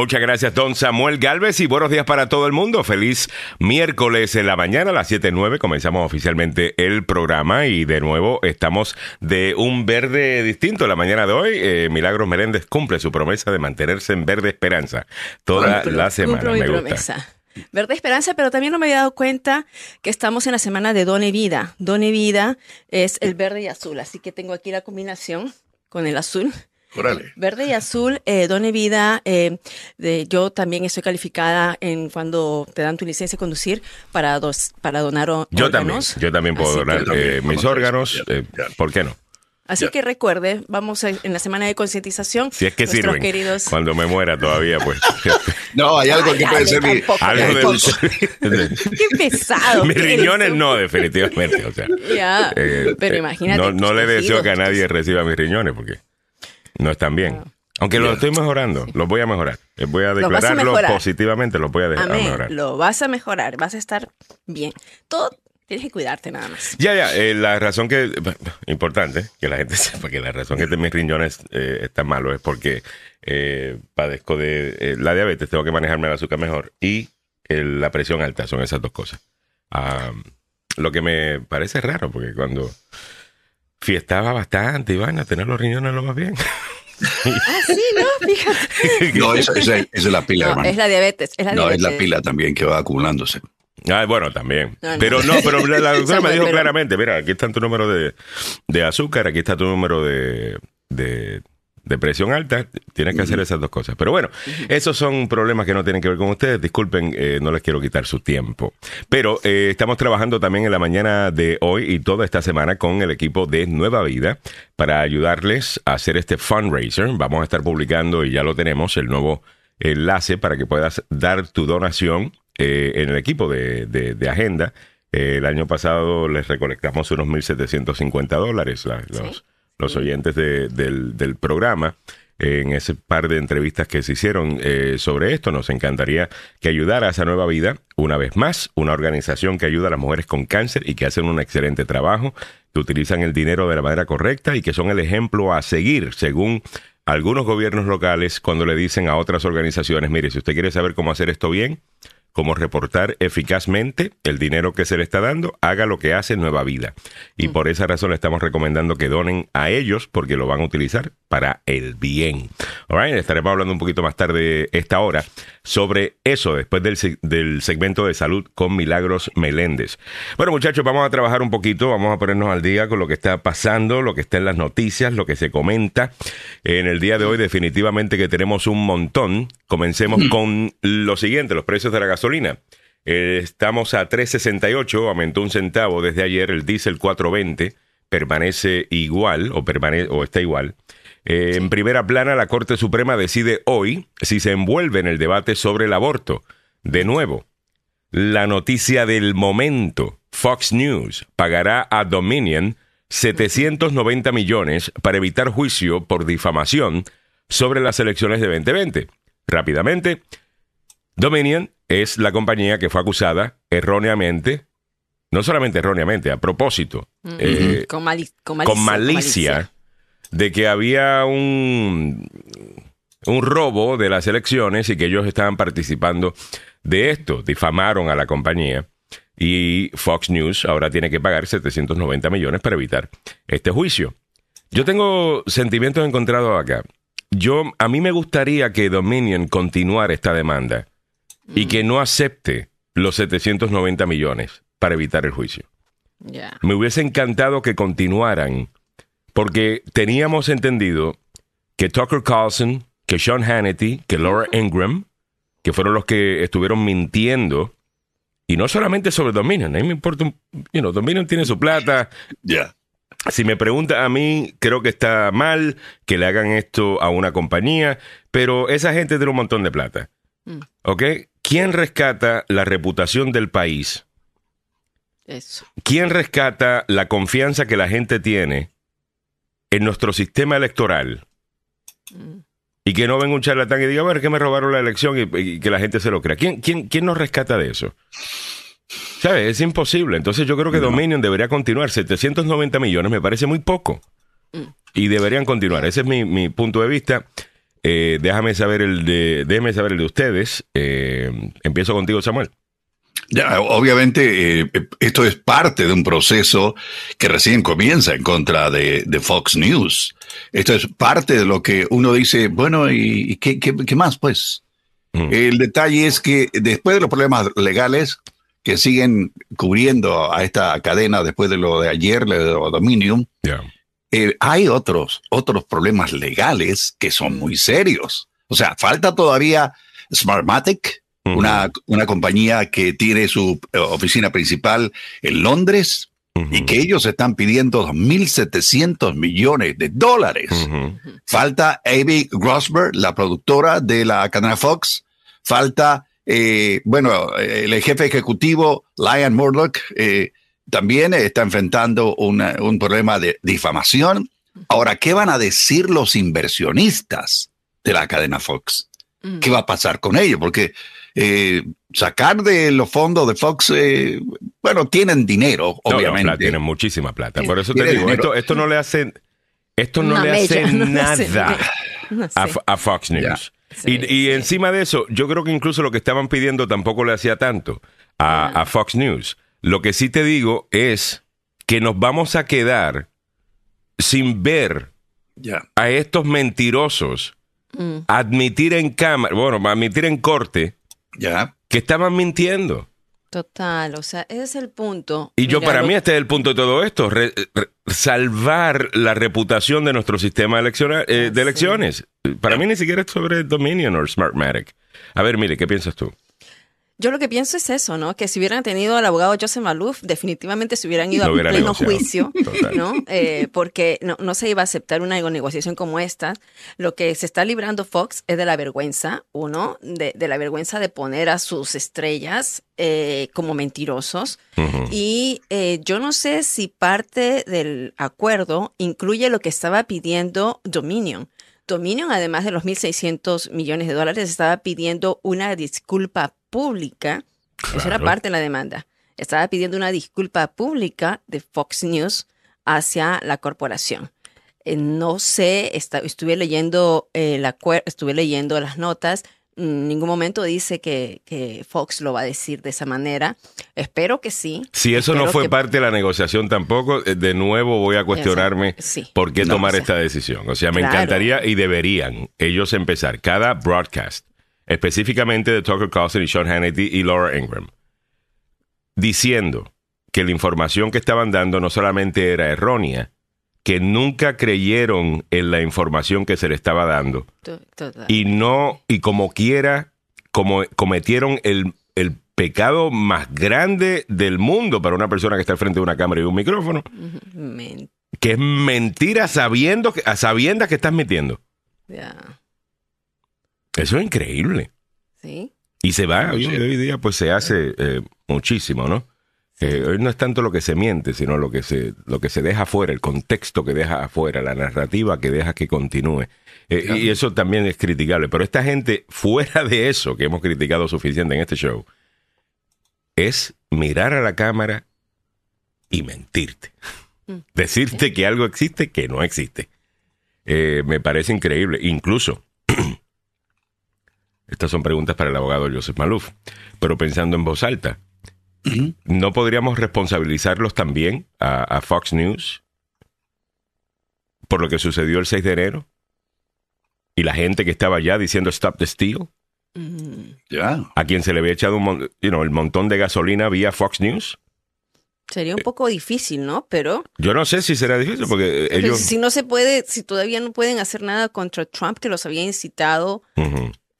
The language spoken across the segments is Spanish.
Muchas gracias, don Samuel Galvez, y buenos días para todo el mundo. Feliz miércoles en la mañana a las 7.09. Comenzamos oficialmente el programa y de nuevo estamos de un verde distinto la mañana de hoy. Eh, Milagros Meléndez cumple su promesa de mantenerse en verde esperanza toda la semana. Me gusta. Verde Esperanza, pero también no me había dado cuenta que estamos en la semana de Done Vida. Done Vida es el verde y azul, así que tengo aquí la combinación con el azul. Verde y azul, eh, Done Vida, eh, yo también estoy calificada en cuando te dan tu licencia de conducir para, dos, para donar órganos. Yo también, yo también puedo donar eh, mis órganos, eh, ¿por qué no? Así que recuerde, vamos en la semana de concientización. Si es que sirven. Queridos... Cuando me muera todavía, pues. no, hay algo que puede ser mi... Algo de... Qué pesado. Mis riñones no, definitivamente. O sea, ya, pero imagínate. No, no le deseo que a nadie reciba mis riñones porque no están bien. Aunque lo estoy mejorando, los voy a mejorar. Voy a declararlo positivamente, los voy a, dejar, mejorar. Lo vas a mejorar, vas a estar bien. Todo tienes que cuidarte nada más. Ya, ya, eh, la razón que, importante, que la gente sepa que la razón que mis riñones eh, están malos es porque eh, padezco de la diabetes, tengo que manejarme el azúcar mejor y la presión alta, son esas dos cosas. lo que me parece raro, porque cuando fiestaba bastante y van a tener los riñones lo más bien. ah, sí, no, fíjate. No, esa, es la pila, no, hermano. Es la diabetes. Es la no, diabetes. es la pila también que va acumulándose. Ah, bueno, también. Pero no, pero la, doctora me dijo claramente, mira, aquí está tu número de, de azúcar, aquí está tu número de, de, de presión alta, tienes que hacer esas dos cosas. Pero bueno, esos son problemas que no tienen que ver con ustedes. Disculpen, eh, no les quiero quitar su tiempo. Pero eh, estamos trabajando también en la mañana de hoy y toda esta semana con el equipo de Nueva Vida para ayudarles a hacer este fundraiser. Vamos a estar publicando, y ya lo tenemos, el nuevo enlace para que puedas dar tu donación eh, en el equipo de, de, Agenda. el año pasado les recolectamos unos 1.750 dólares. los, los oyentes del, del, programa en ese par de entrevistas que se hicieron eh, sobre esto. Nos encantaría que ayudara a esa nueva vida, una vez más, una organización que ayuda a las mujeres con cáncer y que hacen un excelente trabajo, que utilizan el dinero de la manera correcta y que son el ejemplo a seguir, según algunos gobiernos locales, cuando le dicen a otras organizaciones, mire, si usted quiere saber cómo hacer esto bien, cómo reportar eficazmente el dinero que se le está dando, haga lo que hace Nueva Vida. Y mm. por esa razón le estamos recomendando que donen a ellos porque lo van a utilizar para el bien. All estaremos hablando un poquito más tarde esta hora sobre eso después del, del segmento de salud con Milagros Meléndez. Bueno, muchachos, vamos a trabajar un poquito, vamos a ponernos al día con lo que está pasando, lo que está en las noticias, lo que se comenta. En el día de hoy definitivamente que tenemos un montón. Comencemos mm. con lo siguiente, los precios de la gasolina. Eh, estamos a 3.68, aumentó un centavo desde ayer, el diésel 4.20 permanece igual o, permane o está igual. Eh, en primera plana, la Corte Suprema decide hoy si se envuelve en el debate sobre el aborto. De nuevo, la noticia del momento. Fox News pagará a Dominion 790 millones para evitar juicio por difamación sobre las elecciones de 2020. Rápidamente, Dominion es la compañía que fue acusada erróneamente, no solamente erróneamente, a propósito, eh, con, malicia de que había un, un robo de las elecciones y que ellos estaban participando de esto. Difamaron a la compañía y Fox News ahora tiene que pagar 790 millones para evitar este juicio. Yo tengo sentimientos encontrados acá. Yo, a mí me gustaría que Dominion continuara esta demanda y que no acepte los 790 millones para evitar el juicio. Me hubiese encantado que continuaran porque teníamos entendido que Tucker Carlson, que Sean Hannity, que Laura Ingram, que fueron los que estuvieron mintiendo, y no solamente sobre Dominion, a mí me importa, un, you know, Dominion tiene su plata. Ya. Si me pregunta a mí, creo que está mal que le hagan esto a una compañía, pero esa gente tiene un montón de plata. Mm. ¿Ok? ¿Quién rescata la reputación del país? Eso. ¿Quién rescata la confianza que la gente tiene en nuestro sistema electoral mm. y que no venga un charlatán y diga, ver, que me robaron la elección y, que la gente se lo crea. ¿Quién, quién, quién nos rescata de eso? ¿Sabes? Es imposible. Entonces yo creo que Dominion debería continuar. 790 millones me parece muy poco. Mm. Y deberían continuar. Ese es mi, mi punto de vista. Eh, déjame saber el de, déjame saber el de ustedes. Eh, empiezo contigo, Samuel. Ya, obviamente, eh, esto es parte de un proceso que recién comienza en contra de, Fox News. Esto es parte de lo que uno dice, bueno, ¿y, qué, qué, más, pues? Mm. El detalle es que después de los problemas legales que siguen cubriendo a esta cadena después de lo de ayer, lo de Dominion, eh, hay otros, otros problemas legales que son muy serios. O sea, falta todavía Smartmatic, una, una compañía que tiene su eh, oficina principal en Londres y que ellos están pidiendo 2.700 millones de dólares. Falta Avi Grossberg, la productora de la cadena Fox. Falta, eh, bueno, el jefe ejecutivo, Lion Murdoch, eh, también está enfrentando un problema de difamación. Ahora, ¿qué van a decir los inversionistas de la cadena Fox? ¿Qué va a pasar con ellos? Porque eh, sacar de los fondos de Fox, eh, bueno, tienen dinero, obviamente. tienen muchísima plata. Por eso te digo, esto, no le hace, esto no le hace nada a, Fox News. y, encima de eso, yo creo que incluso lo que estaban pidiendo tampoco le hacía tanto a, Fox News. Lo que sí te digo es que nos vamos a quedar sin ver a estos mentirosos mm. admitir en cámara, bueno, admitir en corte ya. Que estaban mintiendo. Total, o sea, ese es el punto. Y yo para mí este es el punto de todo esto, salvar la reputación de nuestro sistema eh, de elecciones. Para mí ni siquiera es sobre Dominion o Smartmatic. A ver, mire, ¿qué piensas tú? Yo lo que pienso es eso, ¿no? Que si hubieran tenido al abogado Joseph Malouf, definitivamente se hubieran ido a pleno juicio, ¿no? Eh, porque no, se iba a aceptar una negociación como esta. Lo que se está librando Fox es de la vergüenza, uno, de, la vergüenza de poner a sus estrellas eh, como mentirosos. Y eh, yo no sé si parte del acuerdo incluye lo que estaba pidiendo Dominion. Dominion, además de los 1.600 millones de dólares, estaba pidiendo una disculpa pública, eso era parte de la demanda, estaba pidiendo una disculpa pública de Fox News hacia la corporación. Eh, no sé, estuve leyendo el estuve leyendo las notas. En ningún momento dice que, Fox lo va a decir de esa manera. Espero que sí. Si eso no fue parte de la negociación tampoco, eh, de nuevo voy a cuestionarme por qué tomar esta decisión. O sea, me encantaría y deberían ellos empezar cada broadcast específicamente de Tucker Carlson y Sean Hannity y Laura Ingram, diciendo que la información que estaban dando no solamente era errónea, que nunca creyeron en la información que se le estaba dando. Y no, y como quiera, como cometieron el, pecado más grande del mundo para una persona que está frente de una cámara y un micrófono. que es mentira sabiendo que, a sabiendas que estás mintiendo. Eso es increíble. Sí. Y se va, hoy, día pues se hace eh, muchísimo, ¿no? Eh, hoy no es tanto lo que se miente, sino lo que se, lo que se deja afuera, el contexto que deja afuera, la narrativa que deja que continúe. Eh, y eso también es criticable. Pero esta gente, fuera de eso que hemos criticado suficiente en este show, es mirar a la cámara y mentirte. Mm. Decirte que algo existe que no existe. me parece increíble. Incluso estas son preguntas para el abogado Joseph Malouf. Pero pensando en voz alta, ¿no podríamos responsabilizarlos también a, Fox News por lo que sucedió el 6 de enero? Y la gente que estaba allá diciendo Stop the Steal. Ya. A quien se le había echado un el montón de gasolina vía Fox News. Sería un poco difícil, ¿no? Pero... Yo no sé si será difícil porque ellos... Si no se puede, si todavía no pueden hacer nada contra Trump que los había incitado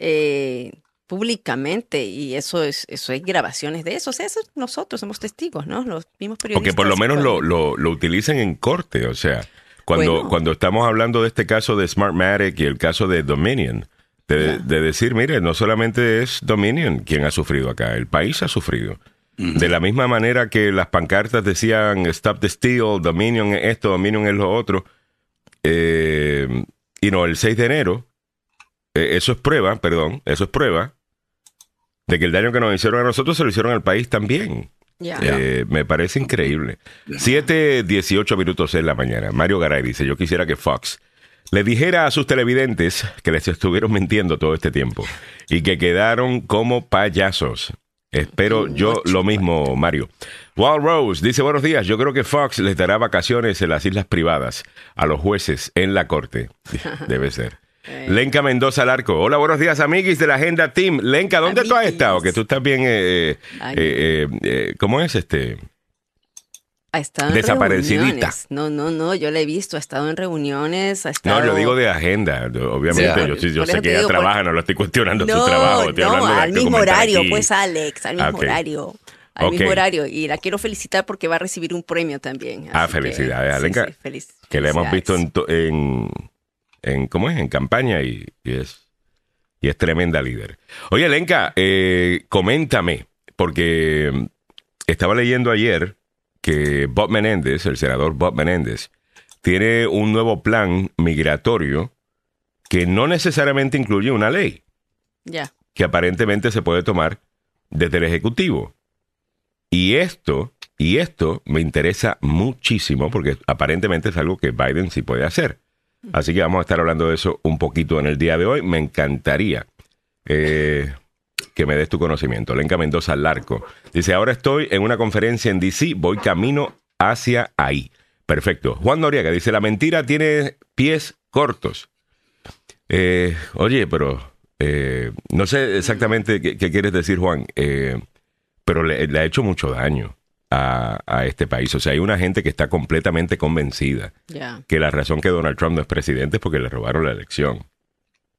eh, públicamente y eso es eso hay grabaciones de eso, o sea, eso nosotros somos testigos, ¿no? Los mismos periodistas. Porque por lo menos lo, lo, lo utilicen en corte, o sea, cuando, cuando estamos hablando de este caso de Smartmatic y el caso de Dominion, de, decir, mire, no solamente es Dominion quien ha sufrido acá, el país ha sufrido. De la misma manera que las pancartas decían Stop the Steal, Dominion es esto, Dominion es lo otro. Eh, y no, el 6 de enero, eh, eso es prueba, perdón, eso es prueba de que el daño que nos hicieron a nosotros se lo hicieron al país también. Eh, me parece increíble. 7, 18 minutos en la mañana. Mario Garay dice, yo quisiera que Fox le dijera a sus televidentes que les estuvieron mintiendo todo este tiempo y que quedaron como payasos. Espero yo lo mismo, Mario. Wall Rose dice buenos días. Yo creo que Fox les dará vacaciones en las islas privadas a los jueces en la corte. Debe ser. Eh. Lenca Mendoza Larco. Hola, buenos días, amiguis de la Agenda Team. Lenca, ¿dónde tú has estado? Que tú estás bien. Eh, eh, ¿Cómo es este? Ha estado Desaparecidita. no, no, no, yo la he visto, ha estado en reuniones. Ha estado... No, lo digo de agenda, obviamente. yo, yo sé que ella trabaja, no lo estoy cuestionando su trabajo. no, al mismo horario, pues Alex, al mismo horario. Al mismo horario. Y la quiero felicitar porque va a recibir un premio también. Ah, felicidades, Alenka. que la hemos visto en, en, ¿cómo es? En campaña y, es, y es tremenda líder. Oye, Alenka, eh, coméntame, porque estaba leyendo ayer que Bob Menéndez, el senador Bob Menéndez, tiene un nuevo plan migratorio que no necesariamente incluye una ley. Ya. Que aparentemente se puede tomar desde el Ejecutivo. Y esto, y esto me interesa muchísimo porque aparentemente es algo que Biden sí puede hacer. Así que vamos a estar hablando de eso un poquito en el día de hoy. Me encantaría eh, que me des tu conocimiento. Lenca Mendoza Larco. Dice, ahora estoy en una conferencia en DC, voy camino hacia ahí. Perfecto. Juan Noriega dice, la mentira tiene pies cortos. Eh, oye, pero eh, no sé exactamente qué, quieres decir, Juan, eh, pero le, ha hecho mucho daño. A, este país. O sea, hay una gente que está completamente convencida que la razón que Donald Trump no es presidente es porque le robaron la elección.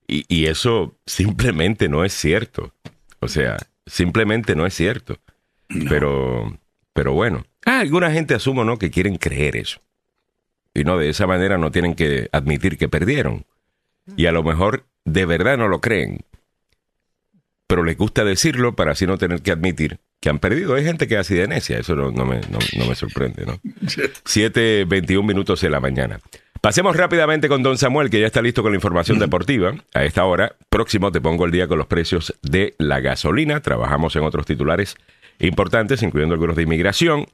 Y, y, eso simplemente no es cierto. O sea, simplemente no es cierto. Pero, pero bueno, ah, alguna gente asumo, ¿no? Que quieren creer eso. Y no, de esa manera no tienen que admitir que perdieron. Y a lo mejor de verdad no lo creen. Pero les gusta decirlo para así no tener que admitir que han perdido. Hay gente que hace de necia, eso no, me, no, no me sorprende, ¿no? 7.21 minutos de la mañana. Pasemos rápidamente con Don Samuel, que ya está listo con la información deportiva. A esta hora, próximo te pongo el día con los precios de la gasolina. Trabajamos en otros titulares importantes, incluyendo algunos de inmigración.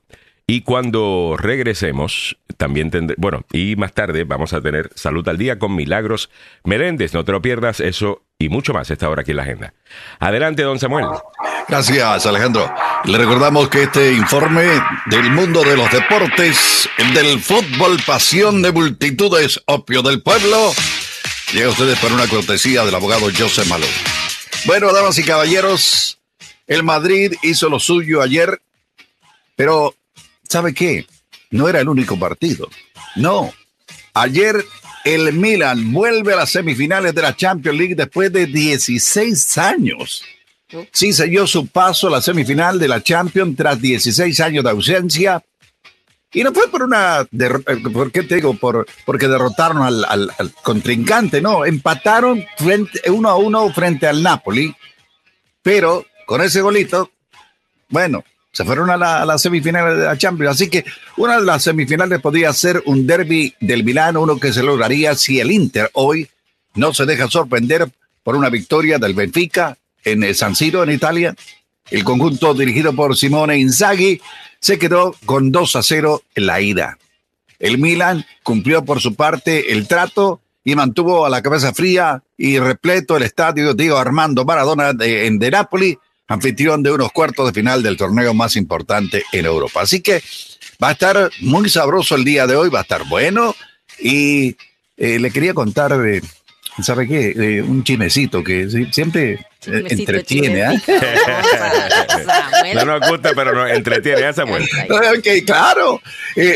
Y cuando regresemos, también tendré, bueno, y más tarde vamos a tener Salud al Día con Milagros Meréndez. No te lo pierdas, eso y mucho más esta hora aquí en la agenda. Adelante, don Samuel. Gracias, Alejandro. Le recordamos que este informe del mundo de los deportes, del fútbol, pasión de multitudes, opio del pueblo, llega a ustedes por una cortesía del abogado Joseph Malou. Bueno, damas y caballeros, el Madrid hizo lo suyo ayer, pero ¿sabe qué? No era el único partido. No. Ayer el Milan vuelve a las semifinales de la Champions League después de 16 años. Sí, selló su paso a la semifinal de la Champions tras 16 años de ausencia. Y no fue por una. ¿Por qué te digo? Por, porque derrotaron al, contrincante, no. Empataron frente, uno a uno frente al Napoli. Pero con ese golito, bueno, se fueron a la, semifinal de la Champions. Así que una de las semifinales podría ser un derby del Milán, uno que se lograría si el Inter hoy no se deja sorprender por una victoria del Benfica en San Siro, en Italia. El conjunto dirigido por Simone Inzaghi se quedó con 2 a 0 en la ida. El Milan cumplió por su parte el trato y mantuvo a la cabeza fría y repleto el estadio Diego Armando Maradona de, de Nápoles anfitrión de unos cuartos de final del torneo más importante en Europa. Así que va a estar muy sabroso el día de hoy, va a estar bueno. Y eh, le quería contar, eh, ¿sabe qué? un chismecito que siempre eh, entretiene. ¿eh? no nos gusta, pero nos entretiene, ¿eh, Samuel? ok, claro.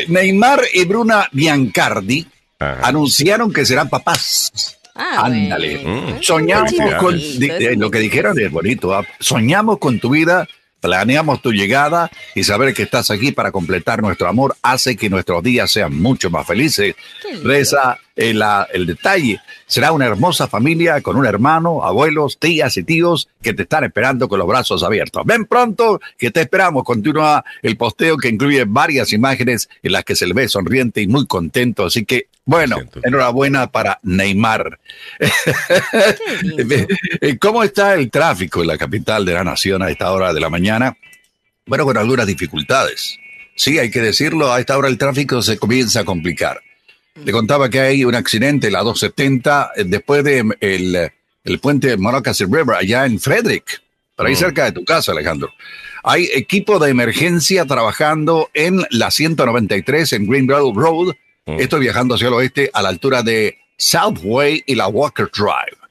Neymar y Bruna Biancardi anunciaron que serán papás. Ah, Ándale. Mm. Soñamos con lo que dijeron es bonito. ¿ah? Soñamos con tu vida, planeamos tu llegada y saber que estás aquí para completar nuestro amor hace que nuestros días sean mucho más felices. Reza el, el detalle. Será una hermosa familia con un hermano, abuelos, tías y tíos que te están esperando con los brazos abiertos. Ven pronto que te esperamos. Continúa el posteo que incluye varias imágenes en las que se le ve sonriente y muy contento. Así que, bueno, enhorabuena para Neymar. ¿Cómo está el tráfico en la capital de la nación a esta hora de la mañana? Bueno, con algunas dificultades. Sí, hay que decirlo, a esta hora el tráfico se comienza a complicar. Le contaba que hay un accidente, la 270, eh, después de el, el puente Monocacy River, allá en Frederick, por ahí cerca de tu casa, Alejandro. Hay equipo de emergencia trabajando en la 193 en Greenbelt Road. Estoy viajando hacia el oeste a la altura de Southway y la Walker Drive.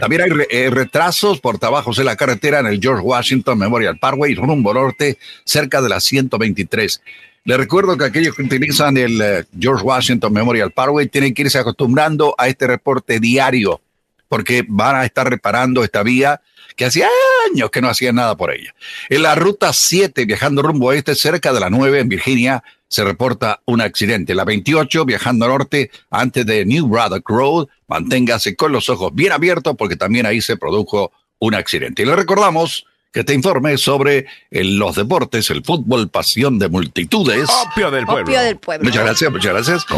También hay eh, retrasos por trabajos en la carretera en el George Washington Memorial Parkway rumbo norte cerca de la 123. Le recuerdo que aquellos que utilizan el eh, George Washington Memorial Parkway tienen que irse acostumbrando a este reporte diario, porque van a estar reparando esta vía que hacía años que no hacían nada por ella. En la ruta 7, viajando rumbo este, cerca de la 9 en Virginia, se reporta un accidente. La 28, viajando norte, antes de New Braddock Road, manténgase con los ojos bien abiertos porque también ahí se produjo un accidente. Y le recordamos que te informe sobre los deportes, el fútbol, pasión de multitudes. Opio del pueblo. Opio del pueblo. Muchas gracias, muchas gracias.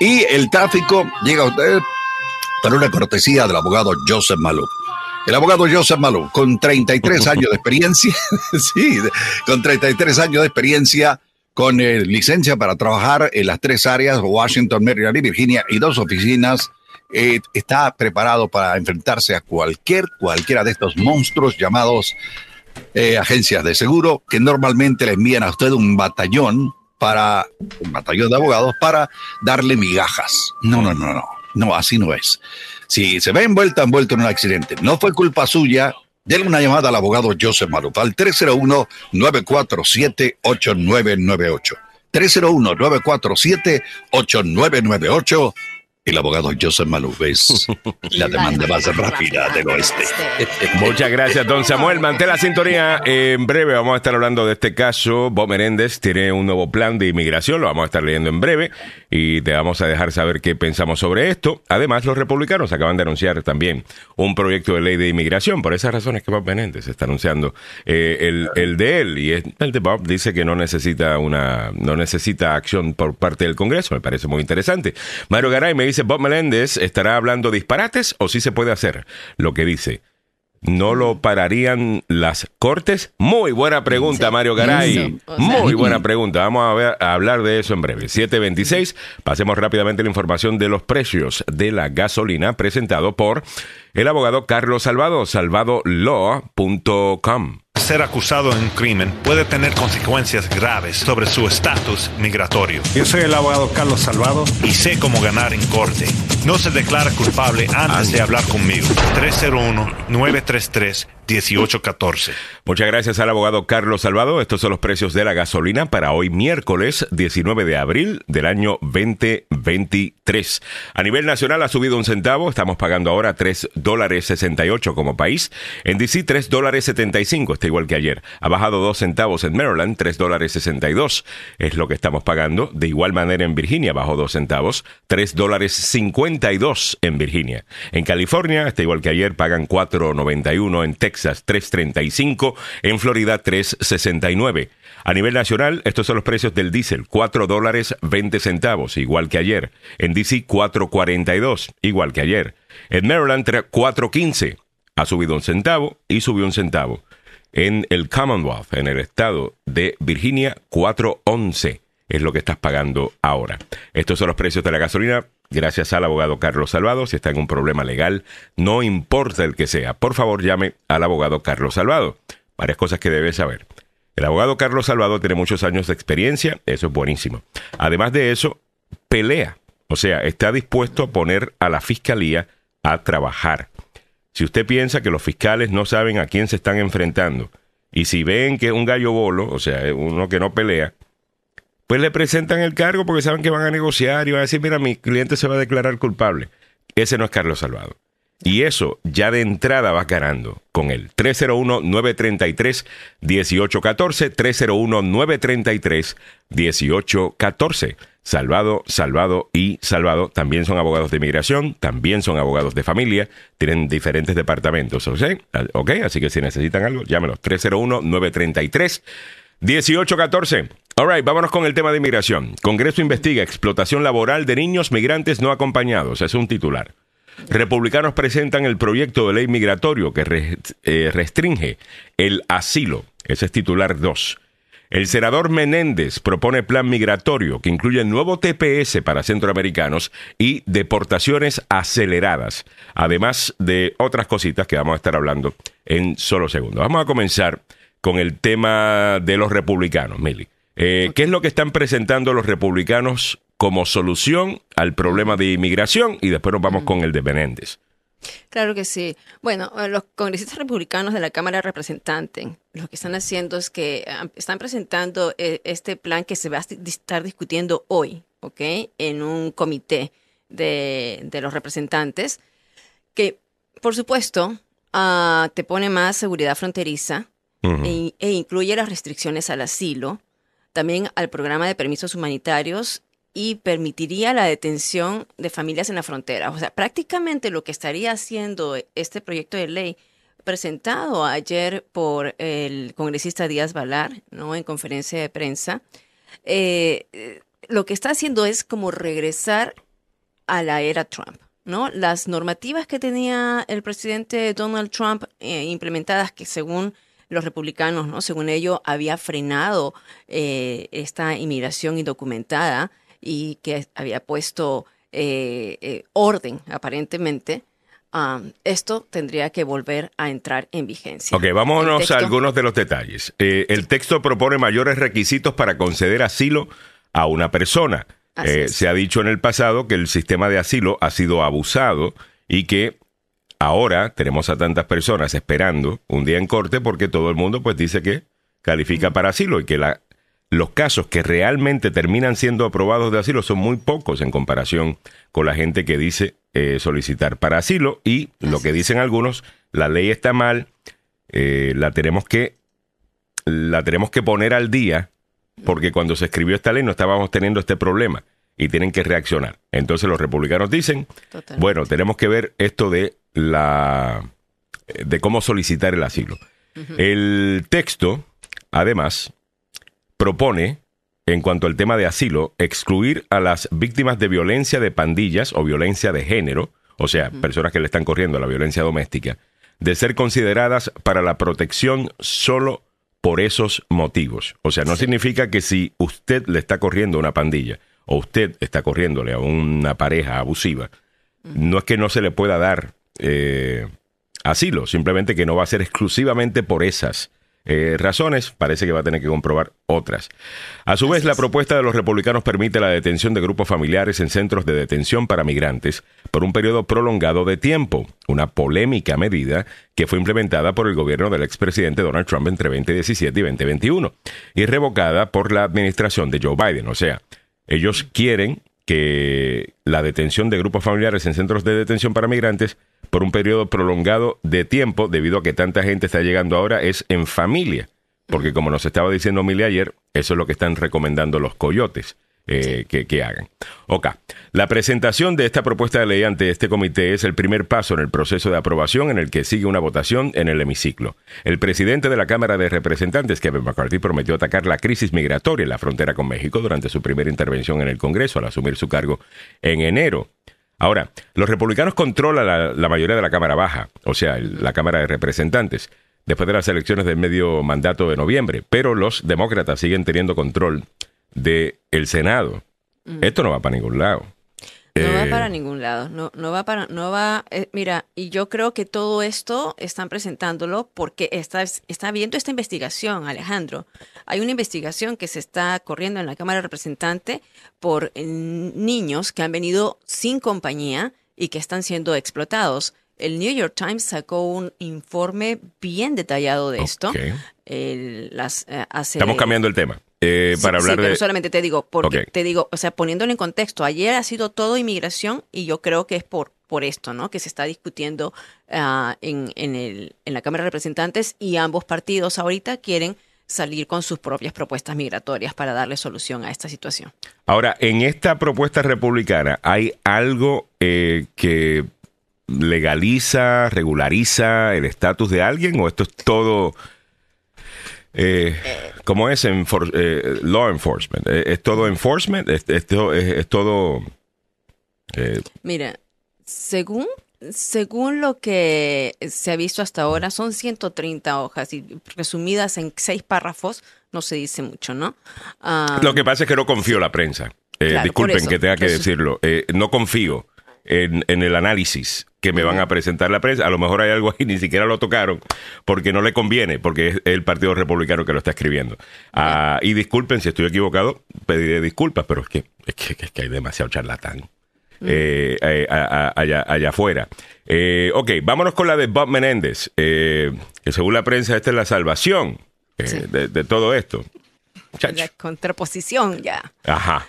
Y, el tráfico llega a usted por una cortesía del abogado Joseph Malou. El abogado Joseph Malou, con 33 años de experiencia, sí, con 33 años de experiencia, con eh, licencia para trabajar en las tres áreas, Washington, Maryland y Virginia, y dos oficinas eh, está preparado para enfrentarse a cualquier, cualquiera de estos monstruos llamados eh, agencias de seguro que normalmente le envían a usted un batallón para, un batallón de abogados para darle migajas. No, no, no, no, no, así no es. Si se ve envuelta, envuelto en un accidente, no fue culpa suya, denle una llamada al abogado Joseph Maruf al 301-947-8998. 301-947-8998 el abogado Joseph Maluf es la demanda más rápida del oeste. Muchas gracias, don Samuel. Mantén la sintonía. En breve vamos a estar hablando de este caso. Bob Menéndez tiene un nuevo plan de inmigración, lo vamos a estar leyendo en breve y te vamos a dejar saber qué pensamos sobre esto. Además, los republicanos acaban de anunciar también un proyecto de ley de inmigración. Por esas razones que Bob Menéndez está anunciando eh, el, el, de él y el de Bob dice que no necesita una no necesita acción por parte del Congreso. Me parece muy interesante. Mario Garay me dice Bob Meléndez, ¿estará hablando disparates o sí se puede hacer lo que dice? ¿No lo pararían las cortes? Muy buena pregunta, Mario Garay. Muy buena pregunta. Vamos a, ver, a hablar de eso en breve. 726. Pasemos rápidamente la información de los precios de la gasolina presentado por el abogado Carlos Salvado, salvadolaw.com ser acusado de un crimen puede tener consecuencias graves sobre su estatus migratorio. Yo soy el abogado Carlos Salvado y sé cómo ganar en corte. No se declara culpable antes de hablar conmigo. 301-933. 1814. Muchas gracias al abogado Carlos Salvado. Estos son los precios de la gasolina para hoy miércoles 19 de abril del año 2023. A nivel nacional ha subido un centavo. Estamos pagando ahora 3 dólares 68 como país. En DC 3 dólares 75, está igual que ayer. Ha bajado 2 centavos en Maryland, 3 dólares 62 es lo que estamos pagando. De igual manera en Virginia bajó 2 centavos, 3 dólares 52 en Virginia. En California, está igual que ayer, pagan 4.91 en Texas. Texas 3.35, en Florida 3.69. A nivel nacional, estos son los precios del diésel, 4 dólares 20 centavos, igual que ayer. En DC 4.42, igual que ayer. En Maryland 4.15, ha subido un centavo y subió un centavo. En el Commonwealth, en el estado de Virginia, 4.11 es lo que estás pagando ahora. Estos son los precios de la gasolina gracias al abogado Carlos Salvado. Si está en un problema legal, no importa el que sea, por favor llame al abogado Carlos Salvado. Varias cosas que debe saber. El abogado Carlos Salvado tiene muchos años de experiencia, eso es buenísimo. Además de eso, pelea, o sea, está dispuesto a poner a la fiscalía a trabajar. Si usted piensa que los fiscales no saben a quién se están enfrentando, y si ven que es un gallo bolo, o sea, uno que no pelea, pues le presentan el cargo porque saben que van a negociar y van a decir, mira, mi cliente se va a declarar culpable. Ese no es Carlos Salvado. Y eso ya de entrada va ganando con él. 301-933-1814, 301-933-1814. Salvado, Salvado y Salvado también son abogados de inmigración, también son abogados de familia, tienen diferentes departamentos, ¿ok? Así que si necesitan algo, llámenos. 301-933-1814. Alright, vámonos con el tema de inmigración. Congreso investiga explotación laboral de niños migrantes no acompañados. Es un titular. Republicanos presentan el proyecto de ley migratorio que eh, restringe el asilo. Ese es titular 2. El senador Menéndez propone plan migratorio que incluye nuevo TPS para centroamericanos y deportaciones aceleradas, además de otras cositas que vamos a estar hablando en solo segundos. Vamos a comenzar con el tema de los republicanos, Mili. Eh, ¿Qué es lo que están presentando los republicanos como solución al problema de inmigración? Y después nos vamos con el de Menéndez. Claro que sí. Bueno, eh, los congresistas republicanos de la Cámara de Representantes lo que están haciendo es que están presentando eh, este plan que se va a estar discutiendo hoy, ¿ok? En un comité de, los representantes, que por supuesto ah, te pone más seguridad fronteriza e, e incluye las restricciones al asilo, también al programa de permisos humanitarios y permitiría la detención de familias en la frontera. O sea, prácticamente lo que estaría haciendo este proyecto de ley presentado ayer por el congresista Díaz Balar, ¿no? En conferencia de prensa, eh, lo que está haciendo es como regresar a la era Trump, ¿no? Las normativas que tenía el presidente Donald Trump eh, implementadas que según los republicanos, ¿no? Según ello, había frenado eh, esta inmigración indocumentada y que había puesto eh, eh, orden aparentemente. Um, esto tendría que volver a entrar en vigencia. Ok, vámonos a algunos de los detalles. Eh, el texto propone mayores requisitos para conceder asilo a una persona. se ha dicho en el pasado que el sistema de asilo ha sido abusado y que ahora tenemos a tantas personas esperando un día en corte porque todo el mundo pues dice que califica para asilo y que la los casos que realmente terminan siendo aprobados de asilo son muy pocos en comparación con la gente que dice eh, solicitar para asilo y lo que dicen algunos, la ley está mal, eh, la tenemos que la tenemos que poner al día porque cuando se escribió esta ley no estábamos teniendo este problema y tienen que reaccionar. Entonces los republicanos dicen, bueno, tenemos que ver esto de la de cómo solicitar el asilo. El texto, además, propone, en cuanto al tema de asilo, excluir a las víctimas de violencia de pandillas o violencia de género, o sea, personas que le están corriendo a la violencia doméstica, de ser consideradas para la protección solo por esos motivos. O sea, no significa que si usted le está corriendo a una pandilla o usted está corriéndole a una pareja abusiva, no es que no se le pueda dar eh, asilo, simplemente que no va a ser exclusivamente por esas eh, razones, parece que va a tener que comprobar otras. A su vez, la propuesta de los republicanos permite la detención de grupos familiares en centros de detención para migrantes por un periodo prolongado de tiempo, una polémica medida que fue implementada por el gobierno del expresidente Donald Trump entre 2017 y 2021 y revocada por la administración de Joe Biden. O sea, ellos quieren que la detención de grupos familiares en centros de detención para migrantes por un periodo prolongado de tiempo, debido a que tanta gente está llegando ahora, es en familia. Porque como nos estaba diciendo Mili ayer, eso es lo que están recomendando los coyotes. Eh, que, hagan. Ok. La presentación de esta propuesta de ley ante este comité es el primer paso en el proceso de aprobación en el que sigue una votación en el hemiciclo. El presidente de la Cámara de Representantes, Kevin McCarthy, prometió atacar la crisis migratoria en la frontera con México durante su primera intervención en el Congreso al asumir su cargo en enero. Ahora, los republicanos controlan la, mayoría de la Cámara Baja, o sea, la Cámara de Representantes, después de las elecciones del medio mandato de noviembre, pero los demócratas siguen teniendo control del el Senado. Mm. Esto no va para ningún lado. No va eh, para ningún lado, no, no va para, no va, eh, mira, y yo creo que todo esto están presentándolo porque está, está viendo esta investigación, Alejandro. Hay una investigación que se está corriendo en la Cámara de Representantes por eh, niños que han venido sin compañía y que están siendo explotados. El New York Times sacó un informe bien detallado de esto. las, Estamos cambiando el tema. Eh, para hablar pero solamente te digo, porque te digo, o sea, poniéndolo en contexto, ayer ha sido todo inmigración y yo creo que es por, por esto, ¿no? Que se está discutiendo ah, en, en, el, en la Cámara de Representantes y ambos partidos ahorita quieren salir con sus propias propuestas migratorias para darle solución a esta situación. Ahora, en esta propuesta republicana, ¿hay algo eh, que legaliza, regulariza el estatus de alguien o esto es todo eh, ¿Cómo es en eh, law enforcement? Eh, ¿Es, todo enforcement? ¿Es, es, todo...? Eh, Mira, según, según lo que se ha visto hasta ahora, son 130 hojas y resumidas en seis párrafos no se dice mucho, ¿no? Lo que pasa es que no confío en la prensa. Eh, disculpen que tenga que decirlo. No confío en, el análisis que me van a presentar la prensa. A lo mejor hay algo ahí, ni siquiera lo tocaron, porque no le conviene, porque es el Partido Republicano que lo está escribiendo. Ah, y disculpen si estoy equivocado, pediré disculpas, pero es que, es que, hay demasiado charlatán. Eh, allá, allá afuera. ok, vámonos con la de Bob Menéndez, que según la prensa esta es la salvación de, de, todo esto. La contraposición ya. Ajá.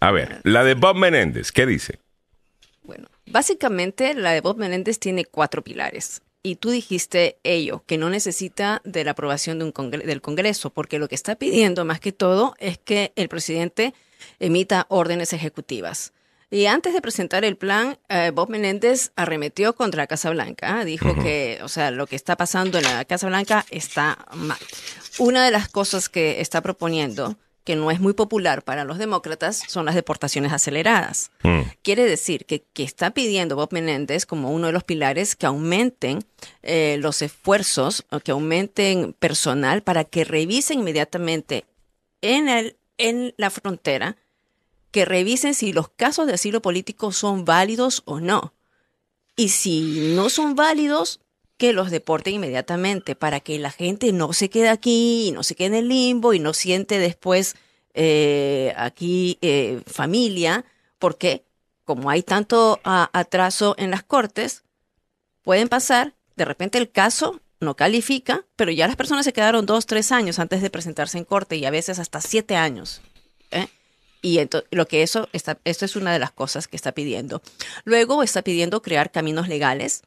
A ver, la de Bob Menéndez, ¿qué dice? Básicamente la de Bob Menéndez tiene cuatro pilares. Y tú dijiste ello, que no necesita de la aprobación de un del Congreso, porque lo que está pidiendo más que todo es que el presidente emita órdenes ejecutivas. Y antes de presentar el plan, eh, Bob Menéndez arremetió contra la Casa Blanca. Dijo que, o sea, lo que está pasando en la Casa Blanca está mal. Una de las cosas que está proponiendo que no es muy popular para los demócratas son las deportaciones aceleradas. Mm. Quiere decir que, que, está pidiendo Bob Menéndez como uno de los pilares que aumenten eh, los esfuerzos, que aumenten personal para que revisen inmediatamente en, el, en la frontera, que revisen si los casos de asilo político son válidos o no. Y si no son válidos, que los deporten inmediatamente para que la gente no se quede aquí y no se quede en el limbo y no siente después eh, aquí eh, familia, porque como hay tanto atraso en las cortes, pueden pasar, de repente el caso no califica, pero ya las personas se quedaron dos, tres años antes de presentarse en corte y a veces hasta siete años. ¿eh? Y lo que eso está, esto es una de las cosas que está pidiendo. Luego está pidiendo crear caminos legales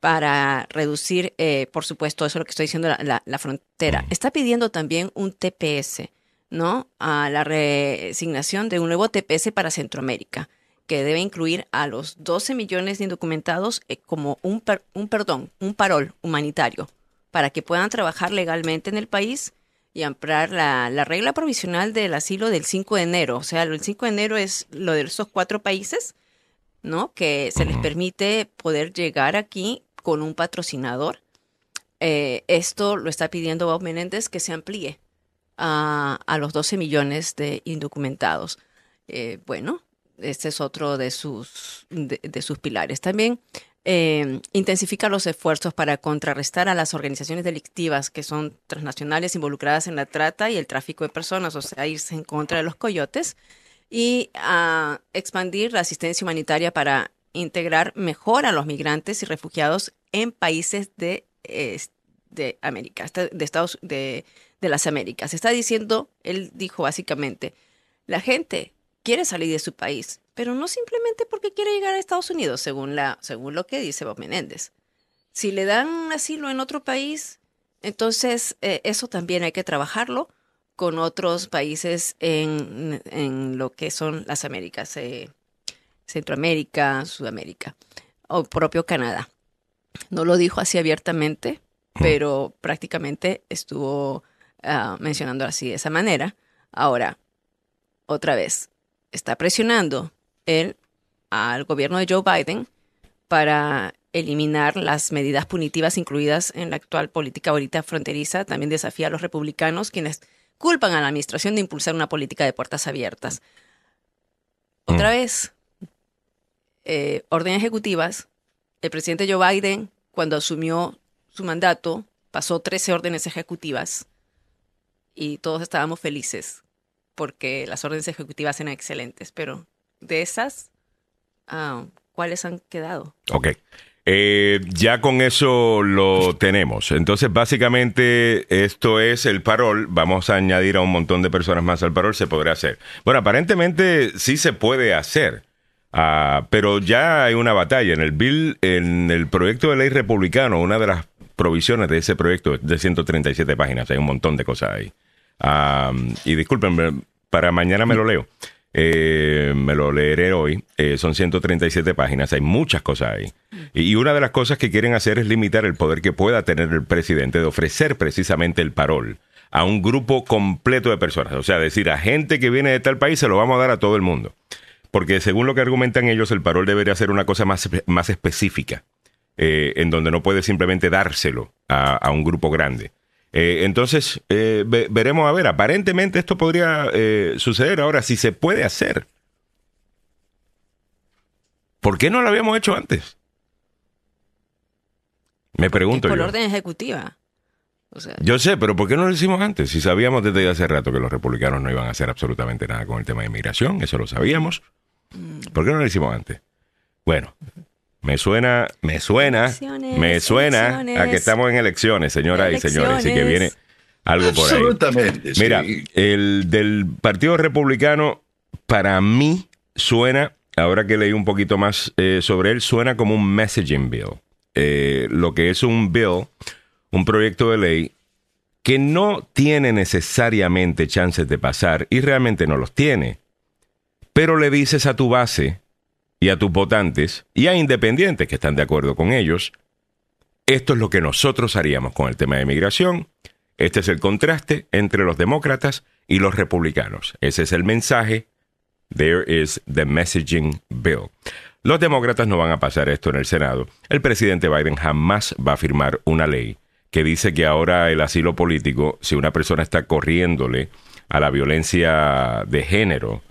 para reducir, eh, por supuesto, eso es lo que estoy diciendo, la, frontera. Está pidiendo también un TPS, ¿no? A la resignación de un nuevo TPS para Centroamérica, que debe incluir a los 12 millones de indocumentados eh, como un, un perdón, un parol humanitario, para que puedan trabajar legalmente en el país y ampliar la, la, regla provisional del asilo del 5 de enero. O sea, el 5 de enero es lo de esos cuatro países, ¿no? Que se les permite poder llegar aquí con un patrocinador. Eh, esto lo está pidiendo Bob Menéndez que se amplíe a, los 12 millones de indocumentados. Eh, bueno, este es otro de sus, de, sus pilares. También eh, intensifica los esfuerzos para contrarrestar a las organizaciones delictivas que son transnacionales involucradas en la trata y el tráfico de personas, o sea, irse en contra de los coyotes, y a expandir la asistencia humanitaria para integrar mejor a los migrantes y refugiados en países de, de América, de Estados de, de las Américas. Está diciendo, él dijo básicamente, la gente quiere salir de su país, pero no simplemente porque quiere llegar a Estados Unidos, según, la, según lo que dice Bob Menéndez. Si le dan asilo en otro país, entonces eh, eso también hay que trabajarlo con otros países en, en lo que son las Américas. Eh, Centroamérica, Sudamérica o propio Canadá. No lo dijo así abiertamente, pero prácticamente estuvo ah, mencionando así de esa manera. Ahora, otra vez, está presionando él al gobierno de Joe Biden para eliminar las medidas punitivas incluidas en la actual política ahorita fronteriza. También desafía a los republicanos quienes culpan a la administración de impulsar una política de puertas abiertas. Otra mm. vez, eh, órdenes ejecutivas. El presidente Joe Biden, cuando asumió su mandato, pasó 13 órdenes ejecutivas y todos estábamos felices porque las órdenes ejecutivas eran excelentes, pero de esas, ah, ¿cuáles han quedado? Ok. Eh, ya con eso lo tenemos. Entonces, básicamente, esto es el parol. Vamos a añadir a un montón de personas más al parol. Se podrá hacer. Bueno, aparentemente sí se puede hacer. Ah, pero ya hay una batalla. En el bill, en el proyecto de ley republicano, una de las provisiones de ese proyecto de 137 páginas. Hay un montón de cosas ahí. Ah, y disculpen, para mañana me lo leo. Eh, me lo leeré hoy. Eh, son 137 páginas. Hay muchas cosas ahí. Y una de las cosas que quieren hacer es limitar el poder que pueda tener el presidente de ofrecer precisamente el parol a un grupo completo de personas. O sea, decir a gente que viene de tal país se lo vamos a dar a todo el mundo. Porque según lo que argumentan ellos, el parol debería ser una cosa más, más específica, eh, en donde no puede simplemente dárselo a, un grupo grande. Eh, entonces, eh, veremos a ver. Aparentemente esto podría suceder ahora, si se puede hacer. ¿Por qué no lo habíamos hecho antes? Me pregunto. Por orden ejecutiva. yo sé, pero ¿por qué no lo hicimos antes? Si sabíamos desde hace rato que los republicanos no iban a hacer absolutamente nada con el tema de inmigración, eso lo sabíamos. Mm. ¿Por qué no lo hicimos antes? Bueno, me suena, me suena, me suena a que estamos en elecciones, señoras y señores, y que viene algo por ahí. Absolutamente. Mira, el del Partido Republicano, para mí, suena, ahora que leí un poquito más eh, sobre él, suena como un messaging bill. Eh, lo que es un bill, un proyecto de ley que no tiene necesariamente chances de pasar y realmente no los tiene. Pero le dices a tu base, y a tus votantes y a independientes que están de acuerdo con ellos, esto es lo que nosotros haríamos con el tema de migración. Este es el contraste entre los demócratas y los republicanos. Ese es el mensaje. There is the messaging bill. Los demócratas no van a pasar esto en el Senado. El presidente Biden jamás va a firmar una ley que dice que ahora el asilo político, si una persona está corriéndole a la violencia de género,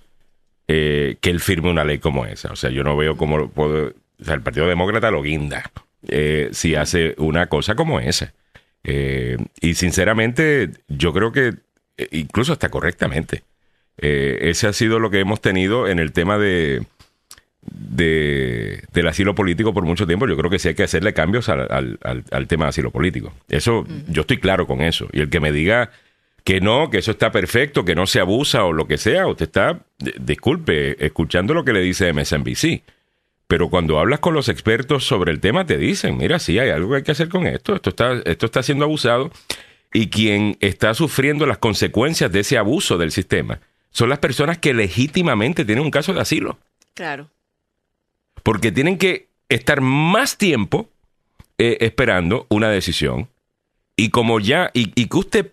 eh, que él firme una ley como esa. O sea, yo no veo cómo puedo, o sea, el Partido Demócrata lo guinda eh, si hace una cosa como esa. Eh, y sinceramente, yo creo que incluso hasta correctamente. ese ha sido lo que hemos tenido en el tema de, de, del asilo político por mucho tiempo. Yo creo que sí hay que hacerle cambios al, al tema de asilo político. Eso, yo estoy claro con eso. Y el que me diga que no, que eso está perfecto, que no se abusa o lo que sea. Usted está, disculpe, escuchando lo que le dice MSNBC. Pero cuando hablas con los expertos sobre el tema, te dicen, mira, sí, hay algo que hay que hacer con esto. Esto está, esto está siendo abusado. Y quien está sufriendo las consecuencias de ese abuso del sistema son las personas que legítimamente tienen un caso de asilo. Claro. Porque tienen que estar más tiempo eh, esperando una decisión y como ya, y, que usted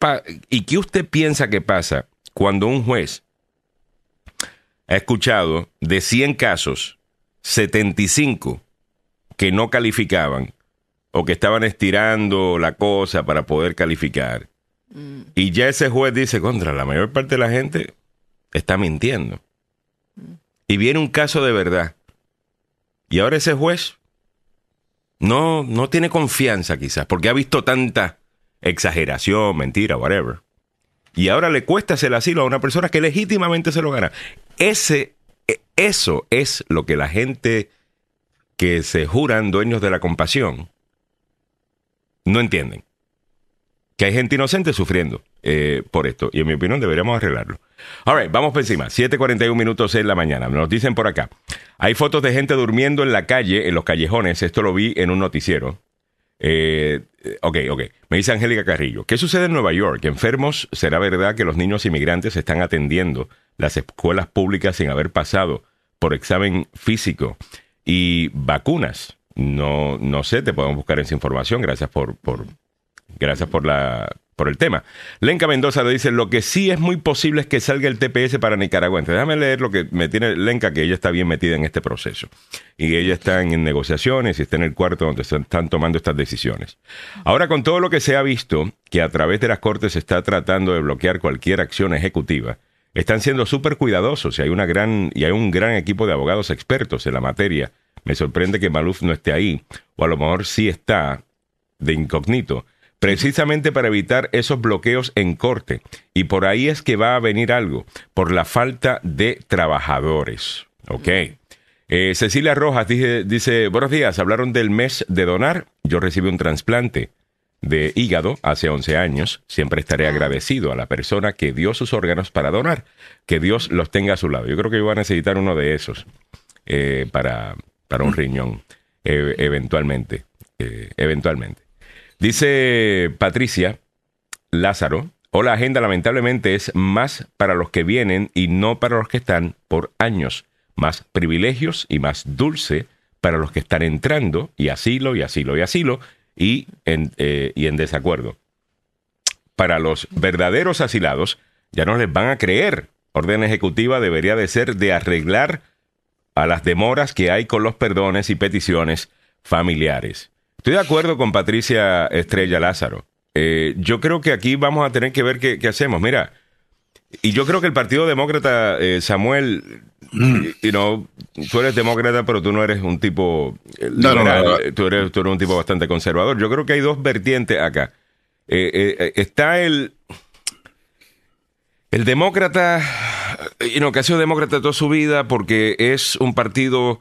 y que usted piensa que pasa cuando un juez ha escuchado de 100 casos, 75 que no calificaban o que estaban estirando la cosa para poder calificar. Mm. Y ya ese juez dice, contra, la mayor parte de la gente está mintiendo. Mm. Y viene un caso de verdad. Y ahora ese juez no, no tiene confianza quizás, porque ha visto tanta exageración, mentira, whatever. Y ahora le cuesta el asilo a una persona que legítimamente se lo gana. Ese, e, eso es lo que la gente que se juran dueños de la compasión no entienden. Que hay gente inocente sufriendo eh, por esto. Y en mi opinión deberíamos arreglarlo. All vamos por encima. 7:41 minutos en la mañana. Nos dicen por acá. Hay fotos de gente durmiendo en la calle, en los callejones. Esto lo vi en un noticiero. Eh, ok, ok. Me dice Angélica Carrillo. ¿Qué sucede en Nueva York? ¿Enfermos? ¿Será verdad que los niños inmigrantes están atendiendo las escuelas públicas sin haber pasado por examen físico y vacunas? No, no sé, te podemos buscar esa información. Gracias por, por, gracias por la, por el tema. Lenca Mendoza le dice, lo que sí es muy posible es que salga el TPS para Nicaragua. Déjame leer lo que me tiene Lenca, que ella está bien metida en este proceso. Y ella está en negociaciones y está en el cuarto donde están tomando estas decisiones. Ahora, con todo lo que se ha visto, que a través de las Cortes se está tratando de bloquear cualquier acción ejecutiva, están siendo súper cuidadosos y hay, una gran, y hay un gran equipo de abogados expertos en la materia. Me sorprende que Maluf no esté ahí, o a lo mejor sí está de incógnito precisamente para evitar esos bloqueos en corte. Y por ahí es que va a venir algo, por la falta de trabajadores. Ok. Eh, Cecilia Rojas dice, dice, buenos días, hablaron del mes de donar. Yo recibí un trasplante de hígado hace 11 años. Siempre estaré ah. agradecido a la persona que dio sus órganos para donar. Que Dios los tenga a su lado. Yo creo que yo voy a necesitar uno de esos eh, para, para un riñón, eh, eventualmente. eventualmente. Dice Patricia Lázaro, o la agenda lamentablemente es más para los que vienen y no para los que están por años, más privilegios y más dulce para los que están entrando y asilo y asilo y asilo y en, eh, y en desacuerdo. Para los verdaderos asilados ya no les van a creer. Orden ejecutiva debería de ser de arreglar a las demoras que hay con los perdones y peticiones familiares. Estoy de acuerdo con Patricia Estrella Lázaro. Eh, yo creo que aquí vamos a tener que ver qué, hacemos. Mira, y yo creo que el Partido Demócrata, eh, Samuel, mm. tú eres demócrata, pero tú no eres un tipo liberal, Tú, eres, tú eres un tipo bastante conservador. Yo creo que hay dos vertientes acá. está el, el demócrata, y no, que ha sido demócrata toda su vida porque es un partido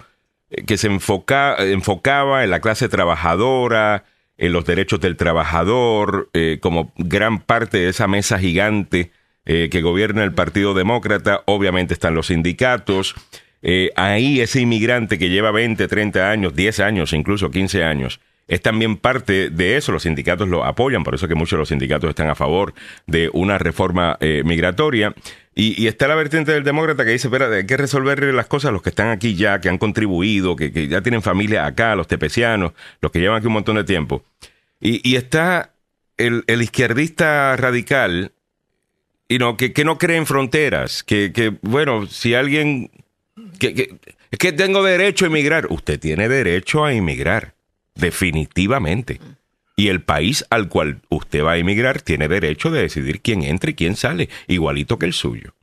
que se enfoca, enfocaba en la clase trabajadora, en los derechos del trabajador, eh, como gran parte de esa mesa gigante eh, que gobierna el Partido Demócrata. Obviamente están los sindicatos. Eh, ahí ese inmigrante que lleva 20, 30 años, 10 años, incluso 15 años, es también parte de eso. Los sindicatos lo apoyan, por eso que muchos de los sindicatos están a favor de una reforma migratoria. Y, está la vertiente del demócrata que dice, espera, hay que resolver las cosas los que están aquí ya, que han contribuido, que, ya tienen familia acá, los tepecianos, los que llevan aquí un montón de tiempo. Y, está el, izquierdista radical, y no, que, no cree en fronteras, que, bueno, si alguien... Que, es que tengo derecho a emigrar. Usted tiene derecho a emigrar, definitivamente. Y el país al cual usted va a emigrar tiene derecho de decidir quién entra y quién sale, igualito que el suyo.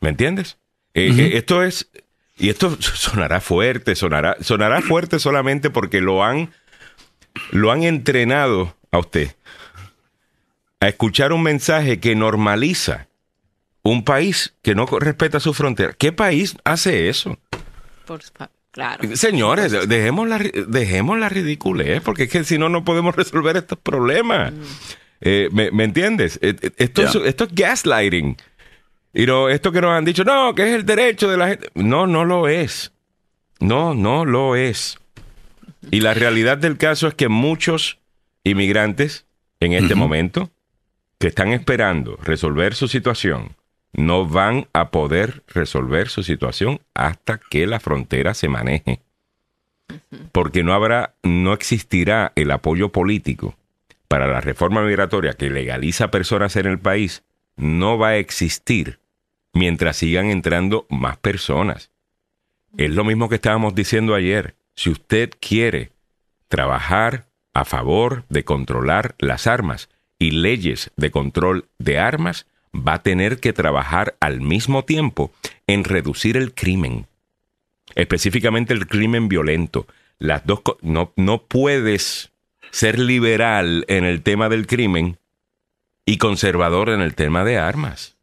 ¿Me entiendes? Eh, eh, esto es, y esto sonará fuerte, sonará, sonará fuerte solamente porque lo han, lo han entrenado a usted a escuchar un mensaje que normaliza un país que no respeta su frontera. ¿Qué país hace eso? Por, Señores, dejemos la, dejemos la ridiculez, porque es que si no, no podemos resolver estos problemas. Mm. Eh, ¿me, entiendes? Eh, eh, esto, es, esto es gaslighting. Y no, esto que nos han dicho, no, que es el derecho de la gente. No, no lo es. No, no lo es. Y la realidad del caso es que muchos inmigrantes en este momento que están esperando resolver su situación no van a poder resolver su situación hasta que la frontera se maneje. Porque no habrá, no existirá el apoyo político para la reforma migratoria que legaliza personas en el país, no va a existir mientras sigan entrando más personas. Es lo mismo que estábamos diciendo ayer. Si usted quiere trabajar a favor de controlar las armas y leyes de control de armas, va a tener que trabajar al mismo tiempo en reducir el crimen, específicamente el crimen violento. Las dos no, no puedes ser liberal en el tema del crimen y conservador en el tema de armas.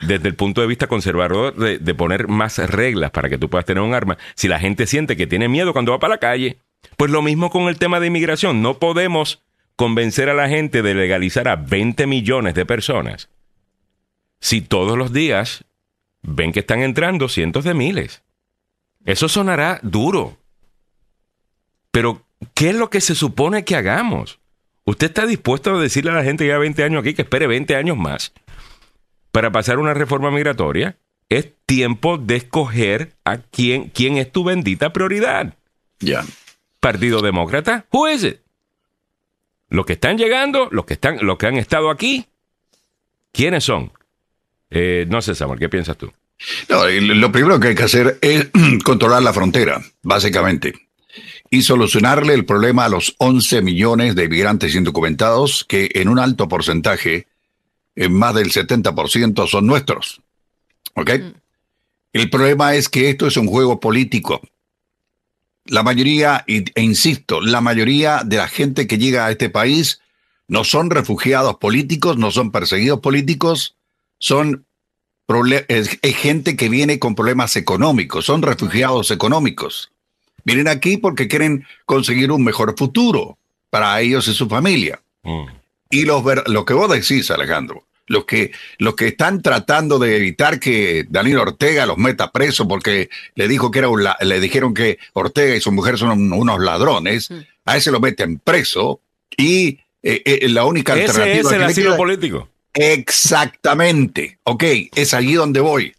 Desde el punto de vista conservador de, de, poner más reglas para que tú puedas tener un arma. Si la gente siente que tiene miedo cuando va para la calle, pues lo mismo con el tema de inmigración. No podemos convencer a la gente de legalizar a 20 millones de personas si todos los días ven que están entrando cientos de miles? Eso sonará duro. Pero, ¿qué es lo que se supone que hagamos? ¿Usted está dispuesto a decirle a la gente que lleva 20 años aquí que espere 20 años más para pasar una reforma migratoria? Es tiempo de escoger a quién, quién es tu bendita prioridad. Ya. Partido Demócrata, who is it? Los que están llegando, los que están, los que han estado aquí, ¿quiénes son? Eh, no sé, Samuel, ¿qué piensas tú? No, lo primero que hay que hacer es controlar la frontera, básicamente, y solucionarle el problema a los 11 millones de inmigrantes indocumentados que en un alto porcentaje, en más del 70%, son nuestros. ¿Ok? Mm. El problema es que esto es un juego político. La mayoría, e insisto, la mayoría de la gente que llega a este país no son refugiados políticos, no son perseguidos políticos, son es, gente que viene con problemas económicos, son refugiados económicos. Vienen aquí porque quieren conseguir un mejor futuro para ellos y su familia. Mm. Y los, lo que vos decís, Alejandro, los que, los que están tratando de evitar que Daniel Ortega los meta preso porque le, dijo que era le dijeron que Ortega y su mujer son unos ladrones, mm. a ese lo meten preso y eh, eh, la única alternativa... Ese es el asilo político. Exactamente. Ok, es allí donde voy.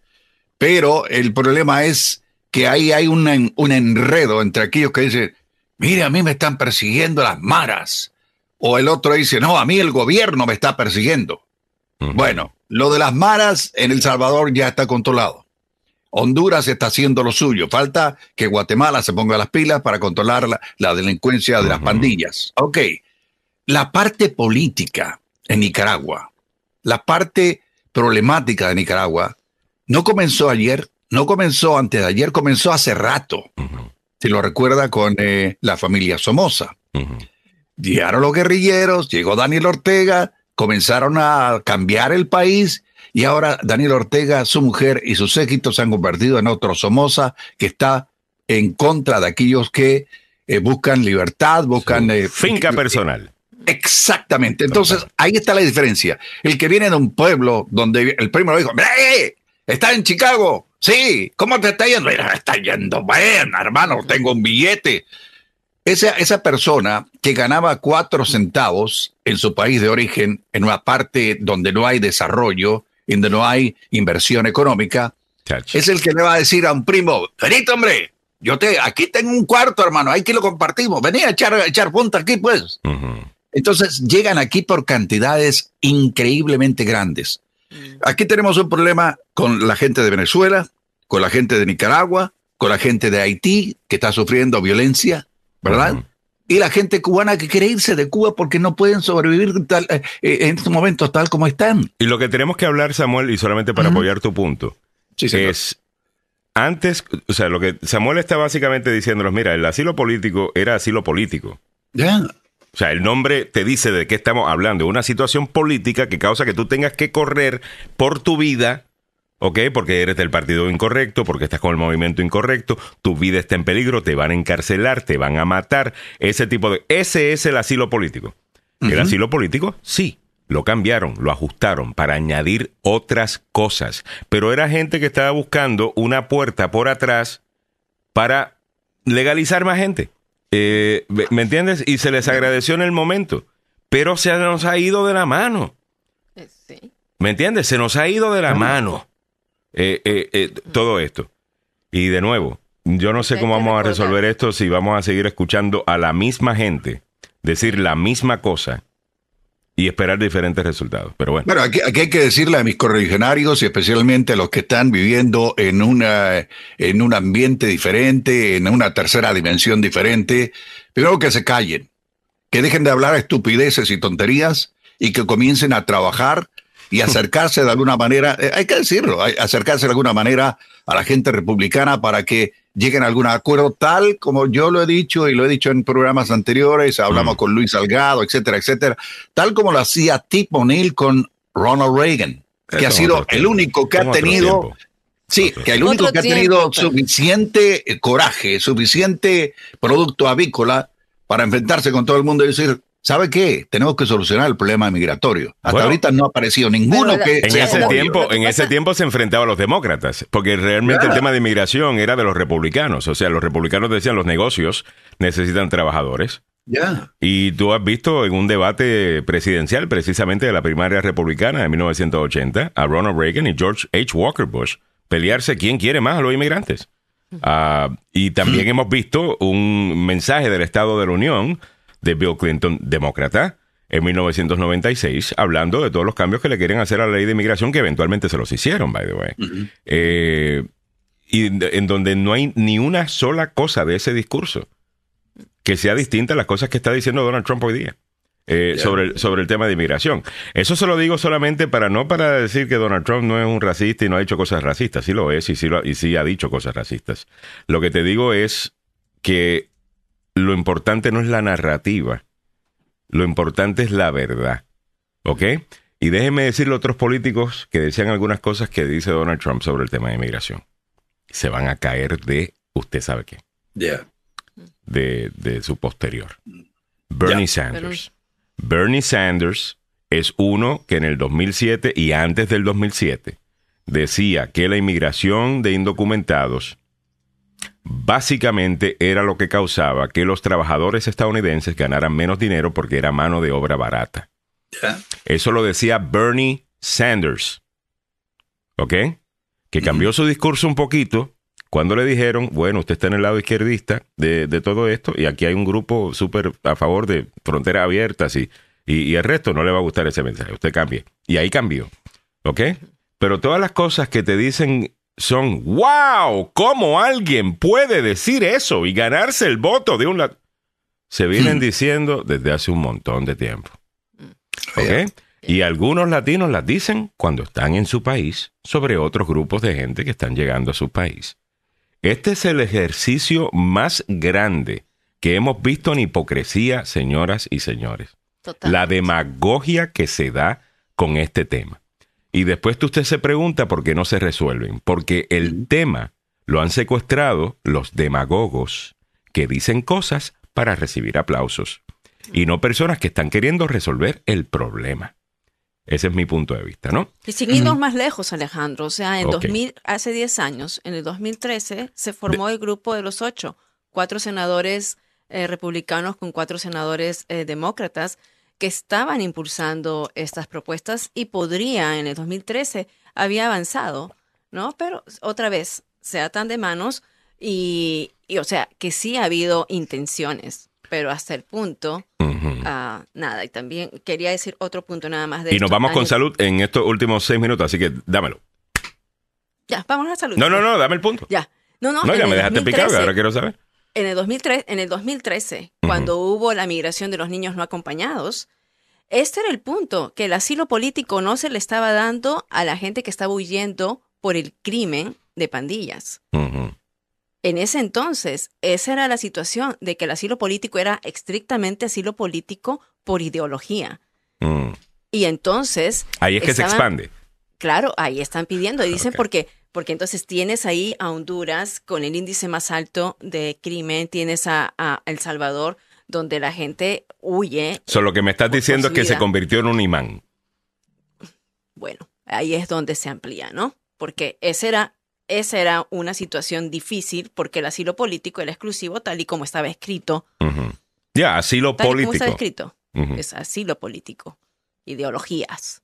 Pero el problema es que ahí hay un, enredo entre aquellos que dicen, mire, a mí me están persiguiendo las maras. O el otro dice, no, a mí el gobierno me está persiguiendo. Bueno, lo de las maras en El Salvador ya está controlado. Honduras está haciendo lo suyo. Falta que Guatemala se ponga las pilas para controlar la, delincuencia de las pandillas. Ok. la parte política en Nicaragua, la parte problemática de Nicaragua, no comenzó ayer, no comenzó antes de ayer, comenzó hace rato. Si lo recuerda con eh, la familia Somoza. Llegaron los guerrilleros, llegó Daniel Ortega, comenzaron a cambiar el país y ahora Daniel Ortega, su mujer y sus séquitos se han convertido en otro Somoza que está en contra de aquellos que eh, buscan libertad, buscan... Eh, finca personal. Exactamente. Entonces, ahí está la diferencia. El que viene de un pueblo donde el primero dijo, ¡Eh! ¿Está en Chicago? Sí. ¿Cómo te está yendo? Está yendo bien, hermano. Tengo un billete. Esa, esa persona que ganaba cuatro centavos en su país de origen, en una parte donde no hay desarrollo, donde no hay inversión económica, es el que le va a decir a un primo, venite hombre, yo te, aquí tengo un cuarto hermano, aquí lo compartimos, vení a echar, echar punta aquí pues. Entonces llegan aquí por cantidades increíblemente grandes. Mm. Aquí tenemos un problema con la gente de Venezuela, con la gente de Nicaragua, con la gente de Haití, que está sufriendo violencia, ¿verdad? Y la gente cubana que quiere irse de Cuba porque no pueden sobrevivir eh, eh, en estos momentos tal como están. Y lo que tenemos que hablar, Samuel, y solamente para apoyar tu punto, es antes, o sea, lo que Samuel está básicamente diciéndonos, mira, el asilo político era asilo político. Ya. O sea, el nombre te dice de qué estamos hablando. Una situación política que causa que tú tengas que correr por tu vida, ¿ok? Porque eres del partido incorrecto, porque estás con el movimiento incorrecto, tu vida está en peligro, te van a encarcelar, te van a matar. Ese tipo de... Ese es el asilo político. ¿El asilo político? Sí. Lo cambiaron, lo ajustaron para añadir otras cosas. Pero era gente que estaba buscando una puerta por atrás para legalizar más gente. Eh, ¿Me entiendes? Y se les agradeció en el momento, pero se nos ha ido de la mano. Eh, ¿Me entiendes? Se nos ha ido de la mano eh, todo esto. Y de nuevo, yo no sé cómo vamos a resolver esto si vamos a seguir escuchando a la misma gente decir la misma cosa y esperar diferentes resultados. Pero bueno. Bueno, aquí, hay que decirle a mis correligionarios y especialmente a los que están viviendo en, una, en un ambiente diferente, en una tercera dimensión diferente, primero que se callen, que dejen de hablar estupideces y tonterías y que comiencen a trabajar y acercarse de alguna manera, eh, hay que decirlo, acercarse de alguna manera a la gente republicana para que lleguen a algún acuerdo tal como yo lo he dicho y lo he dicho en programas anteriores, hablamos mm. con Luis Salgado, etcétera, etcétera, tal como lo hacía Tip O'Neill con Ronald Reagan, que ha sido el único que ha tenido... Sí, que el único que ha tenido suficiente eh, coraje, suficiente producto avícola para enfrentarse con todo el mundo y decir, ¿Sabe qué? Tenemos que solucionar el problema migratorio. Hasta ahorita no ha aparecido ninguno que... En ese, tiempo, en ese tiempo se enfrentaba a los demócratas, porque realmente el tema de inmigración era de los republicanos. O sea, los republicanos decían los negocios necesitan trabajadores. Ya. Y tú has visto en un debate presidencial, precisamente de la primaria republicana de 1980, a Ronald Reagan y George H. Walker Bush pelearse quién quiere más a los inmigrantes. Ah, y también hemos visto un mensaje del Estado de la Unión de Bill Clinton, demócrata, en 1996, hablando de todos los cambios que le quieren hacer a la ley de inmigración, que eventualmente se los hicieron, by the way. Eh, y en donde no hay ni una sola cosa de ese discurso que sea distinta a las cosas que está diciendo Donald Trump hoy día. Eh, sobre, el, sobre el tema de inmigración. Eso se lo digo solamente para no para decir que Donald Trump no es un racista y no ha hecho cosas racistas. Sí lo es y sí, y sí ha dicho cosas racistas. Lo que te digo es que lo importante no es la narrativa, lo importante es la verdad. ¿Ok? Y déjenme decirle a otros políticos que decían algunas cosas que dice Donald Trump sobre el tema de inmigración. Se van a caer de, usted sabe qué. Ya. De, su posterior. Bernie Sanders. Bernie Sanders es uno que en el 2007 y antes del 2007 decía que la inmigración de indocumentados básicamente era lo que causaba que los trabajadores estadounidenses ganaran menos dinero porque era mano de obra barata. Eso lo decía Bernie Sanders. ¿Ok? Que cambió su discurso un poquito cuando le dijeron, bueno, usted está en el lado izquierdista de, todo esto y aquí hay un grupo súper a favor de fronteras abiertas y, y, y, el resto no le va a gustar ese mensaje. Usted cambie. Y ahí cambió. ¿Ok? Pero todas las cosas que te dicen son, wow, ¿cómo alguien puede decir eso y ganarse el voto de un lado? se vienen diciendo desde hace un montón de tiempo. ¿Ok? Y algunos latinos las dicen cuando están en su país sobre otros grupos de gente que están llegando a su país. Este es el ejercicio más grande que hemos visto en hipocresía, señoras y señores. La demagogia que se da con este tema. Y después usted se pregunta por qué no se resuelven. Porque el tema lo han secuestrado los demagogos que dicen cosas para recibir aplausos y no personas que están queriendo resolver el problema. Ese es mi punto de vista, ¿no? Y sin más lejos, Alejandro, o sea, en 2000, hace 10 años, en el 2013, se formó el grupo de los ocho, cuatro senadores eh, republicanos con cuatro senadores eh, demócratas que estaban impulsando estas propuestas y podría, en el 2013, había avanzado, ¿no? Pero otra vez, se atan de manos y, o sea, que sí ha habido intenciones, pero hasta el punto, ah, nada. Y también quería decir otro punto nada más de... Y nos vamos con salud en estos últimos seis minutos, así que dámelo. Ya, vamos a salud. No, no, no, dame el punto. Ya. No, no, no ya me dejaste picado, ahora quiero saber. En el, 2003, en el 2013, cuando hubo la migración de los niños no acompañados, este era el punto, que el asilo político no se le estaba dando a la gente que estaba huyendo por el crimen de pandillas. En ese entonces, esa era la situación de que el asilo político era estrictamente asilo político por ideología. Mm. Y entonces... Ahí es que se expande. Claro, ahí están pidiendo. Y dicen porque, porque entonces tienes ahí a Honduras con el índice más alto de crimen, tienes a, El Salvador donde la gente huye. Solo lo que me estás diciendo es que se convirtió en un imán. Bueno, ahí es donde se amplía, ¿no? Porque ese era esa era una situación difícil porque el asilo político era exclusivo tal y como estaba escrito. Ya, asilo político. como está escrito. Es asilo político. Ideologías.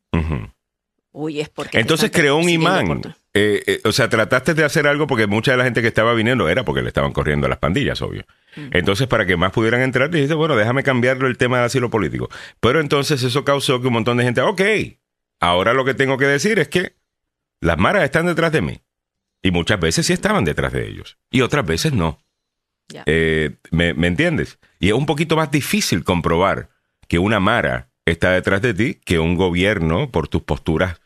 Uy, es porque... Entonces creó un imán. Eh, eh, o sea, trataste de hacer algo porque mucha de la gente que estaba viniendo era porque le estaban corriendo las pandillas, obvio. Entonces, para que más pudieran entrar, dijiste, bueno, déjame cambiarlo el tema del asilo político. Pero entonces eso causó que un montón de gente, ok, ahora lo que tengo que decir es que las maras están detrás de mí. Y muchas veces sí estaban detrás de ellos. Y otras veces no. Eh, ¿me, entiendes? Y es un poquito más difícil comprobar que una Mara está detrás de ti que un gobierno por tus posturas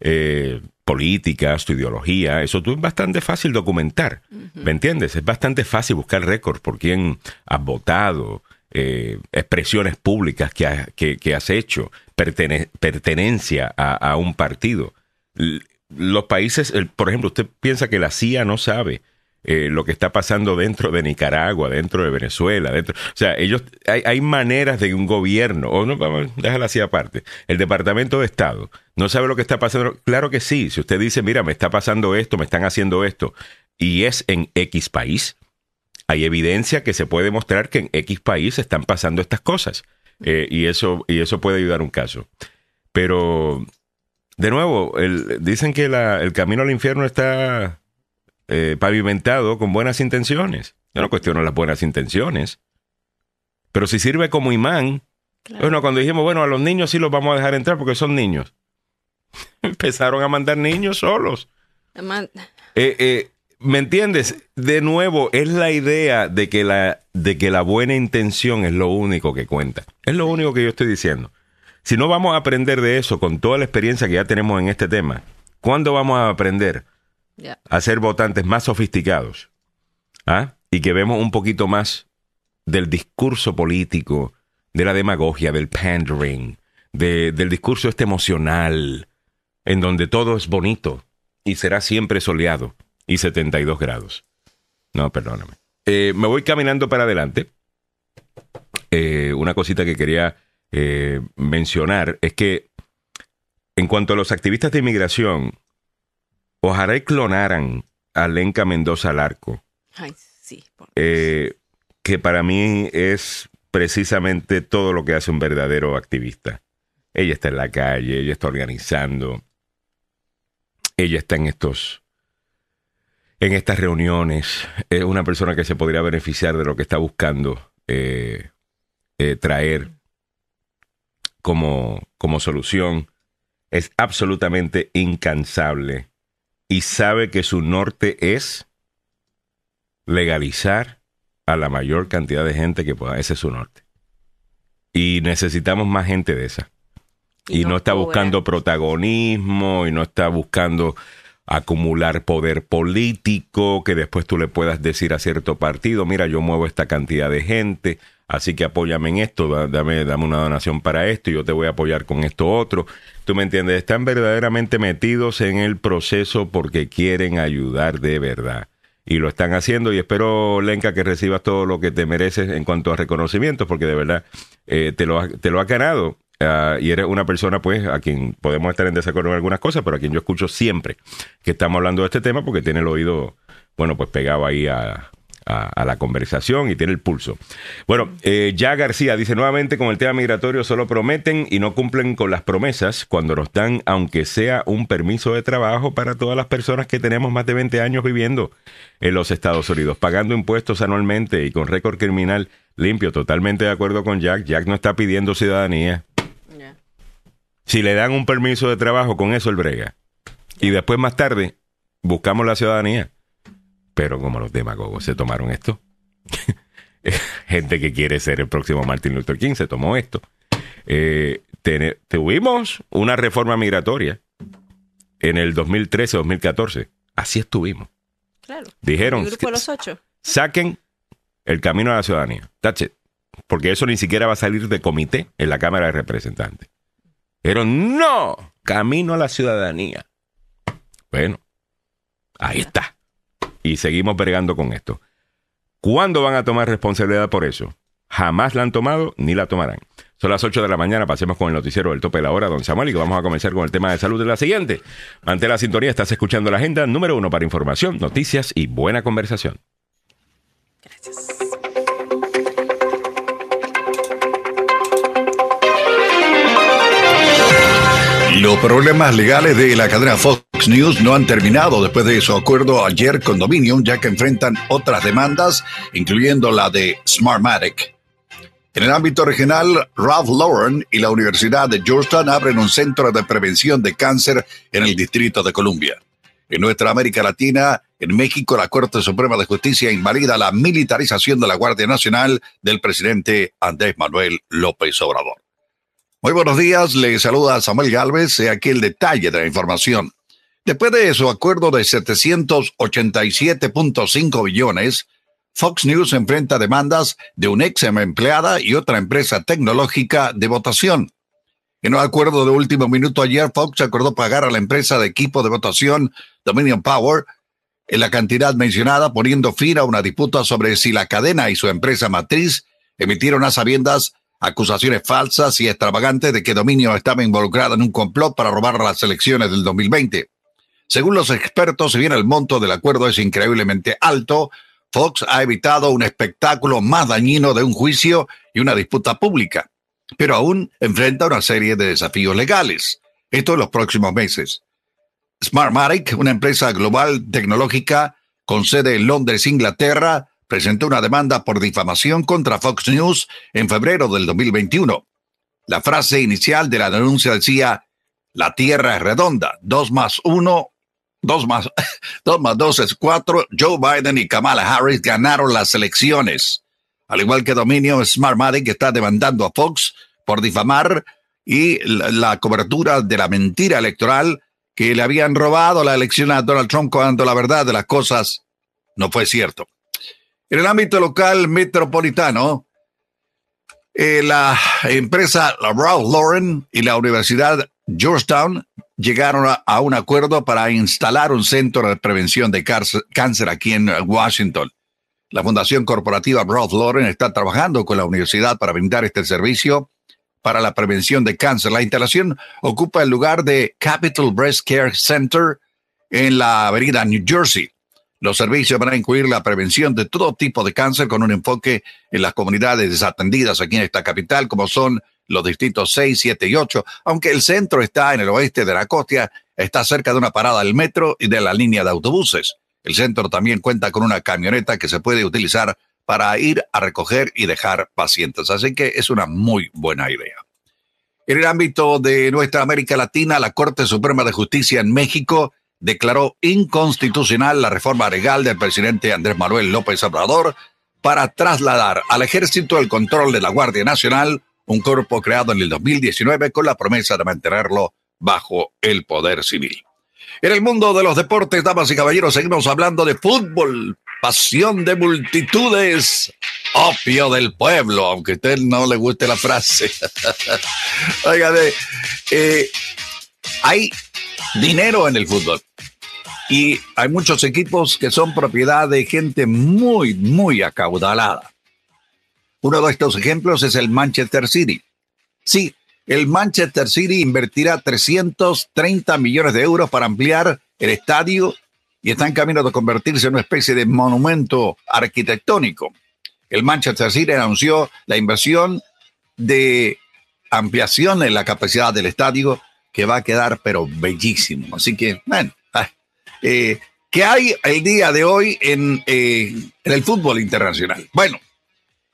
eh, políticas, tu ideología. Eso tú es bastante fácil documentar. ¿Me entiendes? Es bastante fácil buscar récords por quién has votado, eh, expresiones públicas que, que, has hecho, pertenencia a, a un partido los países, por ejemplo, usted piensa que la CIA no sabe eh, lo que está pasando dentro de Nicaragua, dentro de Venezuela, dentro, o sea, ellos hay, hay maneras de un gobierno, o no, vamos, déjala así aparte, el Departamento de Estado no sabe lo que está pasando, claro que sí, si usted dice, mira, me está pasando esto, me están haciendo esto, y es en X país, hay evidencia que se puede mostrar que en X país están pasando estas cosas, eh, y eso y eso puede ayudar un caso, pero de nuevo, dicen que el camino al infierno está eh, pavimentado con buenas intenciones. Yo no cuestiono las buenas intenciones. Pero si sirve como imán, bueno, cuando dijimos, bueno, a los niños sí los vamos a dejar entrar porque son niños. Empezaron a mandar niños solos. Eh, eh, ¿Me entiendes? De nuevo, es la idea de que la, de que la buena intención es lo único que cuenta. Es lo único que yo estoy diciendo. Si no vamos a aprender de eso con toda la experiencia que ya tenemos en este tema, ¿cuándo vamos a aprender a ser votantes más sofisticados? ¿Ah? Y que vemos un poquito más del discurso político, de la demagogia, del pandering, del discurso este emocional, en donde todo es bonito y será siempre soleado y 72 grados. No, perdóname. Eh, me voy caminando para adelante. Eh, una cosita que quería eh, mencionar es que en cuanto a los activistas de inmigración, ojalá clonaran a Lenca Mendoza Larco. Eh, que para mí es precisamente todo lo que hace un verdadero activista. Ella está en la calle, ella está organizando, ella está en estos en estas reuniones, es una persona que se podría beneficiar de lo que está buscando eh, traer como, como solución, es absolutamente incansable y sabe que su norte es legalizar a la mayor cantidad de gente que pueda. Ese es su norte. Y necesitamos más gente de esa. Y, no, está buscando protagonismo y no está buscando acumular poder político que después tú le puedas decir a cierto partido, mira, yo muevo esta cantidad de gente, así que apóyame en esto, dame, dame una donación para esto y yo te voy a apoyar con esto otro. ¿Tú me entiendes? Están verdaderamente metidos en el proceso porque quieren ayudar de verdad. Y lo están haciendo y espero, Lenka, que recibas todo lo que te mereces en cuanto a reconocimiento, porque de verdad eh, te, lo, te lo ha ganado Ah, y eres una persona, pues, a quien podemos estar en desacuerdo en algunas cosas, pero a quien yo escucho siempre que estamos hablando de este tema porque tiene el oído, bueno, pues pegado ahí a, la conversación y tiene el pulso. Bueno, eh, ya García dice nuevamente con el tema migratorio solo prometen y no cumplen con las promesas cuando nos dan, aunque sea un permiso de trabajo para todas las personas que tenemos más de 20 años viviendo en los Estados Unidos, pagando impuestos anualmente y con récord criminal limpio. Totalmente de acuerdo con Jack. Jack no está pidiendo ciudadanía. Si le dan un permiso de trabajo, con eso el brega. Y después más tarde buscamos la ciudadanía. Pero como los demagogos se tomaron esto, gente que quiere ser el próximo Martin Luther King se tomó esto. Eh, tuvimos una reforma migratoria en el 2013-2014. Así estuvimos. Claro. Dijeron, los ocho. saquen el camino a la ciudadanía. That's it. Porque eso ni siquiera va a salir de comité en la Cámara de Representantes. Pero no, camino a la ciudadanía. Bueno, ahí está. Y seguimos bregando con esto. ¿Cuándo van a tomar responsabilidad por eso? Jamás la han tomado ni la tomarán. Son las 8 de la mañana, pasemos con el noticiero del tope de la hora, don Samuel, y vamos a comenzar con el tema de salud de la siguiente. Mantén la sintonía, estás escuchando la agenda número uno para información, noticias y buena conversación. Gracias. Los problemas legales de la cadena Fox News no han terminado después de su acuerdo ayer con Dominion, ya que enfrentan otras demandas, incluyendo la de Smartmatic. En el ámbito regional, Ralph Lauren y la Universidad de Georgetown abren un centro de prevención de cáncer en el Distrito de Columbia. En nuestra América Latina, en México, la Corte Suprema de Justicia invalida la militarización de la Guardia Nacional del presidente Andrés Manuel López Obrador. Muy buenos días, le saluda Samuel Galvez, aquí el detalle de la información. Después de su acuerdo de 787.5 billones, Fox News enfrenta demandas de un ex empleada y otra empresa tecnológica de votación. En un acuerdo de último minuto ayer, Fox acordó pagar a la empresa de equipo de votación Dominion Power en la cantidad mencionada, poniendo fin a una disputa sobre si la cadena y su empresa matriz emitieron a sabiendas acusaciones falsas y extravagantes de que Dominio estaba involucrado en un complot para robar las elecciones del 2020. Según los expertos, si bien el monto del acuerdo es increíblemente alto, Fox ha evitado un espectáculo más dañino de un juicio y una disputa pública, pero aún enfrenta una serie de desafíos legales. Esto en los próximos meses. Smartmatic, una empresa global tecnológica con sede en Londres, Inglaterra, presentó una demanda por difamación contra Fox News en febrero del 2021. La frase inicial de la denuncia decía, la Tierra es redonda, dos más uno, dos más, dos más dos es cuatro, Joe Biden y Kamala Harris ganaron las elecciones. Al igual que Dominio Smartmatic está demandando a Fox por difamar y la, la cobertura de la mentira electoral que le habían robado la elección a Donald Trump cuando la verdad de las cosas no fue cierto. En el ámbito local metropolitano, eh, la empresa Ralph Lauren y la Universidad Georgetown llegaron a, un acuerdo para instalar un centro de prevención de cáncer aquí en Washington. La Fundación Corporativa Ralph Lauren está trabajando con la universidad para brindar este servicio para la prevención de cáncer. La instalación ocupa el lugar de Capital Breast Care Center en la avenida New Jersey. Los servicios van a incluir la prevención de todo tipo de cáncer con un enfoque en las comunidades desatendidas aquí en esta capital, como son los distritos 6, 7 y 8, aunque el centro está en el oeste de la costa, está cerca de una parada del metro y de la línea de autobuses. El centro también cuenta con una camioneta que se puede utilizar para ir a recoger y dejar pacientes, así que es una muy buena idea. En el ámbito de nuestra América Latina, la Corte Suprema de Justicia en México declaró inconstitucional la reforma legal del presidente Andrés Manuel López Obrador para trasladar al ejército el control de la Guardia Nacional, un cuerpo creado en el 2019 con la promesa de mantenerlo bajo el poder civil. En el mundo de los deportes, damas y caballeros, seguimos hablando de fútbol, pasión de multitudes, opio del pueblo, aunque a usted no le guste la frase. Oiga, eh, hay dinero en el fútbol. Y hay muchos equipos que son propiedad de gente muy, muy acaudalada. Uno de estos ejemplos es el Manchester City. Sí, el Manchester City invertirá 330 millones de euros para ampliar el estadio y está en camino de convertirse en una especie de monumento arquitectónico. El Manchester City anunció la inversión de ampliación en la capacidad del estadio que va a quedar pero bellísimo. Así que, bueno, eh, ¿qué hay el día de hoy en, eh, en el fútbol internacional? Bueno,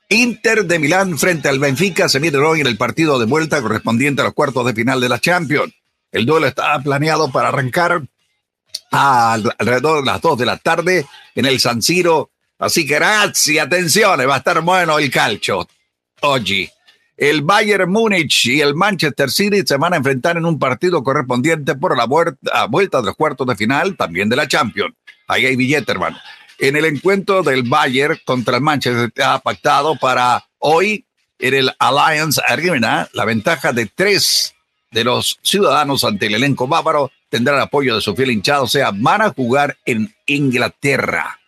Inter de Milán frente al Benfica se mide hoy en el partido de vuelta correspondiente a los cuartos de final de la Champions. El duelo está planeado para arrancar alrededor de las 2 de la tarde en el San Siro. Así que gracias, atención, va a estar bueno el calcio. Oggi. El Bayern Múnich y el Manchester City se van a enfrentar en un partido correspondiente por la vuelta, vuelta de los cuartos de final, también de la Champions. Ahí hay billete, hermano. En el encuentro del Bayern contra el Manchester ha pactado para hoy en el Alliance Arena la ventaja de tres de los ciudadanos ante el elenco bávaro tendrá el apoyo de su fiel hinchado, o sea, van a jugar en Inglaterra.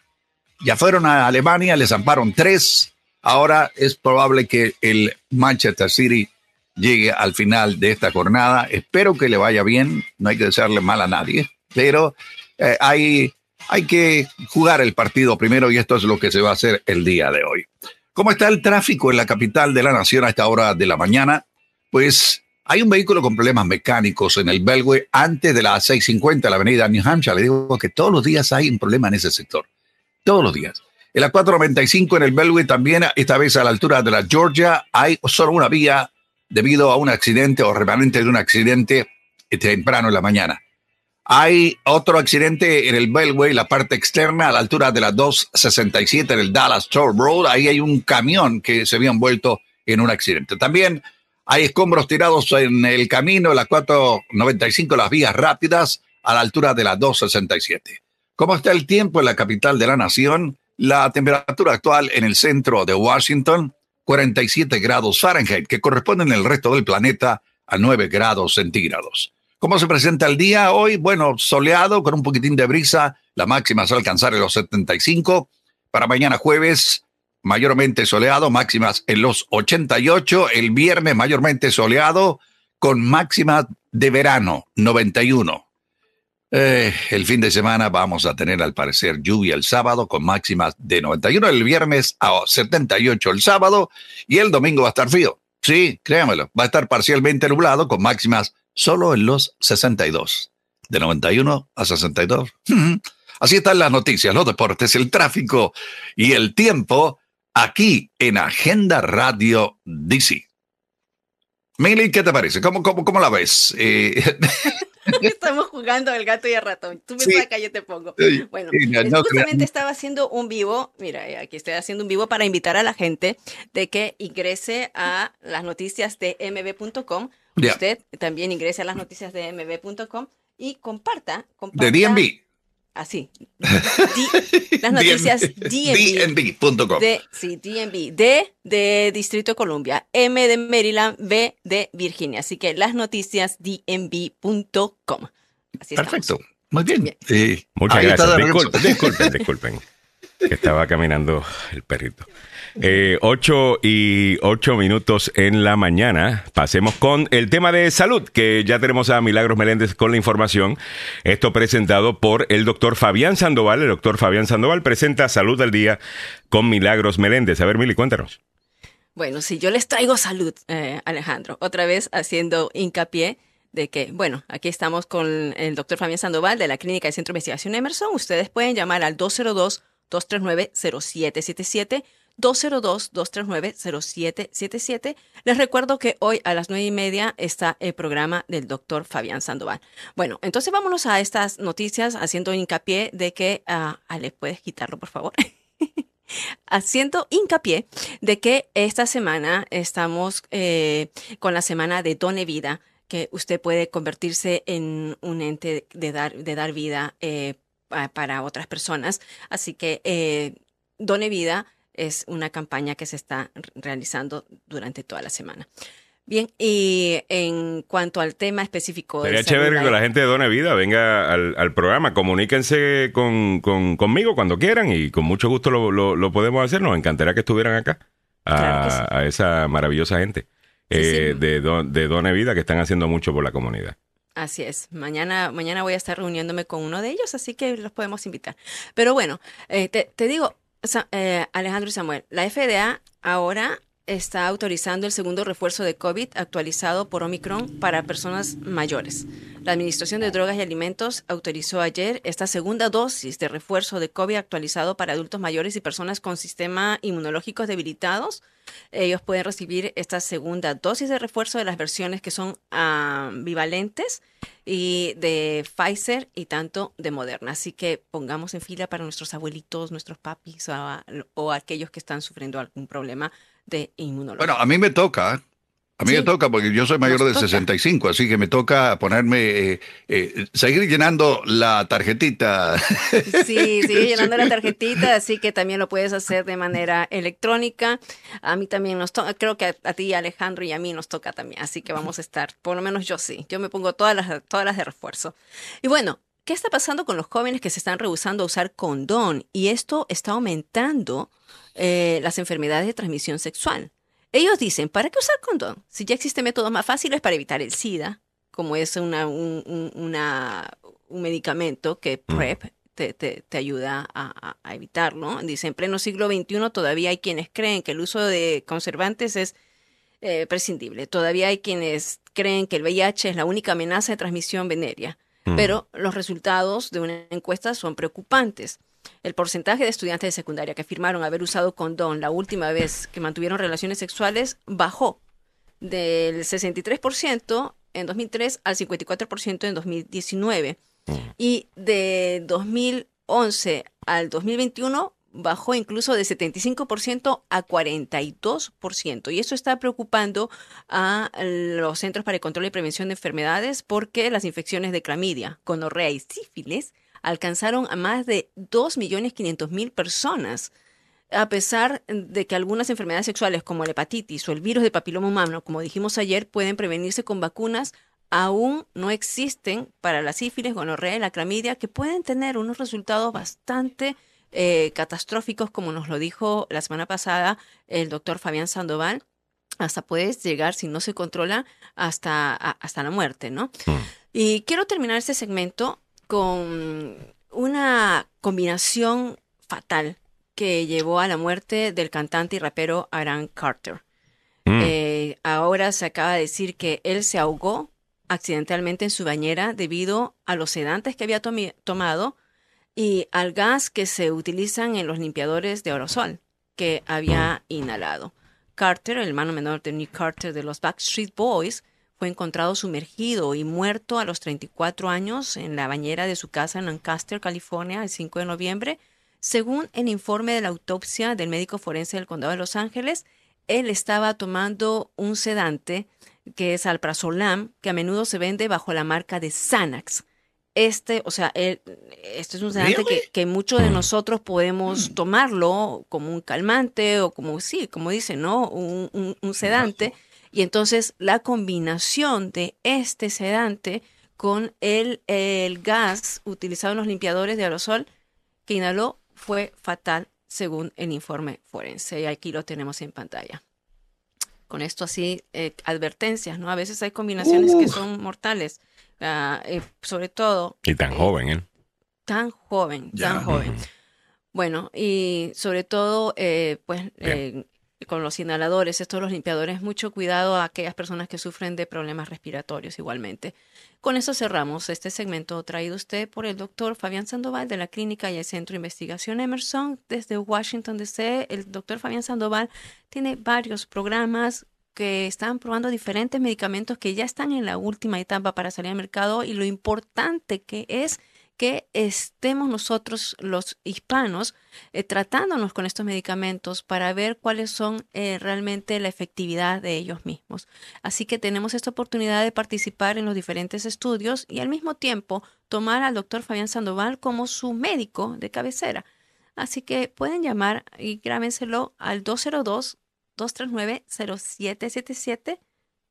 Ya fueron a Alemania, les amparon tres, Ahora es probable que el Manchester City llegue al final de esta jornada. Espero que le vaya bien. No hay que desearle mal a nadie, pero eh, hay, hay que jugar el partido primero y esto es lo que se va a hacer el día de hoy. ¿Cómo está el tráfico en la capital de la nación a esta hora de la mañana? Pues hay un vehículo con problemas mecánicos en el Belway antes de las 6.50 la avenida New Hampshire. Le digo que todos los días hay un problema en ese sector. Todos los días. En la 495 en el Belway también, esta vez a la altura de la Georgia, hay solo una vía debido a un accidente o remanente de un accidente temprano en la mañana. Hay otro accidente en el Belway, la parte externa, a la altura de la 267 en el Dallas Toll Road. Ahí hay un camión que se había envuelto en un accidente. También hay escombros tirados en el camino, en la 495, las vías rápidas, a la altura de la 267. ¿Cómo está el tiempo en la capital de la nación? La temperatura actual en el centro de Washington, 47 grados Fahrenheit, que corresponden en el resto del planeta a 9 grados centígrados. ¿Cómo se presenta el día hoy? Bueno, soleado, con un poquitín de brisa, la máxima se va alcanzar en los 75. Para mañana jueves, mayormente soleado, máximas en los 88. El viernes, mayormente soleado, con máximas de verano, 91. Eh, el fin de semana vamos a tener al parecer lluvia el sábado con máximas de 91 el viernes a 78 el sábado y el domingo va a estar frío. Sí, créamelo, va a estar parcialmente nublado con máximas solo en los 62. De 91 a 62. Así están las noticias, los deportes, el tráfico y el tiempo aquí en Agenda Radio DC. Mili, ¿qué te parece? ¿Cómo, cómo, cómo la ves? Eh, Estamos jugando el gato y el ratón. Tú me sacas, yo te pongo. Bueno, justamente estaba haciendo un vivo. Mira, eh, aquí estoy haciendo un vivo para invitar a la gente de que ingrese a las noticias de mb.com. Usted también ingrese a las noticias de mb.com y comparta, comparta. De DMV. Así. las noticias DNB.com. Sí, DNB. D de Distrito de Columbia. M de Maryland. B de Virginia. Así que las noticias DNB.com. Perfecto. Muy bien. Muchas gracias. Disculpen, disculpen, disculpen. que estaba caminando el perrito. Eh, 8 y 8 minutos en la mañana. Pasemos con el tema de salud, que ya tenemos a Milagros Meléndez con la información. Esto presentado por el doctor Fabián Sandoval. El doctor Fabián Sandoval presenta Salud al Día con Milagros Meléndez. A ver, Mili, cuéntanos. Bueno, si yo les traigo salud, eh, Alejandro. Otra vez haciendo hincapié de que, bueno, aquí estamos con el doctor Fabián Sandoval de la Clínica de Centro de Investigación Emerson. Ustedes pueden llamar al 202 239 0777 202-239-0777. Les recuerdo que hoy a las nueve y media está el programa del doctor Fabián Sandoval. Bueno, entonces vámonos a estas noticias haciendo hincapié de que, uh, Ale, ¿puedes quitarlo, por favor? haciendo hincapié de que esta semana estamos eh, con la semana de Done Vida, que usted puede convertirse en un ente de dar, de dar vida eh, para otras personas. Así que eh, Done Vida es una campaña que se está realizando durante toda la semana. Bien, y en cuanto al tema específico... Sería chévere que la gente de Done Vida venga al, programa. Comuníquense con, conmigo cuando quieran y con mucho gusto lo, podemos hacer. Nos encantaría que estuvieran acá a, esa maravillosa gente eh, De, de Done Vida que están haciendo mucho por la comunidad. Así es. Mañana, mañana voy a estar reuniéndome con uno de ellos, así que los podemos invitar. Pero bueno, eh, te, te, digo, eh, Alejandro y Samuel, la FDA ahora está autorizando el segundo refuerzo de COVID actualizado por Omicron para personas mayores. La Administración de Drogas y Alimentos autorizó ayer esta segunda dosis de refuerzo de COVID actualizado para adultos mayores y personas con sistemas inmunológicos debilitados. Ellos pueden recibir esta segunda dosis de refuerzo de las versiones que son ambivalentes y de Pfizer y tanto de Moderna. Así que pongamos en fila para nuestros abuelitos, nuestros papis o aquellos que están sufriendo algún problema de inmunología. Bueno, a mí me toca. A mí me toca porque yo soy mayor de 65, así que me toca ponerme, eh, eh, seguir llenando la tarjetita. Sí, sigue llenando la tarjetita, así que también lo puedes hacer de manera electrónica. A mí también nos toca, creo que a, ti, Alejandro, y a mí nos toca también, así que vamos a estar, por lo menos yo sí, yo me pongo todas las, todas las de refuerzo. Y bueno, ¿qué está pasando con los jóvenes que se están rehusando a usar condón? Y esto está aumentando eh, las enfermedades de transmisión sexual. Ellos dicen, ¿para qué usar condón? Si ya existen métodos más fáciles para evitar el SIDA, como es una, un, medicamento que mm. PrEP te, ayuda a, evitarlo. Dice, en pleno siglo XXI todavía hay quienes creen que el uso de conservantes es eh, prescindible. Todavía hay quienes creen que el VIH es la única amenaza de transmisión venérea. Mm. Pero los resultados de una encuesta son preocupantes. El porcentaje de estudiantes de secundaria que afirmaron haber usado condón la última vez que mantuvieron relaciones sexuales bajó del 63% en 2003 al 54% en 2019. Mm. Y de 2011 al 2021 bajó incluso de 75% a 42%. Y eso está preocupando a los Centros para el Control y Prevención de Enfermedades porque las infecciones de clamidia, conorrea y sífilis alcanzaron a más de 2.500.000 personas. A pesar de que algunas enfermedades sexuales como la hepatitis o el virus de papiloma humano, como dijimos ayer, pueden prevenirse con vacunas, aún no existen para la sífilis, gonorrea y la clamidia, que pueden tener unos resultados bastante eh, catastróficos, como nos lo dijo la semana pasada el doctor Fabián Sandoval. Hasta puedes llegar, si no se controla, hasta, hasta la muerte, ¿no? Mm. Y quiero terminar este segmento con una combinación fatal que llevó a la muerte del cantante y rapero Aaron Carter. Mm. Eh, ahora se acaba de decir que él se ahogó accidentalmente en su bañera debido a los sedantes que había tomado y al gas que se utilizan en los limpiadores de aerosol que había mm. inhalado. Carter, el hermano menor de Nick Carter de los Backstreet Boys, fue encontrado sumergido y muerto a los 34 años en la bañera de su casa en Lancaster, California, el 5 de noviembre. Según el informe de la autopsia del médico forense del condado de Los Ángeles, él estaba tomando un sedante que es alprazolam, que a menudo se vende bajo la marca de Xanax. Este, o sea, este es un sedante que, muchos de nosotros podemos tomarlo como un calmante o como, sí, como dicen, ¿no? Un, un sedante. Y entonces la combinación de este sedante con el, el gas utilizado en los limpiadores de aerosol que inhaló fue fatal según el informe forense. Y aquí lo tenemos en pantalla. Con esto así, eh, advertencias, ¿no? A veces hay combinaciones que son mortales, ah, eh, sobre todo... Y tan joven, ¿eh? Tan joven, tan joven. Bueno, y sobre todo, eh, pues, con los inhaladores, estos los limpiadores, mucho cuidado a aquellas personas que sufren de problemas respiratorios igualmente. Con eso cerramos este segmento traído usted por el doctor Fabián Sandoval de la Clínica y el Centro de Investigación Emerson desde Washington DC. El doctor Fabián Sandoval tiene varios programas que están probando diferentes medicamentos que ya están en la última etapa para salir al mercado y lo importante que es que estemos nosotros, los hispanos, eh, tratándonos con estos medicamentos para ver cuáles son eh, realmente la efectividad de ellos mismos. Así que tenemos esta oportunidad de participar en los diferentes estudios y al mismo tiempo tomar al doctor Fabián Sandoval como su médico de cabecera. Así que pueden llamar y grábenselo al 202-239-0777,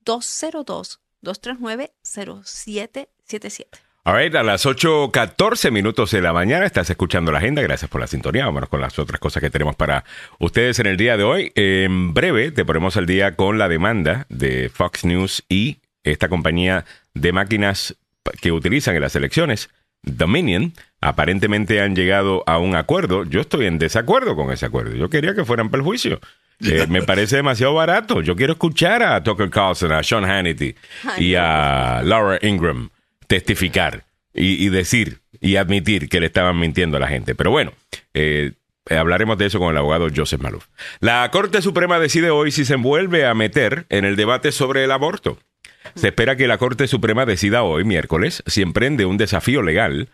202-239-0777. A ver, a las 8.14 minutos de la mañana estás escuchando la agenda. Gracias por la sintonía. Vámonos con las otras cosas que tenemos para ustedes en el día de hoy. En breve te ponemos al día con la demanda de Fox News y esta compañía de máquinas que utilizan en las elecciones, Dominion. Aparentemente han llegado a un acuerdo. Yo estoy en desacuerdo con ese acuerdo. Yo quería que fueran para el juicio. Eh, me parece demasiado barato. Yo quiero escuchar a Tucker Carlson, a Sean Hannity y a Laura Ingram testificar y, decir y admitir que le estaban mintiendo a la gente. Pero bueno, eh, hablaremos de eso con el abogado Joseph Maluf. La Corte Suprema decide hoy si se envuelve a meter en el debate sobre el aborto. Se espera que la Corte Suprema decida hoy, miércoles, si emprende un desafío legal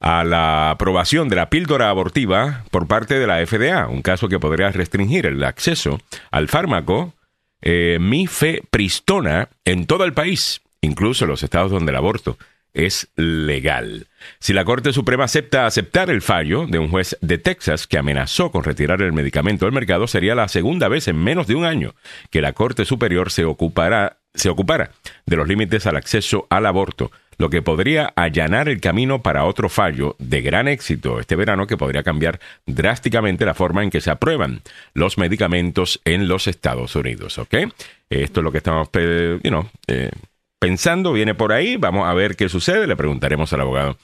a la aprobación de la píldora abortiva por parte de la FDA, un caso que podría restringir el acceso al fármaco eh, mifepristona en todo el país incluso en los estados donde el aborto es legal. Si la Corte Suprema acepta aceptar el fallo de un juez de Texas que amenazó con retirar el medicamento del mercado, sería la segunda vez en menos de un año que la Corte Superior se ocupará se ocupara de los límites al acceso al aborto, lo que podría allanar el camino para otro fallo de gran éxito este verano que podría cambiar drásticamente la forma en que se aprueban los medicamentos en los Estados Unidos. ¿Ok? Esto es lo que estamos, you know, eh, pensando, viene por ahí, vamos a ver qué sucede, le preguntaremos al abogado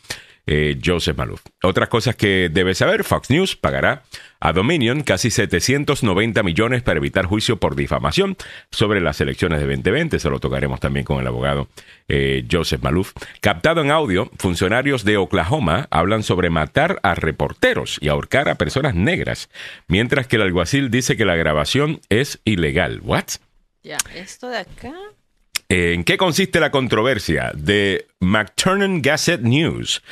eh, Joseph Maluf. Otras cosas que debe saber, Fox News pagará a Dominion casi 790 millones para evitar juicio por difamación sobre las elecciones de 2020, se lo tocaremos también con el abogado eh, Joseph Maluf. Captado en audio, funcionarios de Oklahoma hablan sobre matar a reporteros y ahorcar a personas negras, mientras que el alguacil dice que la grabación es ilegal. ¿What? Ya, esto de acá ¿En qué consiste la controversia? De McTurnan Gazette News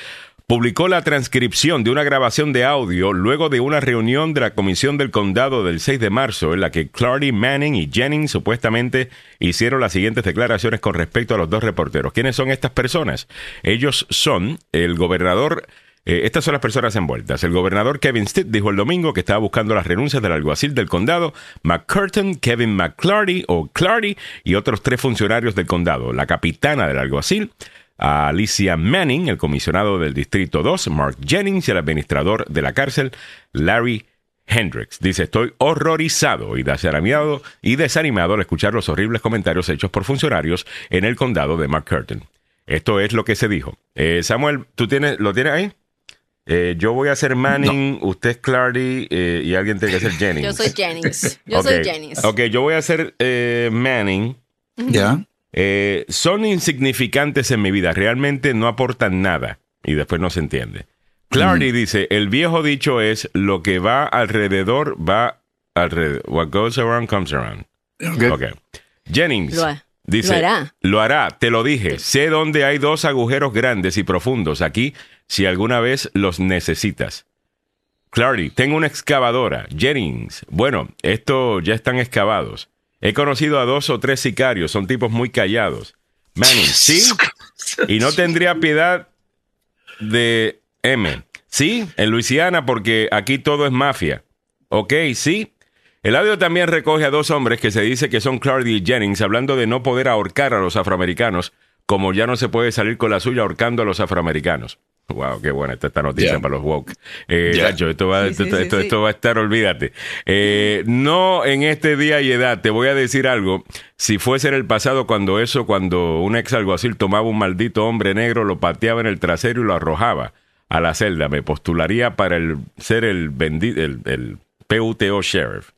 publicó la transcripción de una grabación de audio luego de una reunión de la Comisión del Condado del 6 de marzo en la que Clardy Manning y Jennings supuestamente hicieron las siguientes declaraciones con respecto a los dos reporteros. ¿Quiénes son estas personas? Ellos son el gobernador eh, estas son las personas envueltas. El gobernador Kevin Stitt dijo el domingo que estaba buscando las renuncias del alguacil del condado, McCurtain, Kevin McClarty o Clardy y otros tres funcionarios del condado. La capitana del alguacil, Alicia Manning, el comisionado del Distrito 2, Mark Jennings y el administrador de la cárcel, Larry Hendricks. Dice, estoy horrorizado y desanimado, y desanimado al escuchar los horribles comentarios hechos por funcionarios en el condado de McCurtain. Esto es lo que se dijo. Eh, Samuel, ¿tú tienes, lo tienes ahí? Eh, yo voy a ser Manning, usted es Clardy eh, y alguien tiene que ser Jennings. Yo soy Jennings. Yo soy Jennings. Ok, yo voy a ser eh, Manning. Ya. son insignificantes en mi vida, realmente no aportan nada y después no se entiende. Clardy dice, el viejo dicho es, lo que va alrededor va alrededor. What goes around comes around. Ok. Jennings. Dice, lo hará. Lo hará, te lo dije. Sé dónde hay dos agujeros grandes y profundos. Aquí si alguna vez los necesitas. Clardy, tengo una excavadora. Jennings, bueno, estos ya están excavados. He conocido a dos o tres sicarios, son tipos muy callados. Manning, ¿sí? Y no tendría piedad de M. Sí, en Luisiana, porque aquí todo es mafia. Ok, sí. El audio también recoge a dos hombres que se dice que son Clardy y Jennings hablando de no poder ahorcar a los afroamericanos, como ya no se puede salir con la suya ahorcando a los afroamericanos. Wow, qué buena esta, noticia para los woke. Eh, esto, va, esto, va a estar, olvídate. Eh, no en este día y edad, te voy a decir algo. Si fuese en el pasado cuando eso, cuando un ex alguacil tomaba un maldito hombre negro, lo pateaba en el trasero y lo arrojaba a la celda, me postularía para el, ser el, el, el PUTO sheriff.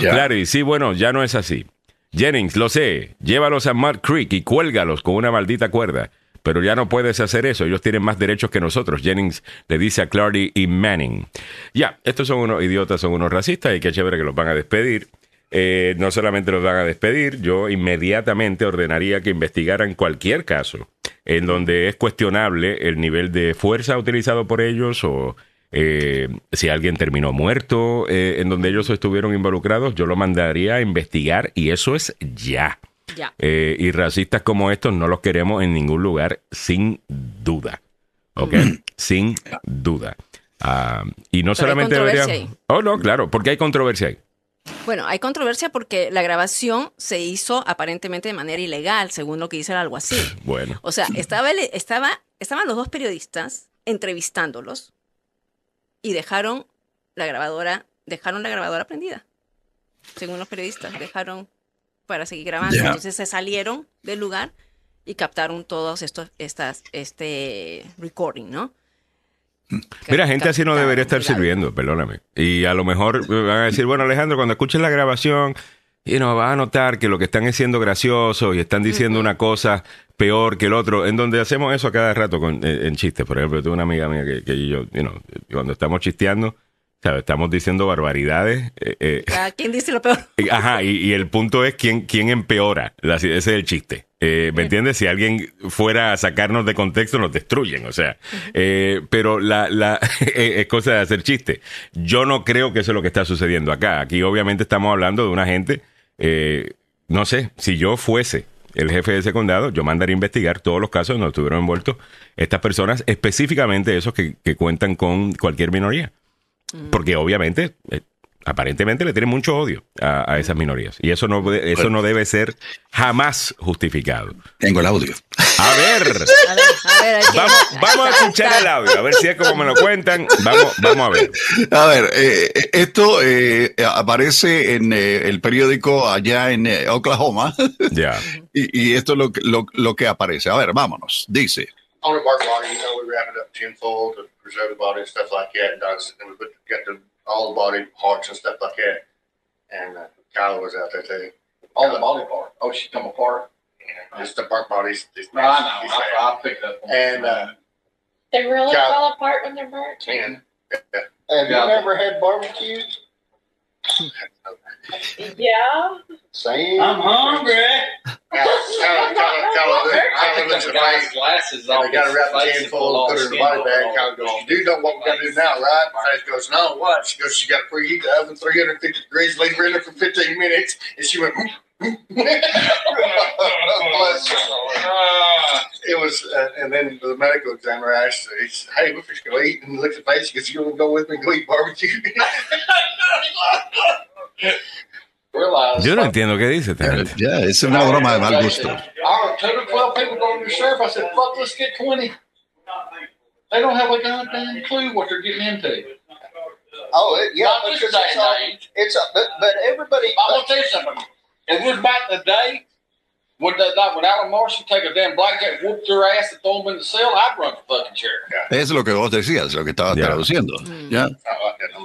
Claro, y sí, bueno, ya no es así. Jennings, lo sé, llévalos a Mud Creek y cuélgalos con una maldita cuerda pero ya no puedes hacer eso. Ellos tienen más derechos que nosotros. Jennings le dice a Clardy y Manning. Ya, estos son unos idiotas, son unos racistas y qué chévere que los van a despedir. Eh, no solamente los van a despedir, yo inmediatamente ordenaría que investigaran cualquier caso en donde es cuestionable el nivel de fuerza utilizado por ellos o eh, si alguien terminó muerto eh, en donde ellos estuvieron involucrados, yo lo mandaría a investigar y eso es ya. Eh, y racistas como estos no los queremos en ningún lugar, sin duda. ¿Ok? sin duda. Ah, y no solamente debería. Oh, no, claro, porque hay controversia ahí. Bueno, hay controversia porque la grabación se hizo aparentemente de manera ilegal, según lo que dice el alguacil. Bueno. O sea, estaba, estaba, estaban los dos periodistas entrevistándolos y dejaron la grabadora, dejaron la grabadora prendida. Según los periodistas, dejaron para seguir grabando. Entonces se salieron del lugar y captaron todos estos, estas, este recording, ¿no? Mira, gente así no debería estar sirviendo, perdóname. Y a lo mejor van a decir, bueno, Alejandro, cuando escuches la grabación, y no vas a notar que lo que están haciendo gracioso y están diciendo una cosa peor que el otro, en donde hacemos eso a cada rato con, en, chistes. Por ejemplo, tengo una amiga mía que, que yo, you know, cuando estamos chisteando, Estamos diciendo barbaridades. Eh, eh. ¿Quién dice lo peor? Ajá, y, el punto es quién, quién empeora. ese es el chiste. Eh, ¿Me entiendes? Si alguien fuera a sacarnos de contexto, nos destruyen. O sea, pero la, la es cosa de hacer chiste. Yo no creo que eso es lo que está sucediendo acá. Aquí obviamente estamos hablando de una gente, no sé, si yo fuese el jefe de ese condado, yo mandaría a investigar todos los casos donde estuvieron envueltos estas personas, específicamente esos que cuentan con cualquier minoría. Porque obviamente, eh, aparentemente le tienen mucho odio a, esas minorías. Y eso no, eso no debe ser jamás justificado. Tengo el audio. A ver. vamos, a escuchar el audio, a ver si es como me lo cuentan. Vamos, vamos a ver. A ver, eh, esto eh, aparece en el periódico allá en Oklahoma. Ya. Y, esto es lo, lo, lo que aparece. A ver, vámonos. Dice. On a bark body, you know, we wrap it up tinfoil to preserve the body and stuff like that. And, dogs, and we put got the all the body parts and stuff like that. And uh, Kyla was out there too. All Kyla, the body part. Oh, she come apart. Yeah, just the bark bodies. no, I know. I, I picked up. And uh, they really Kyla, fall apart when they're burnt. And, yeah. Have you ever had barbecues? Yeah. Same. I'm hungry. Kind of looks at my glasses on. They got to wrap the tin full, put it in the body bag. Kind of goes, "You do know what we got to do now, right?" Face goes, "No, what?" She goes, "She got to preheat the oven 350 degrees, leave her in there for 15 minutes." And she went. Hmm. it was, uh, and then the medical examiner asked, he said, "Hey, we're just gonna eat." And he looked at the face. He goes, "You want to go with me and go eat barbecue?" Yo no entiendo qué dice. Ya, es una broma de mal gusto. Our 10 or 12 people going to surf. I said, fuck, let's get 20. They don't have a goddamn clue what they're getting into. Oh, it, yeah, Not because it's, all, it's a, but, but everybody. I will tell you something. If it was back in the day, would, would Alan Marshall take a damn blackjack, whoop their ass, and throw them in the cell? I'd run the fucking chair. Yeah. Es lo que vos decías, lo que estaba yeah. traduciendo. Mm. Yeah.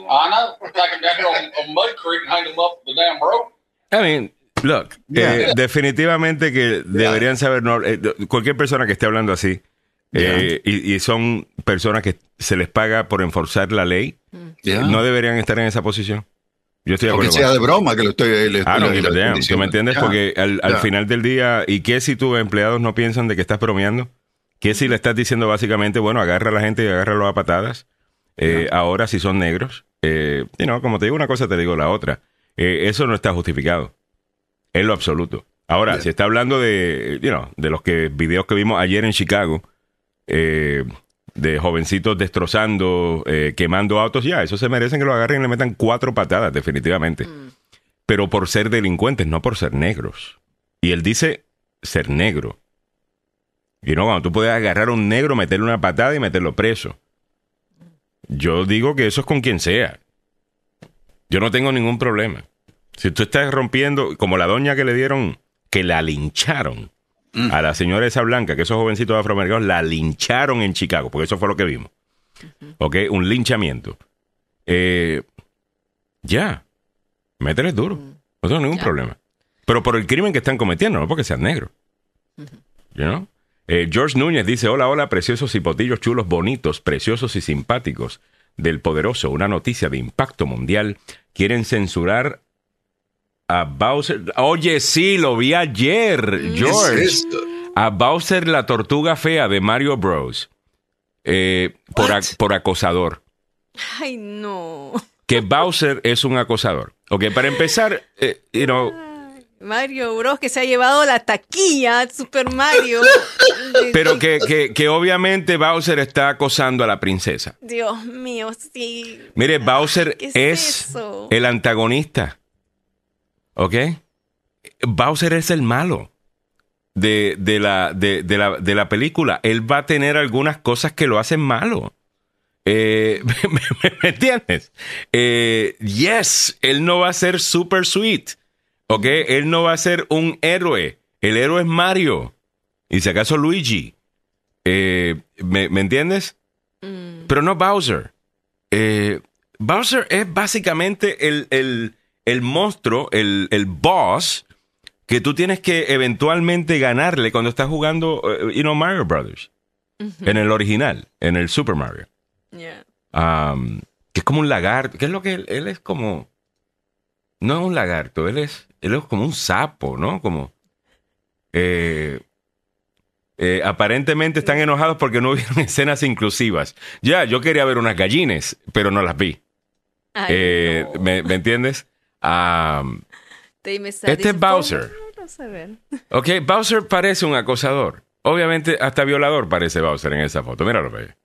I know. Take them down on, on Mud Creek and hang them up the damn rope. I mean, look, yeah. eh, definitivamente que deberían saber, no, eh, cualquier persona que esté hablando así, eh, y, y, son personas que se les paga por enforzar la ley, no deberían estar en esa posición. Yo estoy de acuerdo. sea de broma que lo estoy. Le, ah, no, le, le, ¿Tú me entiendes? Porque al, al final del día, ¿y qué si tus empleados no piensan de que estás bromeando? ¿Qué si le estás diciendo básicamente, bueno, agarra a la gente y agárralo a patadas? Eh, ahora, si son negros, eh, you como te digo una cosa, te digo la otra. Eh, eso no está justificado. En lo absoluto. Ahora, si está hablando de, you know, de los que videos que vimos ayer en Chicago, eh, de jovencitos destrozando, eh, quemando autos, ya, eso se merecen que lo agarren y le metan cuatro patadas, definitivamente. Mm. Pero por ser delincuentes, no por ser negros. Y él dice ser negro. Y no, cuando tú puedes agarrar a un negro, meterle una patada y meterlo preso. Yo digo que eso es con quien sea. Yo no tengo ningún problema. Si tú estás rompiendo, como la doña que le dieron, que la lincharon Mm. A la señora esa blanca, que esos jovencitos afroamericanos la lincharon en Chicago, porque eso fue lo que vimos. ¿Ok? Un linchamiento. Eh, ya. Mételes duro. Mm. No tengo ningún problema. Pero por el crimen que están cometiendo, no porque sean negros. Eh, George Núñez dice: Hola, hola, preciosos hipotillos chulos, bonitos, preciosos y simpáticos del poderoso. Una noticia de impacto mundial. Quieren censurar a Bowser. Oye, sí, lo vi ayer, George. a Bowser la tortuga fea de Mario Bros. Eh, por, por acosador. Ay, no. Que Bowser es un acosador. Ok, para empezar, eh, you know, Mario Bros. que se ha llevado la taquilla, Super Mario. Pero que, que, que, obviamente Bowser está acosando a la princesa. Dios mío, sí. Mire, Bowser es, el antagonista. ¿Ok? Bowser es el malo de, de, la, de, de, la, de la película. Él va a tener algunas cosas que lo hacen malo. Eh, ¿me, entiendes? Eh, yes, él no va a ser super sweet. ¿Ok? Él no va a ser un héroe. El héroe es Mario. Y si acaso Luigi. Eh, ¿me, entiendes? Mm. Pero no Bowser. Bowser es básicamente el, el, el monstruo, el, el, boss que tú tienes que eventualmente ganarle cuando estás jugando, eh, you know, Mario Brothers. En el original, en el Super Mario. Yeah. Um, que es como un lagarto. ¿Qué es lo que él, él es como? No es un lagarto, él es él es como un sapo, ¿no? Como... Eh, eh, aparentemente están enojados porque no hubieron escenas inclusivas. Ya, yo quería ver unas gallines, pero no las vi. Eh, ¿me, entiendes? Este es Bowser. Ok, Bowser parece un acosador. Obviamente, hasta violador parece Bowser en esa foto. Míralo, ve.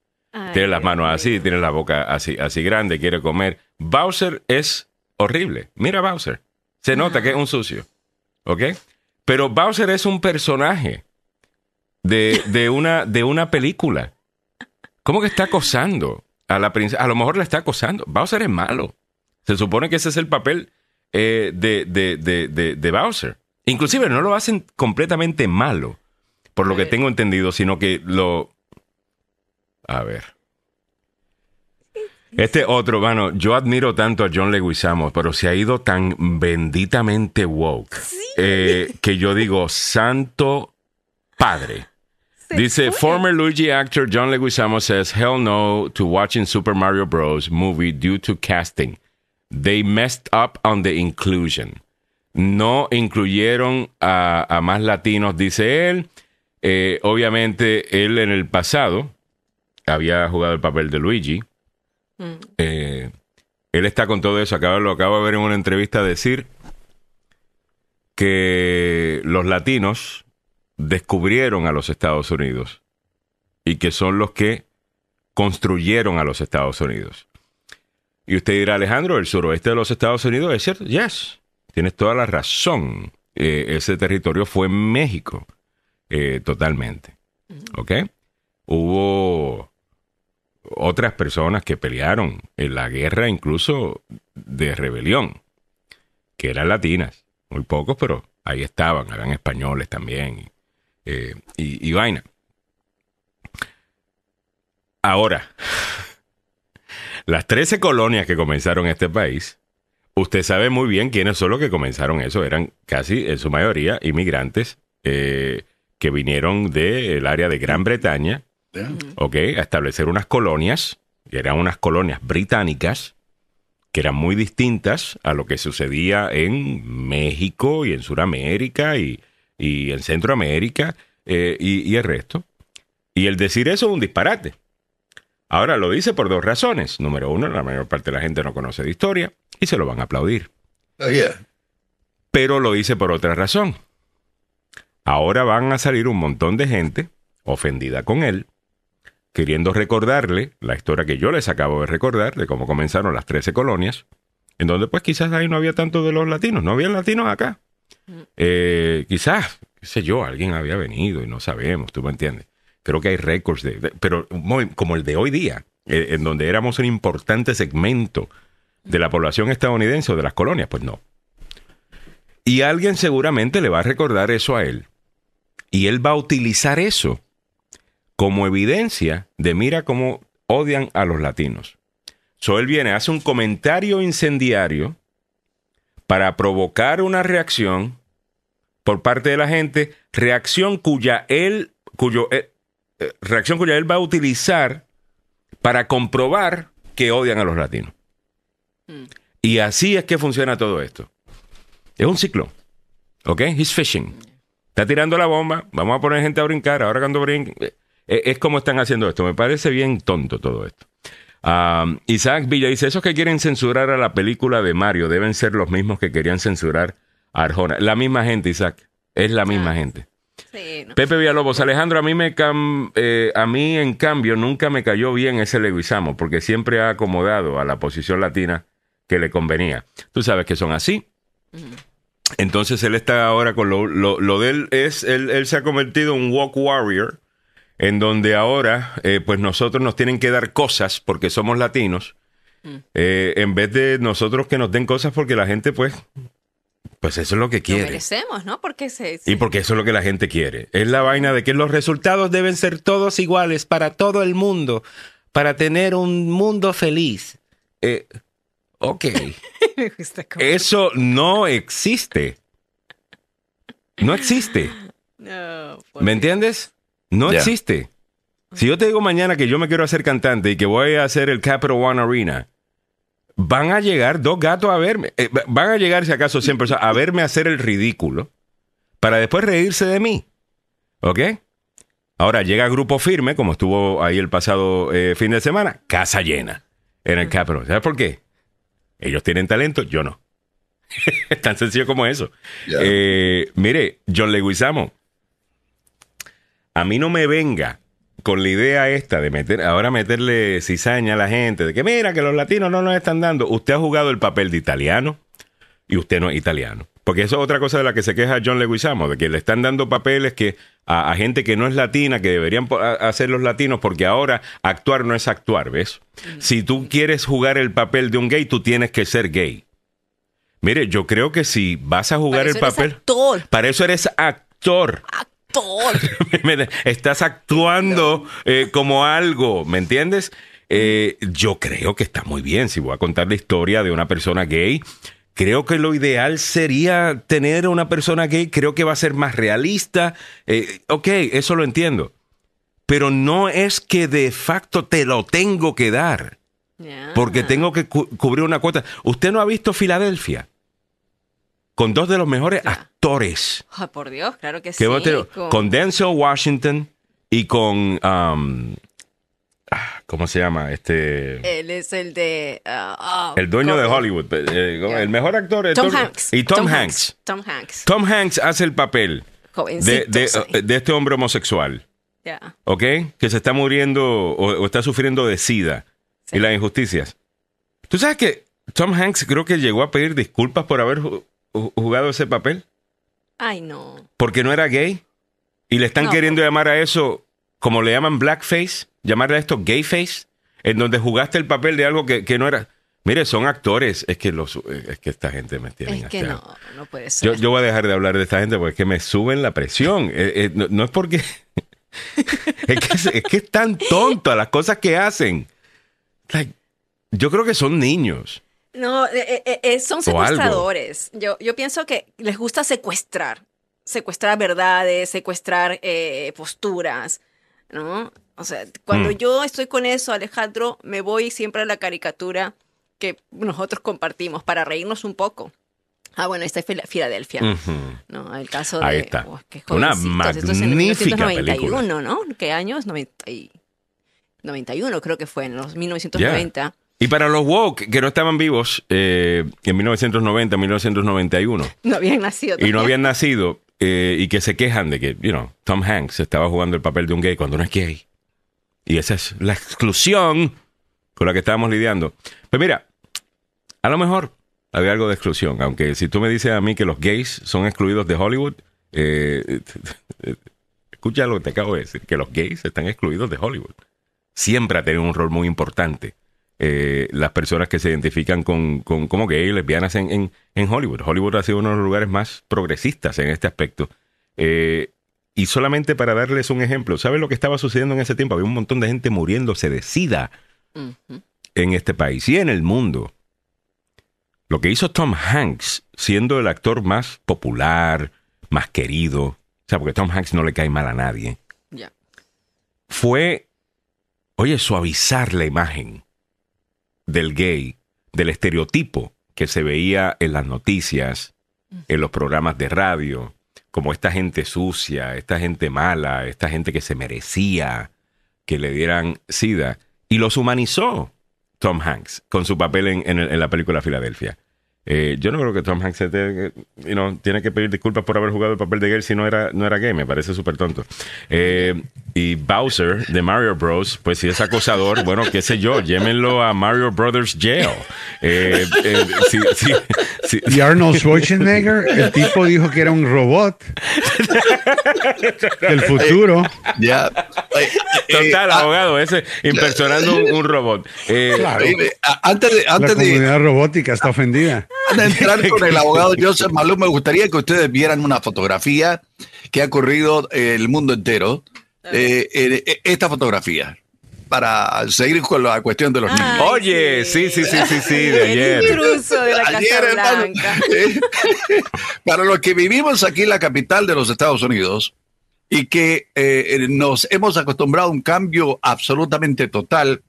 Tiene las manos así, tiene la boca así, así grande, quiere comer. Bowser es horrible. Mira Bowser. Se nota que es un sucio. ¿Ok? Pero Bowser es un personaje de, una, de una película. ¿Cómo que está acosando a la princesa? A lo mejor la está acosando. Bowser es malo. Se supone que ese es el papel eh, de, de, Bowser. Inclusive no lo hacen completamente malo, por lo que tengo entendido, sino que lo... A ver. Este otro, bueno, yo admiro tanto a John Leguizamo, pero se ha ido tan benditamente woke eh, que yo digo, santo padre. Dice, former Luigi actor John Leguizamo says, hell no to watching Super Mario Bros. movie due to casting. They messed up on the inclusion. No incluyeron a, más latinos, dice él. Eh, obviamente, él en el pasado había jugado el papel de Luigi eh, él está con todo eso. Acaba, lo acabo de ver en una entrevista decir que los latinos descubrieron a los Estados Unidos y que son los que construyeron a los Estados Unidos. Y usted dirá, Alejandro, el suroeste de los Estados Unidos es cierto. Yes, tienes toda la razón. Eh, ese territorio fue México, eh, totalmente. ¿Ok? Hubo otras personas que pelearon en la guerra incluso de rebelión, que eran latinas, muy pocos, pero ahí estaban, eran españoles también, eh, y, vaina. Ahora, las 13 colonias que comenzaron este país, usted sabe muy bien quiénes son los que comenzaron eso, eran casi en su mayoría inmigrantes eh, que vinieron del área de Gran Bretaña ¿ok? A establecer unas colonias, que eran unas colonias británicas, que eran muy distintas a lo que sucedía en México y en Sudamérica y, en Centroamérica eh, y, el resto. Y el decir eso es un disparate. Ahora lo dice por dos razones. Número uno, la mayor parte de la gente no conoce de historia y se lo van a aplaudir. Oh, yeah. Pero lo dice por otra razón. Ahora van a salir un montón de gente ofendida con él queriendo recordarle la historia que yo les acabo de recordar de cómo comenzaron las 13 colonias, en donde pues quizás ahí no había tanto de los latinos, no había latinos acá. Eh, quizás, qué sé yo, alguien había venido y no sabemos, tú me entiendes. Creo que hay récords de, pero como el de hoy día, eh, en donde éramos un importante segmento de la población estadounidense o de las colonias, pues no. Y alguien seguramente le va a recordar eso a él. Y él va a utilizar eso como evidencia de mira cómo odian a los latinos. So él viene, hace un comentario incendiario para provocar una reacción por parte de la gente, reacción cuya él, cuyo, eh, reacción cuya él va a utilizar para comprobar que odian a los latinos. Mm. Y así es que funciona todo esto. Es un ciclo. ¿Ok? He's fishing. Está tirando la bomba, vamos a poner gente a brincar, ahora cuando brinquen. Eh, eh, es como están haciendo esto. Me parece bien tonto todo esto. Um, Isaac Villa dice, esos que quieren censurar a la película de Mario deben ser los mismos que querían censurar a Arjona. La misma gente, Isaac. Es la misma gente. Pepe Villalobos, Alejandro, a mí, me eh, a mí en cambio nunca me cayó bien ese leguizamo porque siempre ha acomodado a la posición latina que le convenía. Tú sabes que son así. Entonces él está ahora con lo, lo, de él es, él, se ha convertido en un walk warrior en donde ahora eh, pues nosotros nos tienen que dar cosas porque somos latinos mm. eh, en vez de nosotros que nos den cosas porque la gente pues pues eso es lo que quiere. Lo merecemos, ¿no? Porque se, Y porque eso es lo que la gente quiere. Es la vaina de que los resultados deben ser todos iguales para todo el mundo, para tener un mundo feliz. Eh, ok. eso no existe. No existe. No, ¿Me entiendes? No existe. Si yo te digo mañana que yo me quiero hacer cantante y que voy a hacer el Capital One Arena van a llegar dos gatos a verme. Eh, van a llegar, si acaso, 100 personas a verme hacer el ridículo para después reírse de mí. ¿Ok? Ahora llega Grupo Firme, como estuvo ahí el pasado eh, fin de semana, casa llena en el Capitol. ¿Sabes por qué? Ellos tienen talento, yo no. es tan sencillo como eso. Eh, mire, John Leguizamo, a mí no me venga con la idea esta de meter, ahora meterle cizaña a la gente, de que mira que los latinos no nos están dando. Usted ha jugado el papel de italiano y usted no es italiano. Porque eso es otra cosa de la que se queja John Leguizamo, de que le están dando papeles que a, gente que no es latina, que deberían hacer los latinos, porque ahora actuar no es actuar, ¿ves? Si tú quieres jugar el papel de un gay, tú tienes que ser gay. Mire, yo creo que si vas a jugar el papel, para eso eres actor. Estás actuando eh, como algo, ¿me entiendes? Eh, yo creo que está muy bien. Si voy a contar la historia de una persona gay, creo que lo ideal sería tener una persona gay. Creo que va a ser más realista. Eh, ok, eso lo entiendo. Pero no es que de facto te lo tengo que dar. Porque tengo que cubrir una cuota. ¿Usted no ha visto Filadelfia? Con dos de los mejores actores. por Dios, claro que sí. Con... Denzel Washington y con... Um, ah, ¿Cómo se llama? Este. Él es el de. Uh, oh, el dueño de Hollywood. Eh, el mejor actor es Tom, Hanks. Y Tom, Hanks. Tom Hanks. Tom Hanks hace el papel de, de, este hombre homosexual. Yeah. ¿Ok? Que se está muriendo o, está sufriendo de SIDA y las injusticias. ¿Tú sabes que Tom Hanks creo que llegó a pedir disculpas por haber jugado ese papel? Ay, no. Porque no era gay. Y le están queriendo llamar a eso, como le llaman blackface, llamarle a esto gayface, en donde jugaste el papel de algo que, no era. Mire, son actores. Es que los, es que esta gente me tiene. Es que no, no puede ser. Yo, voy a dejar de hablar de esta gente porque es que me suben la presión. Eh, eh, no, es porque. es, que, es, que es tan tonto a las cosas que hacen. yo creo que son niños. No, eh, eh, eh, son secuestradores. Yo, yo pienso que les gusta secuestrar, secuestrar verdades, secuestrar posturas, ¿no? O sea, cuando mm. yo estoy con eso, Alejandro, me voy siempre a la caricatura que nosotros compartimos para reírnos un poco. Ah, bueno, esta es Filadelfia. ¿no? El caso de. Ahí está. Una magnífica película. ¿no? ¿Qué años? 91, creo que fue, en los 1990. Y para los woke que no estaban vivos eh, en 1990, 1991. No habían nacido. Y no habían nacido eh, y que se quejan de que, you know, Tom Hanks estaba jugando el papel de un gay cuando no es gay. Y esa es la exclusión con la que estábamos lidiando. Pues mira, a lo mejor había algo de exclusión, aunque si tú me dices a mí que los gays son excluidos de Hollywood, eh, escucha lo que te acabo de decir, que los gays están excluidos de Hollywood. Siempre ha tenido un rol muy importante eh, las personas que se identifican con, como gay y lesbianas en, Hollywood. Hollywood ha sido uno de los lugares más progresistas en este aspecto. Eh, y solamente para darles un ejemplo, ¿saben lo que estaba sucediendo en ese tiempo? Había un montón de gente muriéndose de sida en este país y en el mundo. Lo que hizo Tom Hanks, siendo el actor más popular, más querido, o sea, porque Tom Hanks no le cae mal a nadie, fue, oye, suavizar la imagen del gay, del estereotipo que se veía en las noticias, en los programas de radio, como esta gente sucia, esta gente mala, esta gente que se merecía que le dieran sida. Y los humanizó Tom Hanks con su papel en, en la película Filadelfia. Eh, yo no creo que Tom Hanks tiene que pedir disculpas por haber jugado el papel de gay si no era, no era gay, me parece súper tonto. Eh, y Bowser de Mario Bros, pues si es acosador, bueno, qué sé yo, llémenlo a Mario Brothers Jail. Eh, y Arnold Schwarzenegger, el tipo dijo que era un robot del futuro. Ya. Total, abogado, ese impersonando un, robot. claro. Antes de, antes La comunidad robótica está ofendida de entrar con el abogado Joseph Malú, me gustaría que ustedes vieran una fotografía que ha corrido el mundo entero. Eh, eh, esta fotografía para seguir con la cuestión de los niños. Oye, sí, sí, sí, sí, sí, de ayer. intruso de la Casa Blanca. para los que vivimos aquí en la capital de los Estados Unidos y que eh, nos hemos acostumbrado a un cambio absolutamente total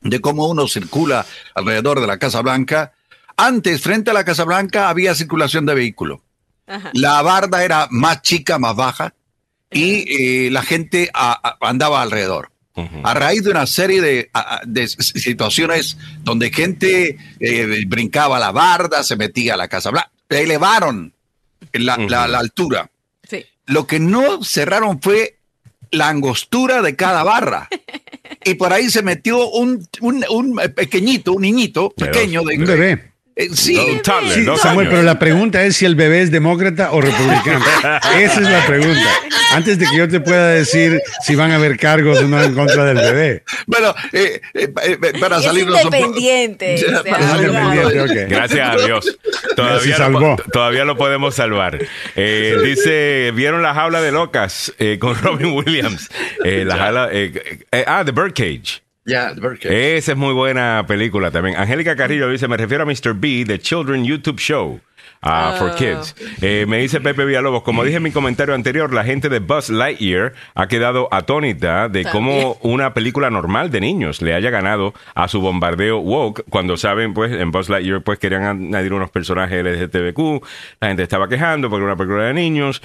de cómo uno circula alrededor de la Casa Blanca, antes, frente a la Casa Blanca, había circulación de vehículos. La barda era más chica, más baja, y eh, la gente andaba alrededor. A raíz de una serie de, situaciones donde gente eh, brincaba la barda, se metía a la Casa Blanca, elevaron la, la, altura. Lo que no cerraron fue la angostura de cada barra. y por ahí se metió un, un, un pequeñito, un niñito pequeño. De, un bebé eh, sí, Samuel, pero la pregunta es si el bebé es demócrata o republicano. Esa es la pregunta. Antes de que yo te pueda decir si van a haber cargos o no en contra del bebé. Bueno, eh, eh, para salir independiente. Gracias a Dios. Todavía, lo, todavía lo podemos salvar. dice, ¿vieron la jaula de locas con Robin Williams? la jaula, ah, The Birdcage. Esa es muy buena película también. Angélica Carrillo dice, me refiero a Mr. B, The Children YouTube Show. Uh, for Kids. Eh, me dice Pepe Villalobos, como dije en mi comentario anterior, la gente de Buzz Lightyear ha quedado atónita de cómo una película normal de niños le haya ganado a su bombardeo woke cuando saben, pues, en Buzz Lightyear, pues querían añadir unos personajes LGTBQ, la gente estaba quejando porque era una película de niños.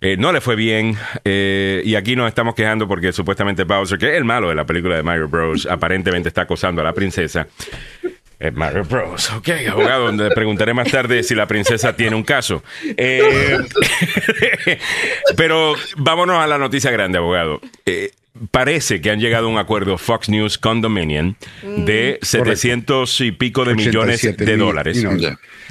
Eh, no le fue bien. Eh, y aquí nos estamos quejando porque supuestamente Bowser, que es el malo de la película de Mario Bros., aparentemente está acosando a la princesa. Es Mario Bros. Ok, abogado, le preguntaré más tarde si la princesa tiene un caso. Eh, pero vámonos a la noticia grande, abogado parece que han llegado a un acuerdo Fox News con Dominion de 700 y pico de millones de dólares.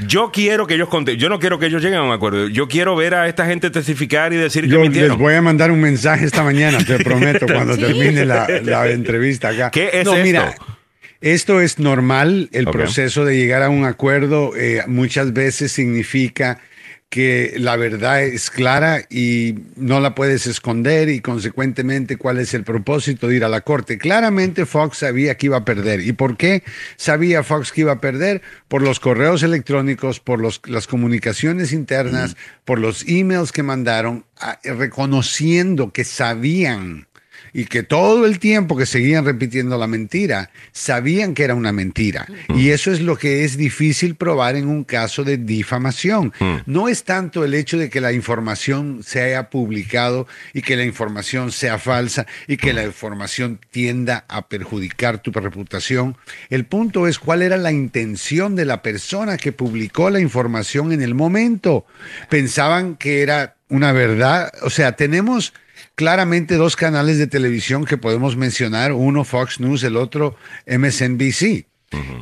Yo quiero que ellos yo no quiero que ellos lleguen a un acuerdo. Yo quiero ver a esta gente testificar y decir yo que les voy a mandar un mensaje esta mañana, te prometo, cuando termine la, entrevista acá. ¿Qué es esto? Mira, esto es normal, el proceso de llegar a un acuerdo eh, muchas veces significa que la verdad es clara y no la puedes esconder y consecuentemente cuál es el propósito de ir a la corte. Claramente Fox sabía que iba a perder. ¿Y por qué sabía Fox que iba a perder? Por los correos electrónicos, por los, las comunicaciones internas, por los emails que mandaron, reconociendo que sabían y que todo el tiempo que seguían repitiendo la mentira, sabían que era una mentira. Y eso es lo que es difícil probar en un caso de difamación. No es tanto el hecho de que la información se haya publicado y que la información sea falsa y que la información tienda a perjudicar tu reputación. El punto es cuál era la intención de la persona que publicó la información en el momento. Pensaban que era una verdad. O sea, tenemos claramente dos canales de televisión que podemos mencionar, uno Fox News, el otro MSNBC.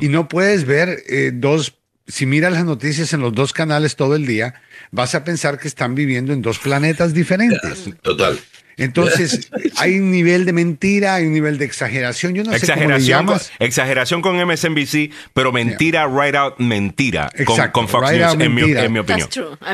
Y no puedes ver eh, dos, si miras las noticias en los dos canales todo el día, vas a pensar que están viviendo en dos planetas diferentes. Total. Entonces, hay un nivel de mentira, hay un nivel de exageración. Yo no exageración sé cómo llamas. Con, exageración con MSNBC, pero mentira, right out, mentira. con, Fox News, en mi, opinión.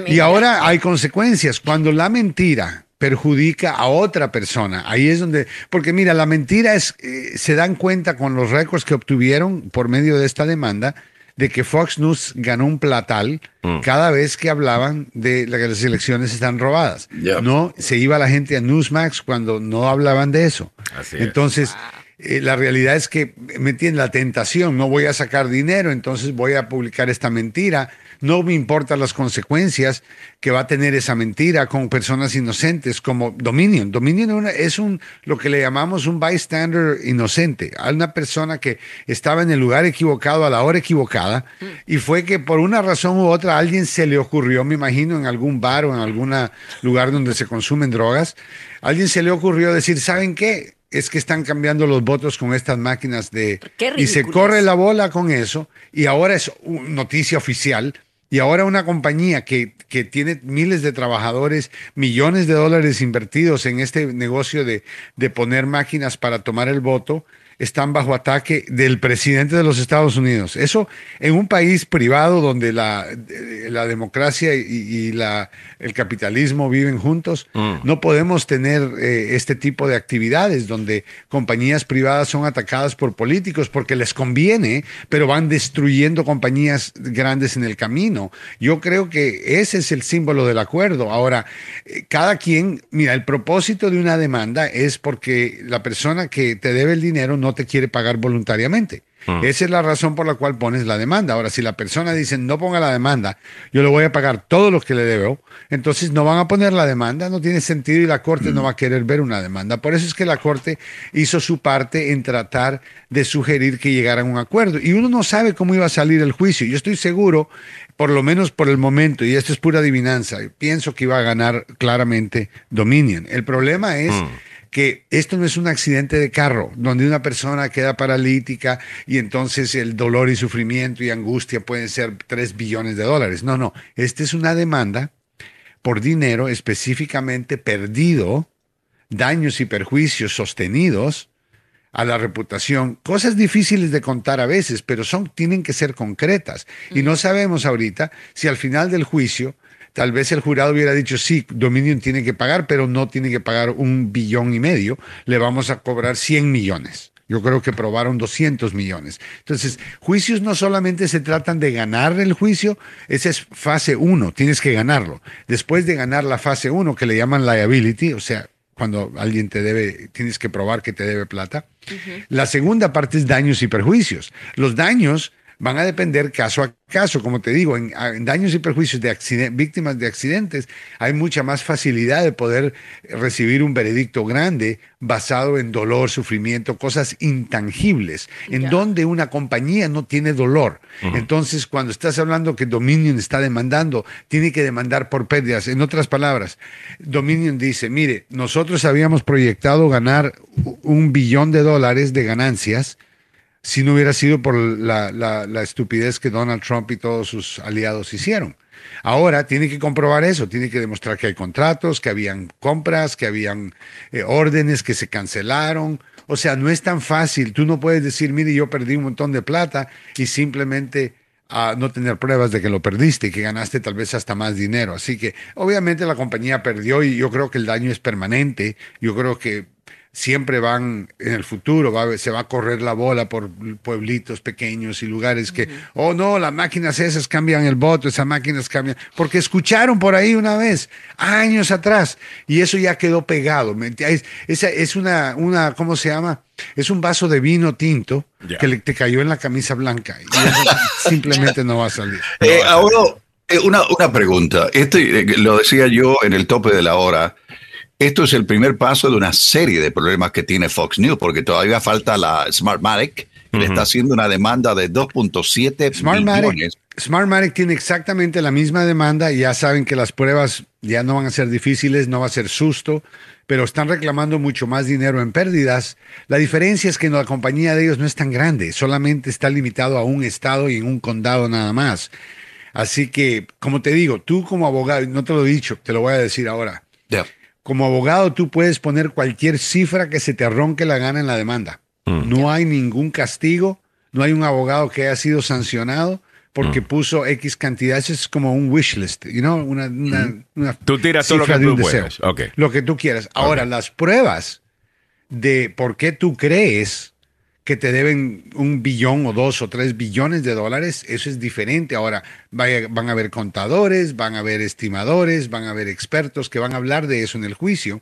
y ahora hay consecuencias. Cuando la mentira perjudica a otra persona. Ahí es donde, porque mira, la mentira es, eh, se dan cuenta con los récords que obtuvieron por medio de esta demanda de que Fox News ganó un platal mm. cada vez que hablaban de que las elecciones están robadas. No, se iba la gente a Newsmax cuando no hablaban de eso. Entonces, eh, la realidad es que me tiene la tentación, no voy a sacar dinero, entonces voy a publicar esta mentira no me importan las consecuencias que va a tener esa mentira con personas inocentes como Dominion. Dominion es un, lo que le llamamos un bystander inocente, a una persona que estaba en el lugar equivocado a la hora equivocada y fue que por una razón u otra a alguien se le ocurrió, me imagino, en algún bar o en algún lugar donde se consumen drogas, a alguien se le ocurrió decir, ¿saben qué? es que están cambiando los votos con estas máquinas de... y se corre la bola con eso y ahora es noticia oficial y ahora una compañía que, que, tiene miles de trabajadores, millones de dólares invertidos en este negocio de, de poner máquinas para tomar el voto, están bajo ataque del presidente de los Estados Unidos. Eso en un país privado donde la, la democracia y, la, el capitalismo viven juntos, mm. no podemos tener eh, este tipo de actividades donde compañías privadas son atacadas por políticos porque les conviene, pero van destruyendo compañías grandes en el camino. Yo creo que ese es el símbolo del acuerdo. Ahora, eh, cada quien, mira, el propósito de una demanda es porque la persona que te debe el dinero no no te quiere pagar voluntariamente. Mm. Esa es la razón por la cual pones la demanda. Ahora, si la persona dice no ponga la demanda, yo le voy a pagar todo lo que le debo, entonces no van a poner la demanda, no tiene sentido y la Corte no va a querer ver una demanda. Por eso es que la Corte hizo su parte en tratar de sugerir que llegaran a un acuerdo. Y uno no sabe cómo iba a salir el juicio. Yo estoy seguro, por lo menos por el momento, y esto es pura adivinanza, pienso que iba a ganar claramente Dominion. El problema es... Mm que esto no es un accidente de carro, donde una persona queda paralítica y entonces el dolor y sufrimiento y angustia pueden ser 3 billones de dólares. No, no, esta es una demanda por dinero específicamente perdido, daños y perjuicios sostenidos a la reputación, cosas difíciles de contar a veces, pero son tienen que ser concretas. Y no sabemos ahorita si al final del juicio Tal vez el jurado hubiera dicho, sí, Dominion tiene que pagar, pero no tiene que pagar un billón y medio, le vamos a cobrar 100 millones. Yo creo que probaron 200 millones. Entonces, juicios no solamente se tratan de ganar el juicio, esa es fase 1, tienes que ganarlo. Después de ganar la fase 1, que le llaman liability, o sea, cuando alguien te debe, tienes que probar que te debe plata. La segunda parte es daños y perjuicios. Los daños van a depender caso a caso. Como te digo, en, daños y perjuicios de víctimas de accidentes hay mucha más facilidad de poder recibir un veredicto grande basado en dolor, sufrimiento, cosas intangibles, en donde una compañía no tiene dolor. Entonces, cuando estás hablando que Dominion está demandando, tiene que demandar por pérdidas. En otras palabras, Dominion dice, mire, nosotros habíamos proyectado ganar un billón de dólares de ganancias si no hubiera sido por la, estupidez que Donald Trump y todos sus aliados hicieron. Ahora tiene que comprobar eso, tiene que demostrar que hay contratos, que habían compras, que habían eh, órdenes que se cancelaron. O sea, no es tan fácil. Tú no puedes decir, mire, yo perdí un montón de plata y simplemente no tener pruebas de que lo perdiste y que ganaste tal vez hasta más dinero. Así que obviamente la compañía perdió y yo creo que el daño es permanente. Yo creo que siempre van en el futuro, se va a correr la bola por pueblitos pequeños y lugares que, oh no, las máquinas esas cambian el voto, esas máquinas cambian, porque escucharon por ahí una vez, años atrás, y eso ya quedó pegado. Es, esa es una, una, ¿cómo se llama? Es un vaso de vino tinto que le, te cayó en la camisa blanca y simplemente no va a salir. Eh, ahora, eh, una, una pregunta, este, eh, lo decía yo en el tope de la hora. Esto es el primer paso de una serie de problemas que tiene Fox News, porque todavía falta la Smartmatic, que le está haciendo una demanda de 2.7 Smartmatic, Smartmatic tiene exactamente la misma demanda y ya saben que las pruebas ya no van a ser difíciles, no va a ser susto, pero están reclamando mucho más dinero en pérdidas. La diferencia es que la compañía de ellos no es tan grande, solamente está limitado a un estado y en un condado nada más. Así que, como te digo, tú como abogado, no te lo he dicho, te lo voy a decir ahora. Como abogado tú puedes poner cualquier cifra que se te ronque la gana en la demanda. Mm. No hay ningún castigo, no hay un abogado que haya sido sancionado porque mm. puso X cantidad. Eso es como un wish list, you know? una, mm. Tú tiras todo lo que tú. Lo que tú quieras. Ahora, las pruebas de por qué tú crees que te deben un billón o dos o tres billones de dólares, eso es diferente. Ahora van a haber contadores, van a haber estimadores, van a haber expertos que van a hablar de eso en el juicio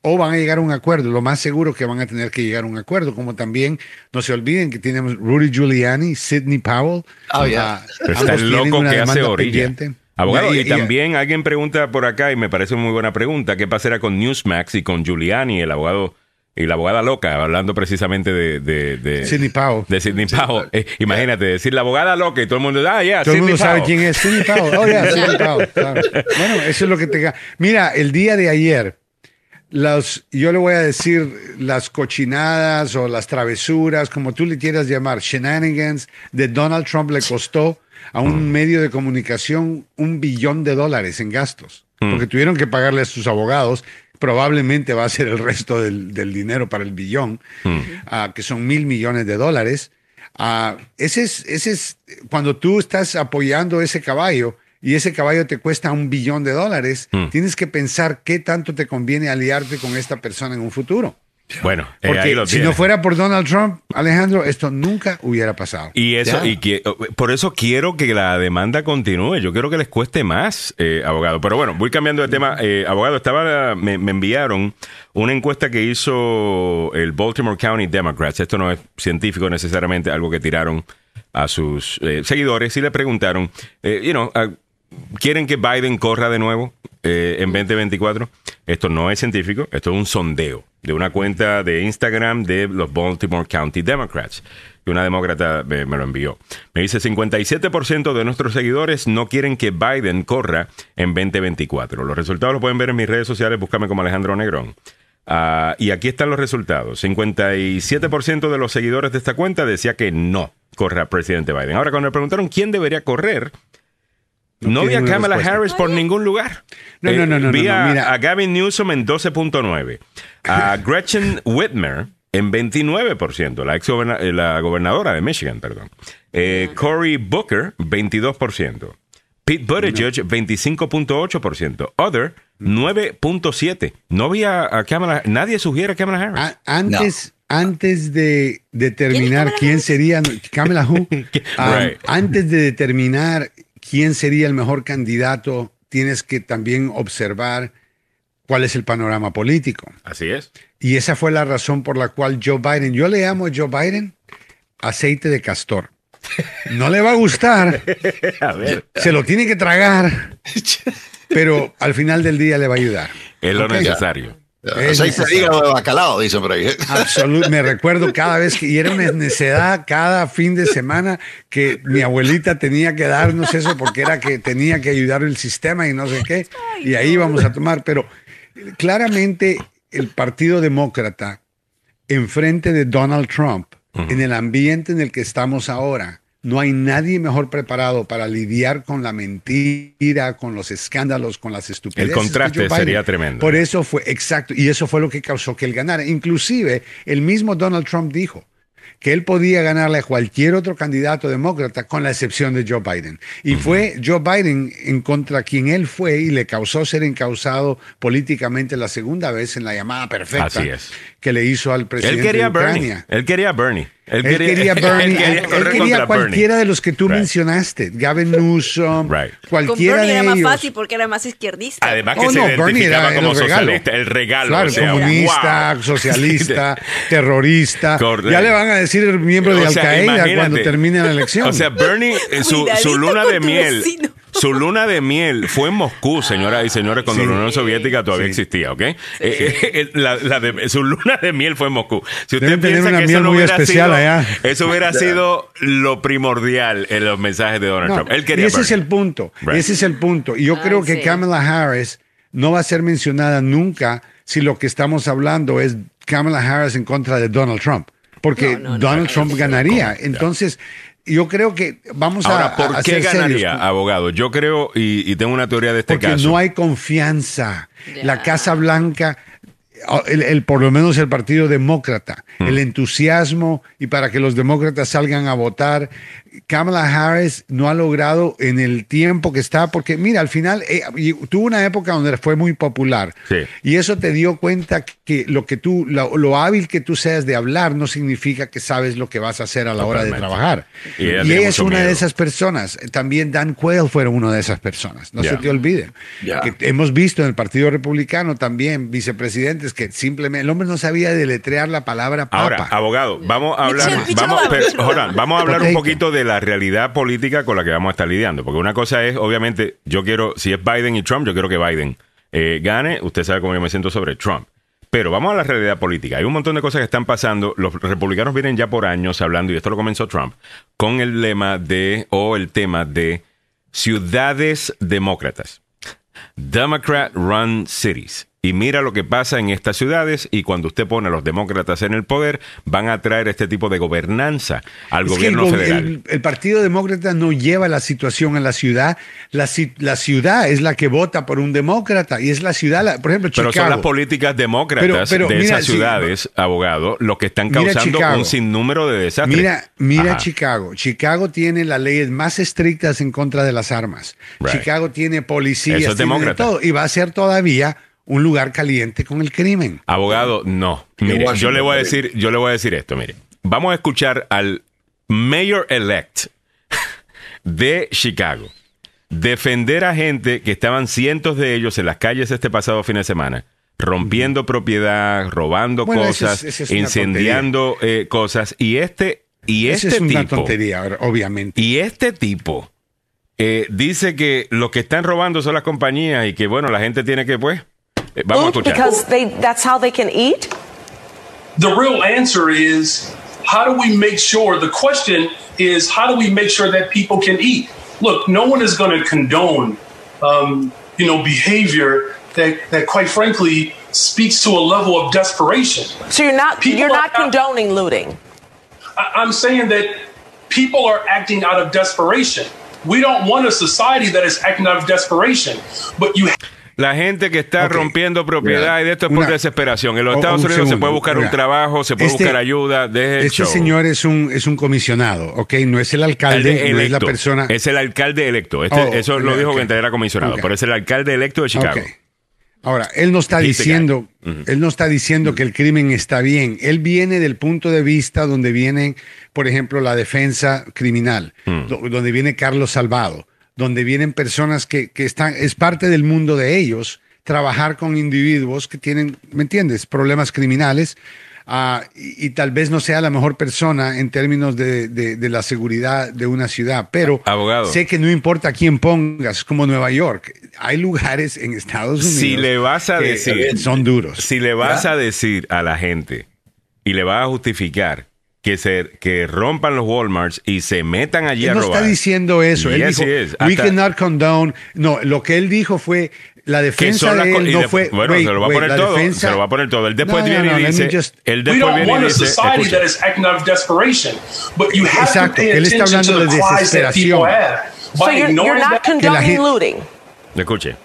o van a llegar a un acuerdo. Lo más seguro que van a tener que llegar a un acuerdo, como también no se olviden que tenemos Rudy Giuliani, Sidney Powell. Oh, Está el loco que hace orilla. Abogado, y, también alguien pregunta por acá, y me parece muy buena pregunta, ¿qué pasará con Newsmax y con Giuliani, el abogado y la abogada loca, hablando precisamente de... de, de Sidney Powell. De Sidney Powell. Eh, imagínate, decir la abogada loca y todo el mundo, ah, ya, Todo el mundo sabe quién es Sidney Powell. Oh, ya, Sidney Powell. Bueno, eso es lo que te... Mira, el día de ayer, los, yo le voy a decir las cochinadas o las travesuras, como tú le quieras llamar, shenanigans de Donald Trump le costó a un mm. medio de comunicación un billón de dólares en gastos, mm. porque tuvieron que pagarle a sus abogados probablemente va a ser el resto del, dinero para el billón, ah, que son mil millones de dólares. Uh, ese, es, ese es cuando tú estás apoyando ese caballo y ese caballo te cuesta un billón de dólares, hmm. tienes que pensar qué tanto te conviene aliarte con esta persona en un futuro. Bueno, eh, si no fuera por Donald Trump, Alejandro, esto nunca hubiera pasado. Y eso, y por eso quiero que la demanda continúe. Yo quiero que les cueste más, eh, abogado. Pero bueno, voy cambiando de tema. Eh, abogado, estaba, me, enviaron una encuesta que hizo el Baltimore County Democrats. Esto no es científico necesariamente, algo que tiraron a sus seguidores y le preguntaron, you know, ¿quieren que Biden corra de nuevo en 2024? Esto no es científico, esto es un sondeo de una cuenta de Instagram de los Baltimore County Democrats. Y una demócrata me, lo envió. Me dice, 57% de nuestros seguidores no quieren que Biden corra en 2024. Los resultados los pueden ver en mis redes sociales, búscame como Alejandro Negrón. Ah, y aquí están los resultados. 57% de los seguidores de esta cuenta decía que no corra presidente Biden. Ahora, cuando me preguntaron quién debería correr, no, vi a Kamala Harris por ningún lugar. No, no, no, no. Vi a, Gavin Newsom en 12.9. A Gretchen Whitmer en 29%, la, ex eh, la gobernadora de Michigan, perdón. Eh, Cory Booker, 22%. Pete Buttigieg, 25.8%. Other, 9.7%. No había a Kamala, nadie sugiere a Kamala Harris. antes, antes de determinar quién, sería Kamala Who, um, antes de determinar quién sería el mejor candidato, tienes que también observar cuál es el panorama político. Así es. Y esa fue la razón por la cual Joe Biden, yo le llamo a Joe Biden aceite de castor. No le va a gustar, se lo tiene que tragar, pero al final del día le va a ayudar. Es lo necesario. Aceite de hígado de bacalao, dicen por ahí. Absolutamente. Me recuerdo cada vez que, y era una necedad cada fin de semana que mi abuelita tenía que darnos eso porque era que tenía que ayudar el sistema y no sé qué. Y ahí íbamos a tomar. Pero claramente el Partido Demócrata, enfrente de Donald Trump, en el ambiente en el que estamos ahora, no hay nadie mejor preparado para lidiar con la mentira, con los escándalos, con las estupideces. El contraste sería tremendo. Por eso fue, exacto, y eso fue lo que causó que él ganara. Inclusive, el mismo Donald Trump dijo, que él podía ganarle a cualquier otro candidato demócrata con la excepción de Joe Biden. Y fue Joe Biden en contra quien él fue y le causó ser encausado políticamente la segunda vez en la llamada perfecta que le hizo al presidente él quería de Ucrania. Él quería Bernie. Él quería, Bernie. él quería, cualquiera de los que tú mencionaste. Gavin Newsom, cualquiera Con Bernie era más fácil porque era más izquierdista. Además que oh, se no, identificaba era, como socialista. El regalo. Claro, comunista, socialista, terrorista. Ya le van a decir el miembro de Al Qaeda cuando termine la elección. O sea, Bernie, su, su luna de miel. Su luna de miel fue en Moscú, señoras y señores, cuando la Unión Soviética todavía existía, ¿ok? Eh, eh, la, de, su luna de miel fue en Moscú. Si usted piensa que eso no eso hubiera sido lo primordial en los mensajes de Donald Trump. Él quería y ese es el punto. Ese es el punto. Y yo creo que Kamala Harris no va a ser mencionada nunca si lo que estamos hablando es Kamala Harris en contra de Donald Trump. Porque Donald Trump ganaría. Entonces, yo creo que vamos a. ¿por qué ganaría, abogado? Yo creo, y, tengo una teoría de este caso. Porque no hay confianza. La Casa Blanca. El, por lo menos el Partido Demócrata, el entusiasmo y para que los demócratas salgan a votar, Kamala Harris no ha logrado en el tiempo que está, porque mira, al final eh, tuvo una época donde fue muy popular y eso te dio cuenta que lo que tú, lo, hábil que tú seas de hablar no significa que sabes lo que vas a hacer a la hora de trabajar. Y ella, es una de esas personas. También Dan Quayle fueron una de esas personas. No se te olviden. Que hemos visto en el Partido Republicano también vicepresidentes que simplemente el hombre no sabía deletrear la palabra papa. Ahora, abogado, vamos a hablar, vamos, vamos a hablar un poquito de la realidad política con la que vamos a estar lidiando. Porque una cosa es, obviamente, yo quiero, si es Biden y Trump, yo quiero que Biden eh, gane. Usted sabe cómo yo me siento sobre Trump. Pero vamos a la realidad política. Hay un montón de cosas que están pasando. Los republicanos vienen ya por años hablando, y esto lo comenzó Trump, con el lema de, o el tema de ciudades demócratas. Democrat Run Cities. Y mira lo que pasa en estas ciudades y cuando usted pone a los demócratas en el poder, van a traer este tipo de gobernanza al gobierno federal. El, Partido Demócrata no lleva la situación en la ciudad. La, la, ciudad es la que vota por un demócrata y es la ciudad, por ejemplo, Chicago. Pero son las políticas demócratas de esas ciudades, abogado, lo que están causando un sinnúmero de desastres. Mira, mira Chicago. Chicago tiene las leyes más estrictas en contra de las armas. Chicago tiene policías, tiene todo y va a ser todavía un lugar caliente con el crimen. Abogado, no. Mire, yo le voy a decir, yo le voy a decir esto, mire. Vamos a escuchar al mayor elect de Chicago defender a gente que estaban cientos de ellos en las calles este pasado fin de semana, rompiendo propiedad, robando cosas, incendiando eh, cosas y este y este es una tontería, obviamente. Y este tipo eh, dice que lo que están robando son las compañías y que bueno, la gente tiene que pues Vamos because they, that's how they can eat? The real answer is how do we make sure? The question is how do we make sure that people can eat? Look, no one is going to condone, um, you know, behavior that, that, quite frankly, speaks to a level of desperation. So you're not people you're not condoning looting. I, am saying that people are acting out of desperation. We don't want a society that is acting out of desperation, but you. La gente que está rompiendo propiedad y de esto es por desesperación. En los Estados Unidos se puede buscar un trabajo, se puede este buscar ayuda. este señor es un, es un comisionado, ¿ok? No es el alcalde, no es la persona. Es el alcalde electo. Este, oh, eso lo dijo okay. era comisionado, pero es el alcalde electo de Chicago. Ahora, él no está diciendo, él no está diciendo que el crimen está bien. Él viene del punto de vista donde viene, por ejemplo, la defensa criminal, donde viene Carlos Salvado donde vienen personas que, están, es parte del mundo de ellos, trabajar con individuos que tienen, ¿me entiendes?, problemas criminales. Ah, y, tal vez no sea la mejor persona en términos de, la seguridad de una ciudad, pero sé que no importa quién pongas, como Nueva York, hay lugares en Estados Unidos si le vas a decir, son duros. Si le vas a decir a la gente y le vas a justificar que se que rompan los Walmarts y se metan allí él no está diciendo eso. él dijo, we cannot condone. No, lo que él dijo fue la defensa de él no fue. Bueno, se lo va a poner todo. se lo va a poner todo. Él después viene y dice. él después viene y dice. Exacto. Él está hablando de desesperación. So you're, you're not condoning looting. Escuche.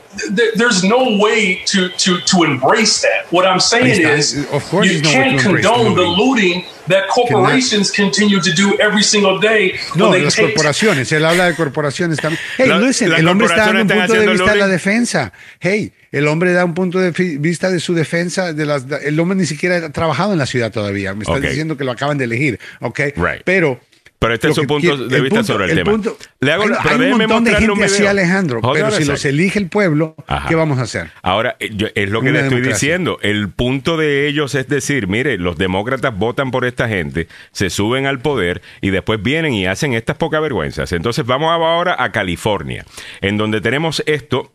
there's no way to, to, to embrace that. What I'm saying is, of course you can't condone the looting that corporations continue to do every single day. No, las corporaciones. Él habla de corporaciones también. Hey, la, listen, el hombre está dando un punto de vista de la defensa. Hey, el hombre da un punto de vista de su defensa. De las, el hombre ni siquiera ha trabajado en la ciudad todavía. Me está okay. diciendo que lo acaban de elegir. ¿Ok? Right. Pero pero este es su punto de vista sobre el, tema. Le hago, hay, hay un montón de gente así, Alejandro, pero si los elige el pueblo, ¿qué vamos a hacer? Ahora, eh, es lo que le estoy diciendo. El punto de ellos es decir, mire, los demócratas votan por esta gente, se suben al poder y después vienen y hacen estas pocas vergüenzas. Entonces vamos ahora a California, en donde tenemos esto.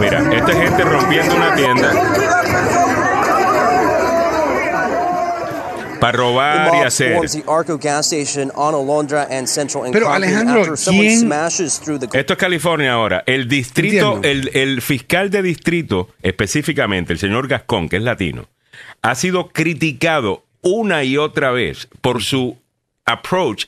Mira, esta gente rompiendo una tienda para robar y hacer. Pero Alejandro, ¿quién? Esto es California ahora. El distrito, el, el fiscal de distrito, específicamente el señor Gascón, que es latino, ha sido criticado una y otra vez por su approach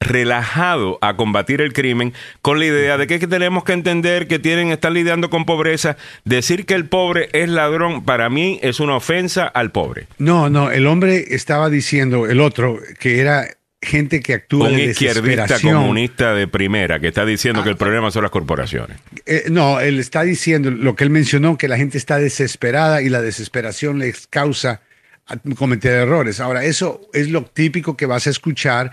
relajado a combatir el crimen con la idea de que tenemos que entender que tienen están lidiando con pobreza decir que el pobre es ladrón para mí es una ofensa al pobre no no el hombre estaba diciendo el otro que era gente que actúa un de izquierdista comunista de primera que está diciendo que el problema son las corporaciones. Eh, no, él está diciendo lo que él mencionó, que la gente está desesperada y la desesperación les causa cometer errores. Ahora, eso es lo típico que vas a escuchar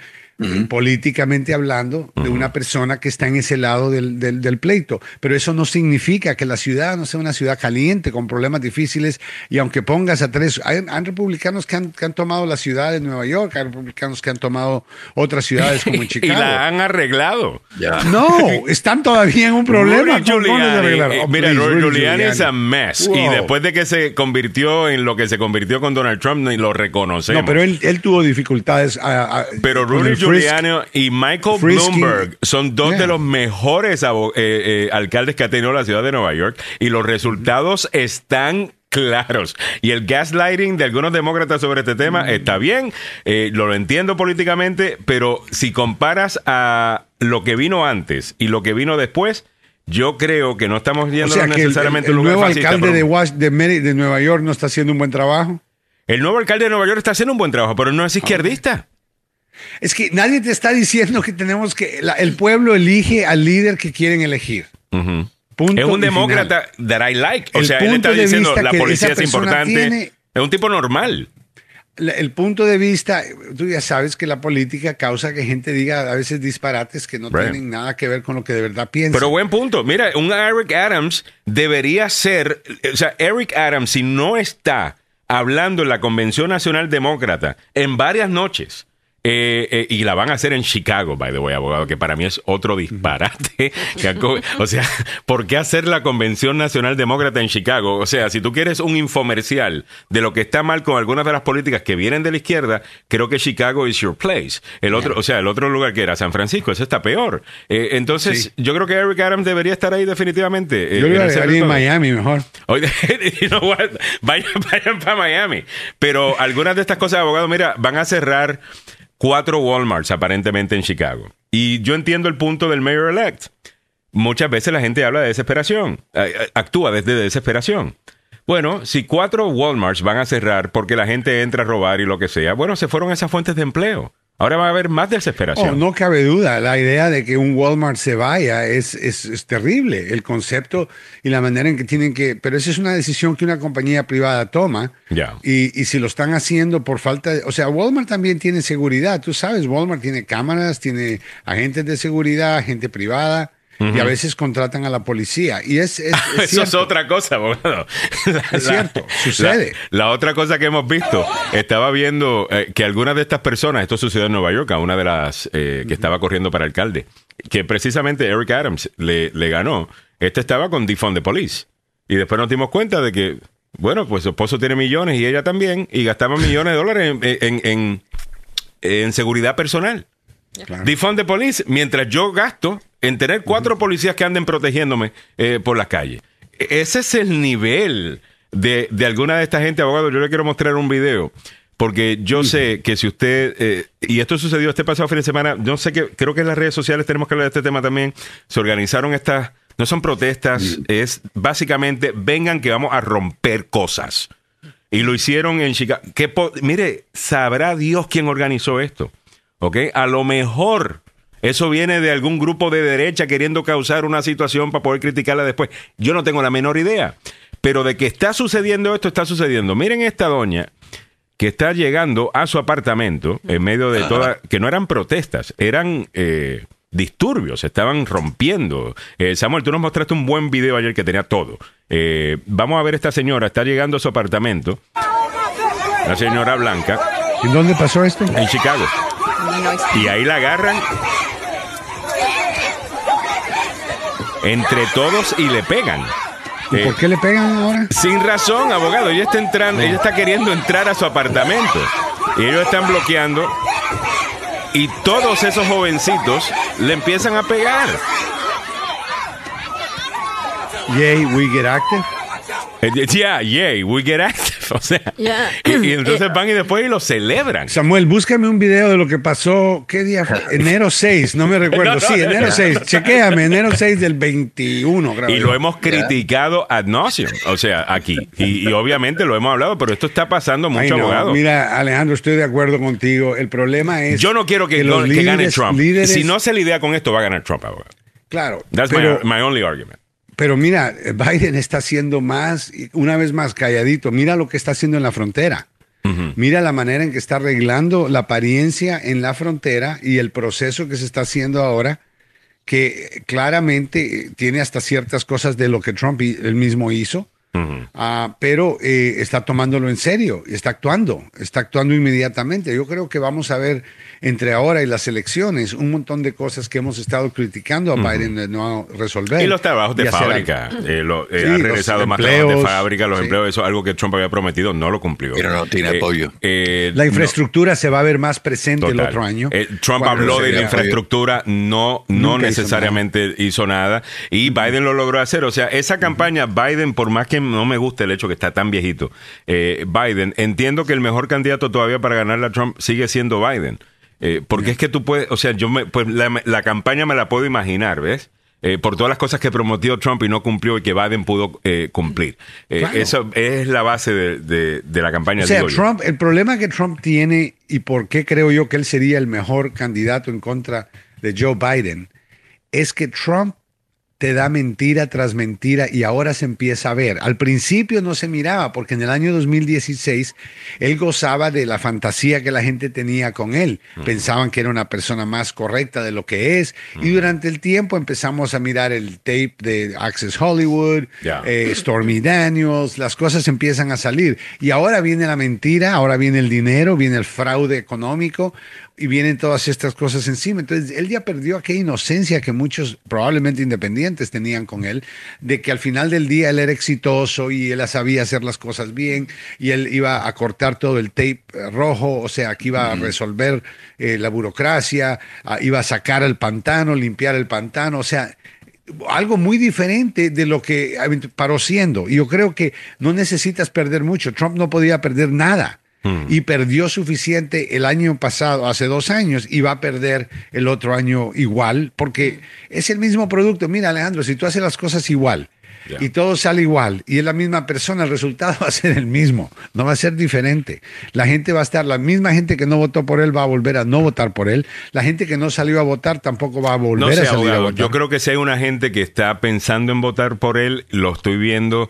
políticamente hablando, de una persona que está en ese lado del, del, pleito. Pero eso no significa que la ciudad no sea una ciudad caliente, con problemas difíciles, y aunque pongas a tres, hay, republicanos que han, que han, tomado la ciudad de Nueva York, hay republicanos que han tomado otras ciudades como en Chicago. y la han arreglado. No, están todavía en un problema. Giuliani, oh, mira, Giuliani es a mess. Y después de que se convirtió en lo que se convirtió con Donald Trump, ni lo reconocemos. No, pero él, él tuvo dificultades. pero Rudy Giuliani y Michael Bloomberg son dos de los mejores eh, eh, alcaldes que ha tenido la ciudad de Nueva York y los resultados están claros. Y el gaslighting de algunos demócratas sobre este tema mm. está bien, eh, lo entiendo políticamente, pero si comparas a lo que vino antes y lo que vino después, yo creo que no estamos viendo necesariamente el, nuevo alcalde de, de Nueva York no está haciendo un buen trabajo. El nuevo alcalde de Nueva York está haciendo un buen trabajo, pero no es izquierdista. Es que nadie te está diciendo que tenemos que. el pueblo elige al líder que quieren elegir. es un demócrata that I like. O sea, él está diciendo la policía es importante. es un tipo normal. El punto de vista, tú ya sabes que la política causa que gente diga a veces disparates que no tienen nada que ver con lo que de verdad piensa. Pero buen punto. Mira, un Eric Adams debería ser, o sea, Eric Adams, si no está hablando en la Convención Nacional Demócrata en varias noches, eh, eh, y la van a hacer en Chicago, by the way, abogado, que para mí es otro disparate. o sea, ¿por qué hacer la Convención Nacional Demócrata en Chicago? O sea, si tú quieres un infomercial de lo que está mal con algunas de las políticas que vienen de la izquierda, creo que Chicago is your place. El otro, o sea, el otro lugar que era San Francisco, eso está peor. Eh, entonces, yo creo que Eric Adams debería estar ahí definitivamente. yo le en, en Miami mejor. vayan, vayan para Miami. Pero algunas de estas cosas, abogado, mira, van a cerrar cuatro Walmarts aparentemente en Chicago. Y yo entiendo el punto del mayor elect. Muchas veces la gente habla de desesperación, eh, eh, actúa desde desesperación. Bueno, si cuatro Walmarts van a cerrar porque la gente entra a robar y lo que sea, bueno, se fueron esas fuentes de empleo. Ahora va a haber más desesperación. Oh, no cabe duda, la idea de que un Walmart se vaya es, es, terrible. El concepto y la manera en que tienen que... Pero esa es una decisión que una compañía privada toma. Ya. Y, y, si lo están haciendo por falta de... O sea, Walmart también tiene seguridad. Tú sabes, Walmart tiene cámaras, tiene agentes de seguridad, gente privada y a veces contratan a la policía. Y es, Eso es otra cosa, abogado. es cierto, sucede. La, otra cosa que hemos visto, estaba viendo eh, que algunas de estas personas, esto sucedió en Nueva York, a una de las eh, que estaba corriendo para alcalde, que precisamente Eric Adams le, le ganó. Este estaba con Defund the Police. Y después nos dimos cuenta de que, bueno, pues su esposo tiene millones y ella también, y gastaba millones de dólares en, en, en, seguridad personal. Defund the Police, mientras yo gasto en tener cuatro policías que anden protegiéndome eh, por las calles. E-, ese es el nivel de, de alguna de esta gente, abogado. Yo le quiero mostrar un video. Porque yo sé que si usted, eh, y esto sucedió este pasado fin de semana, yo sé que creo que en las redes sociales tenemos que hablar de este tema también, se organizaron estas, no son protestas, es básicamente, vengan que vamos a romper cosas. Y lo hicieron en Chicago. Que, mire, sabrá Dios quién organizó esto. ¿Ok? A lo mejor eso viene de algún grupo de derecha queriendo causar una situación para poder criticarla después. Yo no tengo la menor idea. Pero de que está sucediendo esto, está sucediendo. Miren esta doña que está llegando a su apartamento en medio de toda, que no eran protestas, eran eh, disturbios, estaban rompiendo. Eh, Samuel, tú nos mostraste un buen video ayer que tenía todo. Eh, vamos a ver esta señora, está llegando a su apartamento, la señora Blanca. ¿En dónde pasó esto? En Chicago. Y ahí la agarran entre todos y le pegan. ¿Y por qué le pegan ahora? Sin razón, abogado. Ella está entrando, ella está queriendo entrar a su apartamento. Y ellos están bloqueando. Y todos esos jovencitos le empiezan a pegar. Yay, we get active. Eh, yeah, yay, we get active. O sea, y, entonces van y después y lo celebran. Samuel, búscame un video de lo que pasó, ¿qué día fue? Enero 6, no me recuerdo. sí, enero 6. Chequéame, enero 6 del 21, creo. Y lo hemos criticado ad nauseum, o sea, aquí. Y, obviamente lo hemos hablado, pero esto está pasando mucho, abogado. Mira, Alejandro, estoy de acuerdo contigo. El problema es. Yo no quiero que, gane Trump. si no se idea con esto, va a ganar Trump, abogado. Claro. That's my only argument. Pero mira, Biden está haciendo más, una vez más calladito. Mira lo que está haciendo en la frontera. Mira la manera en que está arreglando la apariencia en la frontera y el proceso que se está haciendo ahora, que claramente tiene hasta ciertas cosas de lo que Trump él mismo hizo. Ah, pero eh, está tomándolo en serio, está actuando, está actuando inmediatamente. Yo creo que vamos a ver entre ahora y las elecciones un montón de cosas que hemos estado criticando a Biden de no resolver. Y los trabajos de fábrica. Eh, lo, eh, ha regresado más trabajos de fábrica, los empleos, eso es algo que Trump había prometido, no lo cumplió. Pero no tiene apoyo. la infraestructura se va a ver más presente el otro año. Trump habló de la infraestructura, no, no necesariamente hizo nada. y Biden lo logró hacer. O sea, esa campaña, Biden, por más que no me gusta el hecho que está tan viejito. Eh, Biden, entiendo que el mejor candidato todavía para ganar a Trump sigue siendo Biden. Eh, porque es que tú puedes, o sea, yo me, pues la, campaña me la puedo imaginar, ¿ves? Eh, por todas las cosas que prometió Trump y no cumplió y que Biden pudo cumplir. Eso es la base de, la campaña. O sea, Trump, el problema que Trump tiene y por qué creo yo que él sería el mejor candidato en contra de Joe Biden es que Trump te da mentira tras mentira y ahora se empieza a ver. Al principio no se miraba porque en el año 2016 él gozaba de la fantasía que la gente tenía con él. Pensaban que era una persona más correcta de lo que es. Y durante el tiempo empezamos a mirar el tape de Access Hollywood, eh, Stormy Daniels, las cosas empiezan a salir. Y ahora viene la mentira, ahora viene el dinero, viene el fraude económico y vienen todas estas cosas encima. Entonces, él ya perdió aquella inocencia que muchos, probablemente independientes, tenían con él, de que al final del día él era exitoso y él sabía hacer las cosas bien y él iba a cortar todo el tape eh, rojo, o sea, que iba a resolver eh, la burocracia, iba a sacar el pantano, limpiar el pantano, o sea, algo muy diferente de lo que paró siendo. Y yo creo que no necesitas perder mucho. Trump no podía perder nada. Mm. y perdió suficiente el año pasado, hace dos años, y va a perder el otro año igual, porque es el mismo producto. Mira, Alejandro, si tú haces las cosas igual, y todo sale igual y es la misma persona, el resultado va a ser el mismo, no va a ser diferente. La gente va a estar, la misma gente que no votó por él va a volver a no votar por él, la gente que no salió a votar tampoco va a volver a salir a votar. Yo creo que si hay una gente que está pensando en votar por él, lo estoy viendo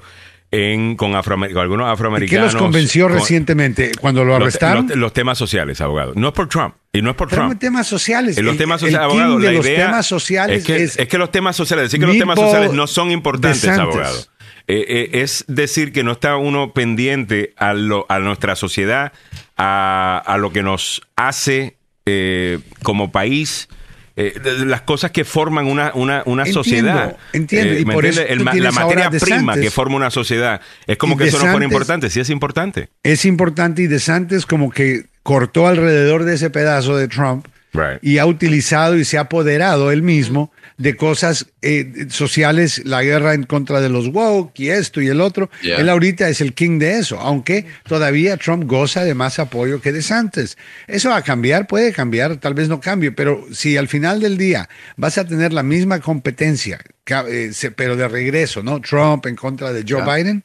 con, algunos afroamericanos. ¿Qué los convenció recientemente cuando lo arrestaron? Los, temas sociales, abogado. No es por Trump. Y no es por Trump. temas sociales. los temas sociales, abogado. La los temas sociales es que, es, que los temas sociales, decir que los temas sociales no son importantes, abogado. Eh, eh, es decir que no está uno pendiente a, lo, a nuestra sociedad, a, a, lo que nos hace eh, como país eh, las cosas que forman una, una, una sociedad. Entiendo, eh, y por eso la materia prima que forma una sociedad. Es como que eso no fuera importante, sí es importante. Es importante y De Santos como que cortó alrededor de ese pedazo de Trump y ha utilizado y se ha apoderado él mismo de cosas eh, sociales, la guerra en contra de los woke y esto y el otro. Él ahorita es el king de eso, aunque todavía Trump goza de más apoyo que de antes. Eso va a cambiar, puede cambiar, tal vez no cambie, pero si al final del día vas a tener la misma competencia, eh, pero de regreso, ¿no? Trump en contra de Joe Biden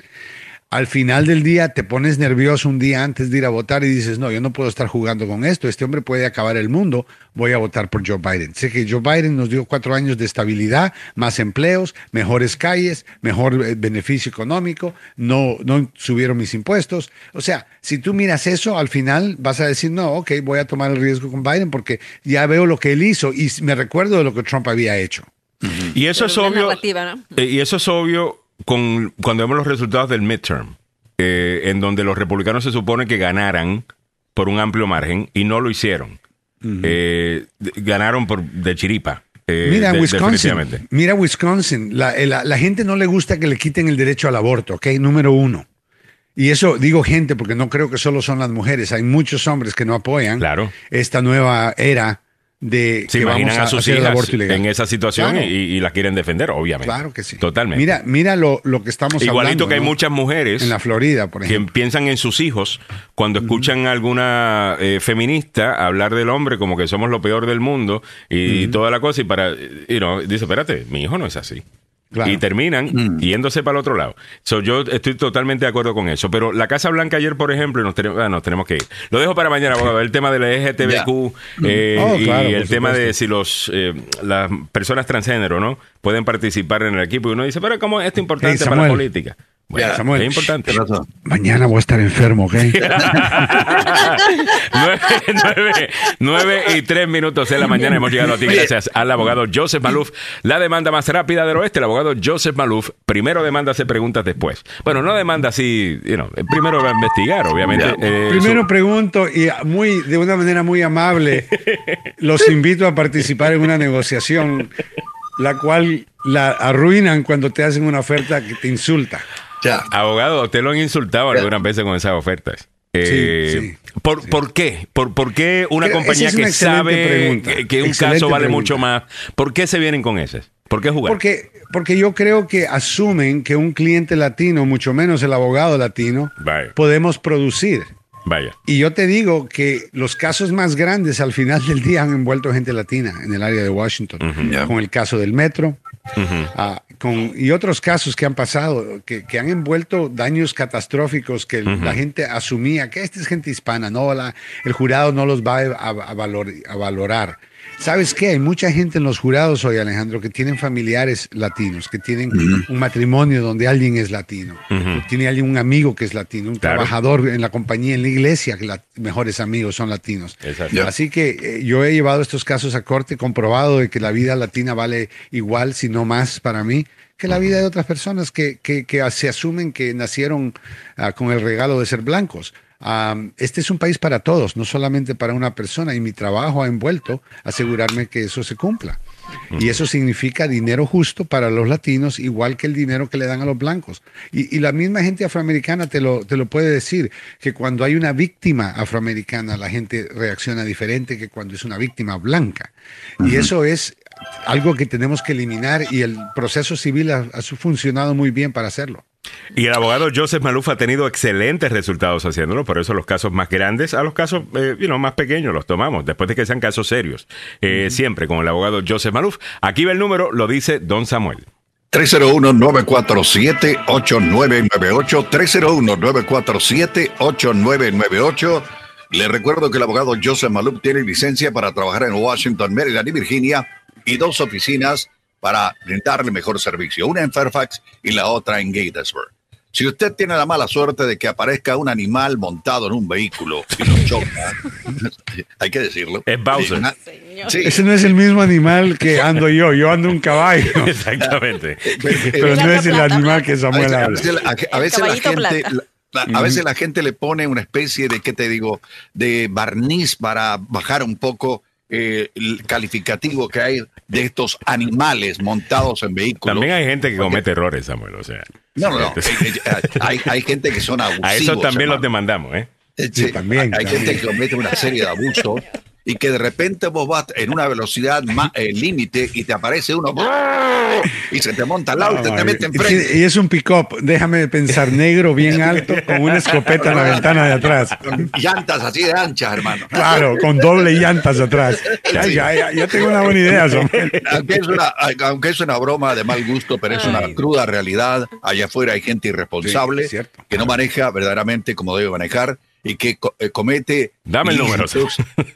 al final del día te pones nervioso un día antes de ir a votar y dices, no, yo no puedo estar jugando con esto, este hombre puede acabar el mundo, voy a votar por Joe Biden. Sé que Joe Biden nos dio cuatro años de estabilidad, más empleos, mejores calles, mejor eh, beneficio económico, no, no subieron mis impuestos. O sea, si tú miras eso, al final vas a decir, no, ok, voy a tomar el riesgo con Biden porque ya veo lo que él hizo y me recuerdo de lo que Trump había hecho. Y eso es obvio. Eh, y eso es obvio con, cuando vemos los resultados del midterm, eh, en donde los republicanos se supone que ganaran por un amplio margen y no lo hicieron. Eh, ganaron por de chiripa. Eh, mira, Wisconsin, mira Wisconsin, la, la, gente no le gusta que le quiten el derecho al aborto, ¿ok? Número uno. Y eso digo gente porque no creo que solo son las mujeres, hay muchos hombres que no apoyan claro. esta nueva era de Se que vamos imaginan a, a sus hacer el hijas aborto ilegal. en esa situación Claro. y, y las quieren defender, obviamente. Claro que sí. Totalmente. Mira, mira lo, lo que estamos Igualito hablando. que hay ¿no? muchas mujeres En la Florida, por que ejemplo. piensan en sus hijos cuando escuchan a alguna eh, feminista hablar del hombre como que somos lo peor del mundo y toda la cosa y para, you know, dice, espérate, mi hijo no es así. Claro. Y terminan yéndose para el otro lado. So, yo estoy totalmente de acuerdo con eso. Pero la Casa Blanca ayer, por ejemplo, nos, tenemos, ah, nos tenemos que ir. Lo dejo para mañana, abogado. El tema de la LGTBQ eh, Oh, y claro, el tema supuesto. de si los eh, las personas transgénero no pueden participar en el equipo. Y uno dice, pero ¿cómo es esto importante Hey, para la política? Bueno, Ya, Samuel. es importante. Mañana voy a estar enfermo, ¿ok? nueve, nueve- nueve y tres minutos de la mañana hemos llegado a ti gracias al abogado Joseph Maluf. La demanda más rápida del oeste, el abogado Joseph Maluf, primero demanda, hace preguntas después. Bueno, no demanda así, you know, primero va a investigar, obviamente. eh, Primero su- pregunto y muy de una manera muy amable los invito a participar en una negociación la cual la arruinan cuando te hacen una oferta que te insulta. Ya. Abogado, usted lo han insultado algunas veces con esas ofertas. Eh, ¿por, ¿Por qué? ¿Por, por qué una compañía es una que sabe pregunta. que, que un caso vale pregunta. mucho más? ¿Por qué se vienen con esas? ¿Por qué jugar? Porque, porque yo creo que asumen que un cliente latino, mucho menos el abogado latino, Vaya. podemos producir. Vaya. Y yo te digo que los casos más grandes al final del día han envuelto gente latina en el área de Washington, con el caso del metro, ah, con, y otros casos que han pasado, que, que han envuelto daños catastróficos que la gente asumía que esta es gente hispana, no, la, el jurado no los va a, a valor- a valorar. ¿Sabes qué? Hay mucha gente en los jurados hoy, Alejandro, que tienen familiares latinos, que tienen un matrimonio donde alguien es latino, tiene alguien, un amigo que es latino, un Claro. trabajador en la compañía, en la iglesia, que los mejores amigos son latinos. Exacto. Así que eh, yo he llevado estos casos a corte, comprobado de que la vida latina vale igual, si no más para mí, que la vida de otras personas que, que- que se asumen que nacieron ah, con el regalo de ser blancos. Am, este es un país para todos, no solamente para una persona, y mi trabajo ha envuelto asegurarme que eso se cumpla. Y eso significa dinero justo para los latinos, igual que el dinero que le dan a los blancos. Y, y la misma gente afroamericana te lo, te lo puede decir, que cuando hay una víctima afroamericana, la gente reacciona diferente que cuando es una víctima blanca. Y eso es algo que tenemos que eliminar y el proceso civil ha, ha funcionado muy bien para hacerlo. Y el abogado Joseph Maluf ha tenido excelentes resultados haciéndolo, por eso los casos más grandes a los casos eh, you know, más pequeños los tomamos, después de que sean casos serios. Eh, Siempre con el abogado Joseph Maluf. Aquí va el número, lo dice Don Samuel. 301-947-8998. 301-947-8998. Le recuerdo que el abogado Joseph Maluk tiene licencia para trabajar en Washington, Maryland y Virginia y dos oficinas para brindarle mejor servicio, una en Fairfax y la otra en Gatesburg. Si usted tiene la mala suerte de que aparezca un animal montado en un vehículo y lo choca, hay que decirlo. Es Bowser. Sí, una- sí. Ese no es el mismo animal que ando yo, yo ando un caballo. Exactamente. Pero no es el animal que A Samuel veces, a habla. veces la- a- a veces la gente, plata. a veces la gente le pone una especie de, ¿qué te digo?, de barniz para bajar un poco eh, el calificativo que hay de estos animales montados en vehículos. También hay gente que comete errores, Samuel, o sea. No, no, no. Eh, hay, hay gente que son abusivos. A eso también los demandamos, ¿eh? Sí, sí, también, Hay también. gente que comete una serie de abusos y que de repente vos vas en una velocidad eh, límite y te aparece uno y se te monta al auto y te mete y, enfrente. y es un pick-up, déjame pensar, negro, bien alto, con una escopeta en la ventana de atrás. Con llantas así de anchas, hermano. Claro, con doble llantas atrás. Ya, ya, ya, ya tengo una buena idea. Aunque es, una, aunque es una broma de mal gusto, pero es una cruda realidad. Allá afuera hay gente irresponsable Sí, que no maneja verdaderamente como debe manejar y que co- eh, comete. Dame el número,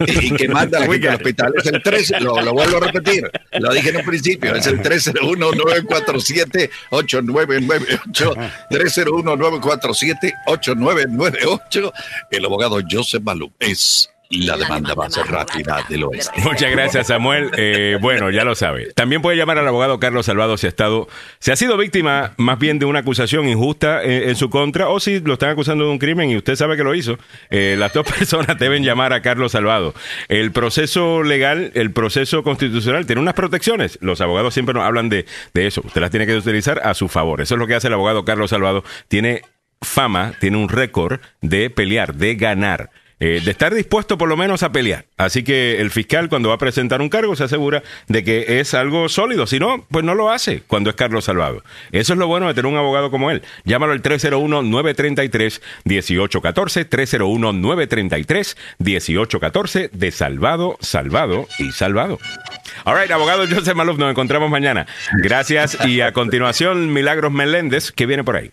Y, que manda a la gente al hospital. Es el 13, lo, lo vuelvo a repetir. Lo dije en un principio. Es el 301-947-8998. 301-947-8998. El abogado Joseph Malú es la demanda más rápida del oeste. Muchas gracias, Samuel. Eh, bueno, ya lo sabe. También puede llamar al abogado Carlos Salvado si ha estado, si ha sido víctima más bien de una acusación injusta eh, en su contra o si lo están acusando de un crimen y usted sabe que lo hizo. Eh, las dos personas deben llamar a Carlos Salvado. El proceso legal, el proceso constitucional tiene unas protecciones. Los abogados siempre nos hablan de, de eso. Usted las tiene que utilizar a su favor. Eso es lo que hace el abogado Carlos Salvado. Tiene fama, tiene un récord de pelear, de ganar. Eh, de estar dispuesto por lo menos a pelear. Así que el fiscal cuando va a presentar un cargo se asegura de que es algo sólido. Si no, pues no lo hace cuando es Carlos Salvado. Eso es lo bueno de tener un abogado como él. Llámalo al 301-933-1814, 301-933-1814 de Salvado, Salvado y Salvado. All right, abogado Joseph Maluf, nos encontramos mañana. Gracias y a continuación Milagros Meléndez, que viene por ahí.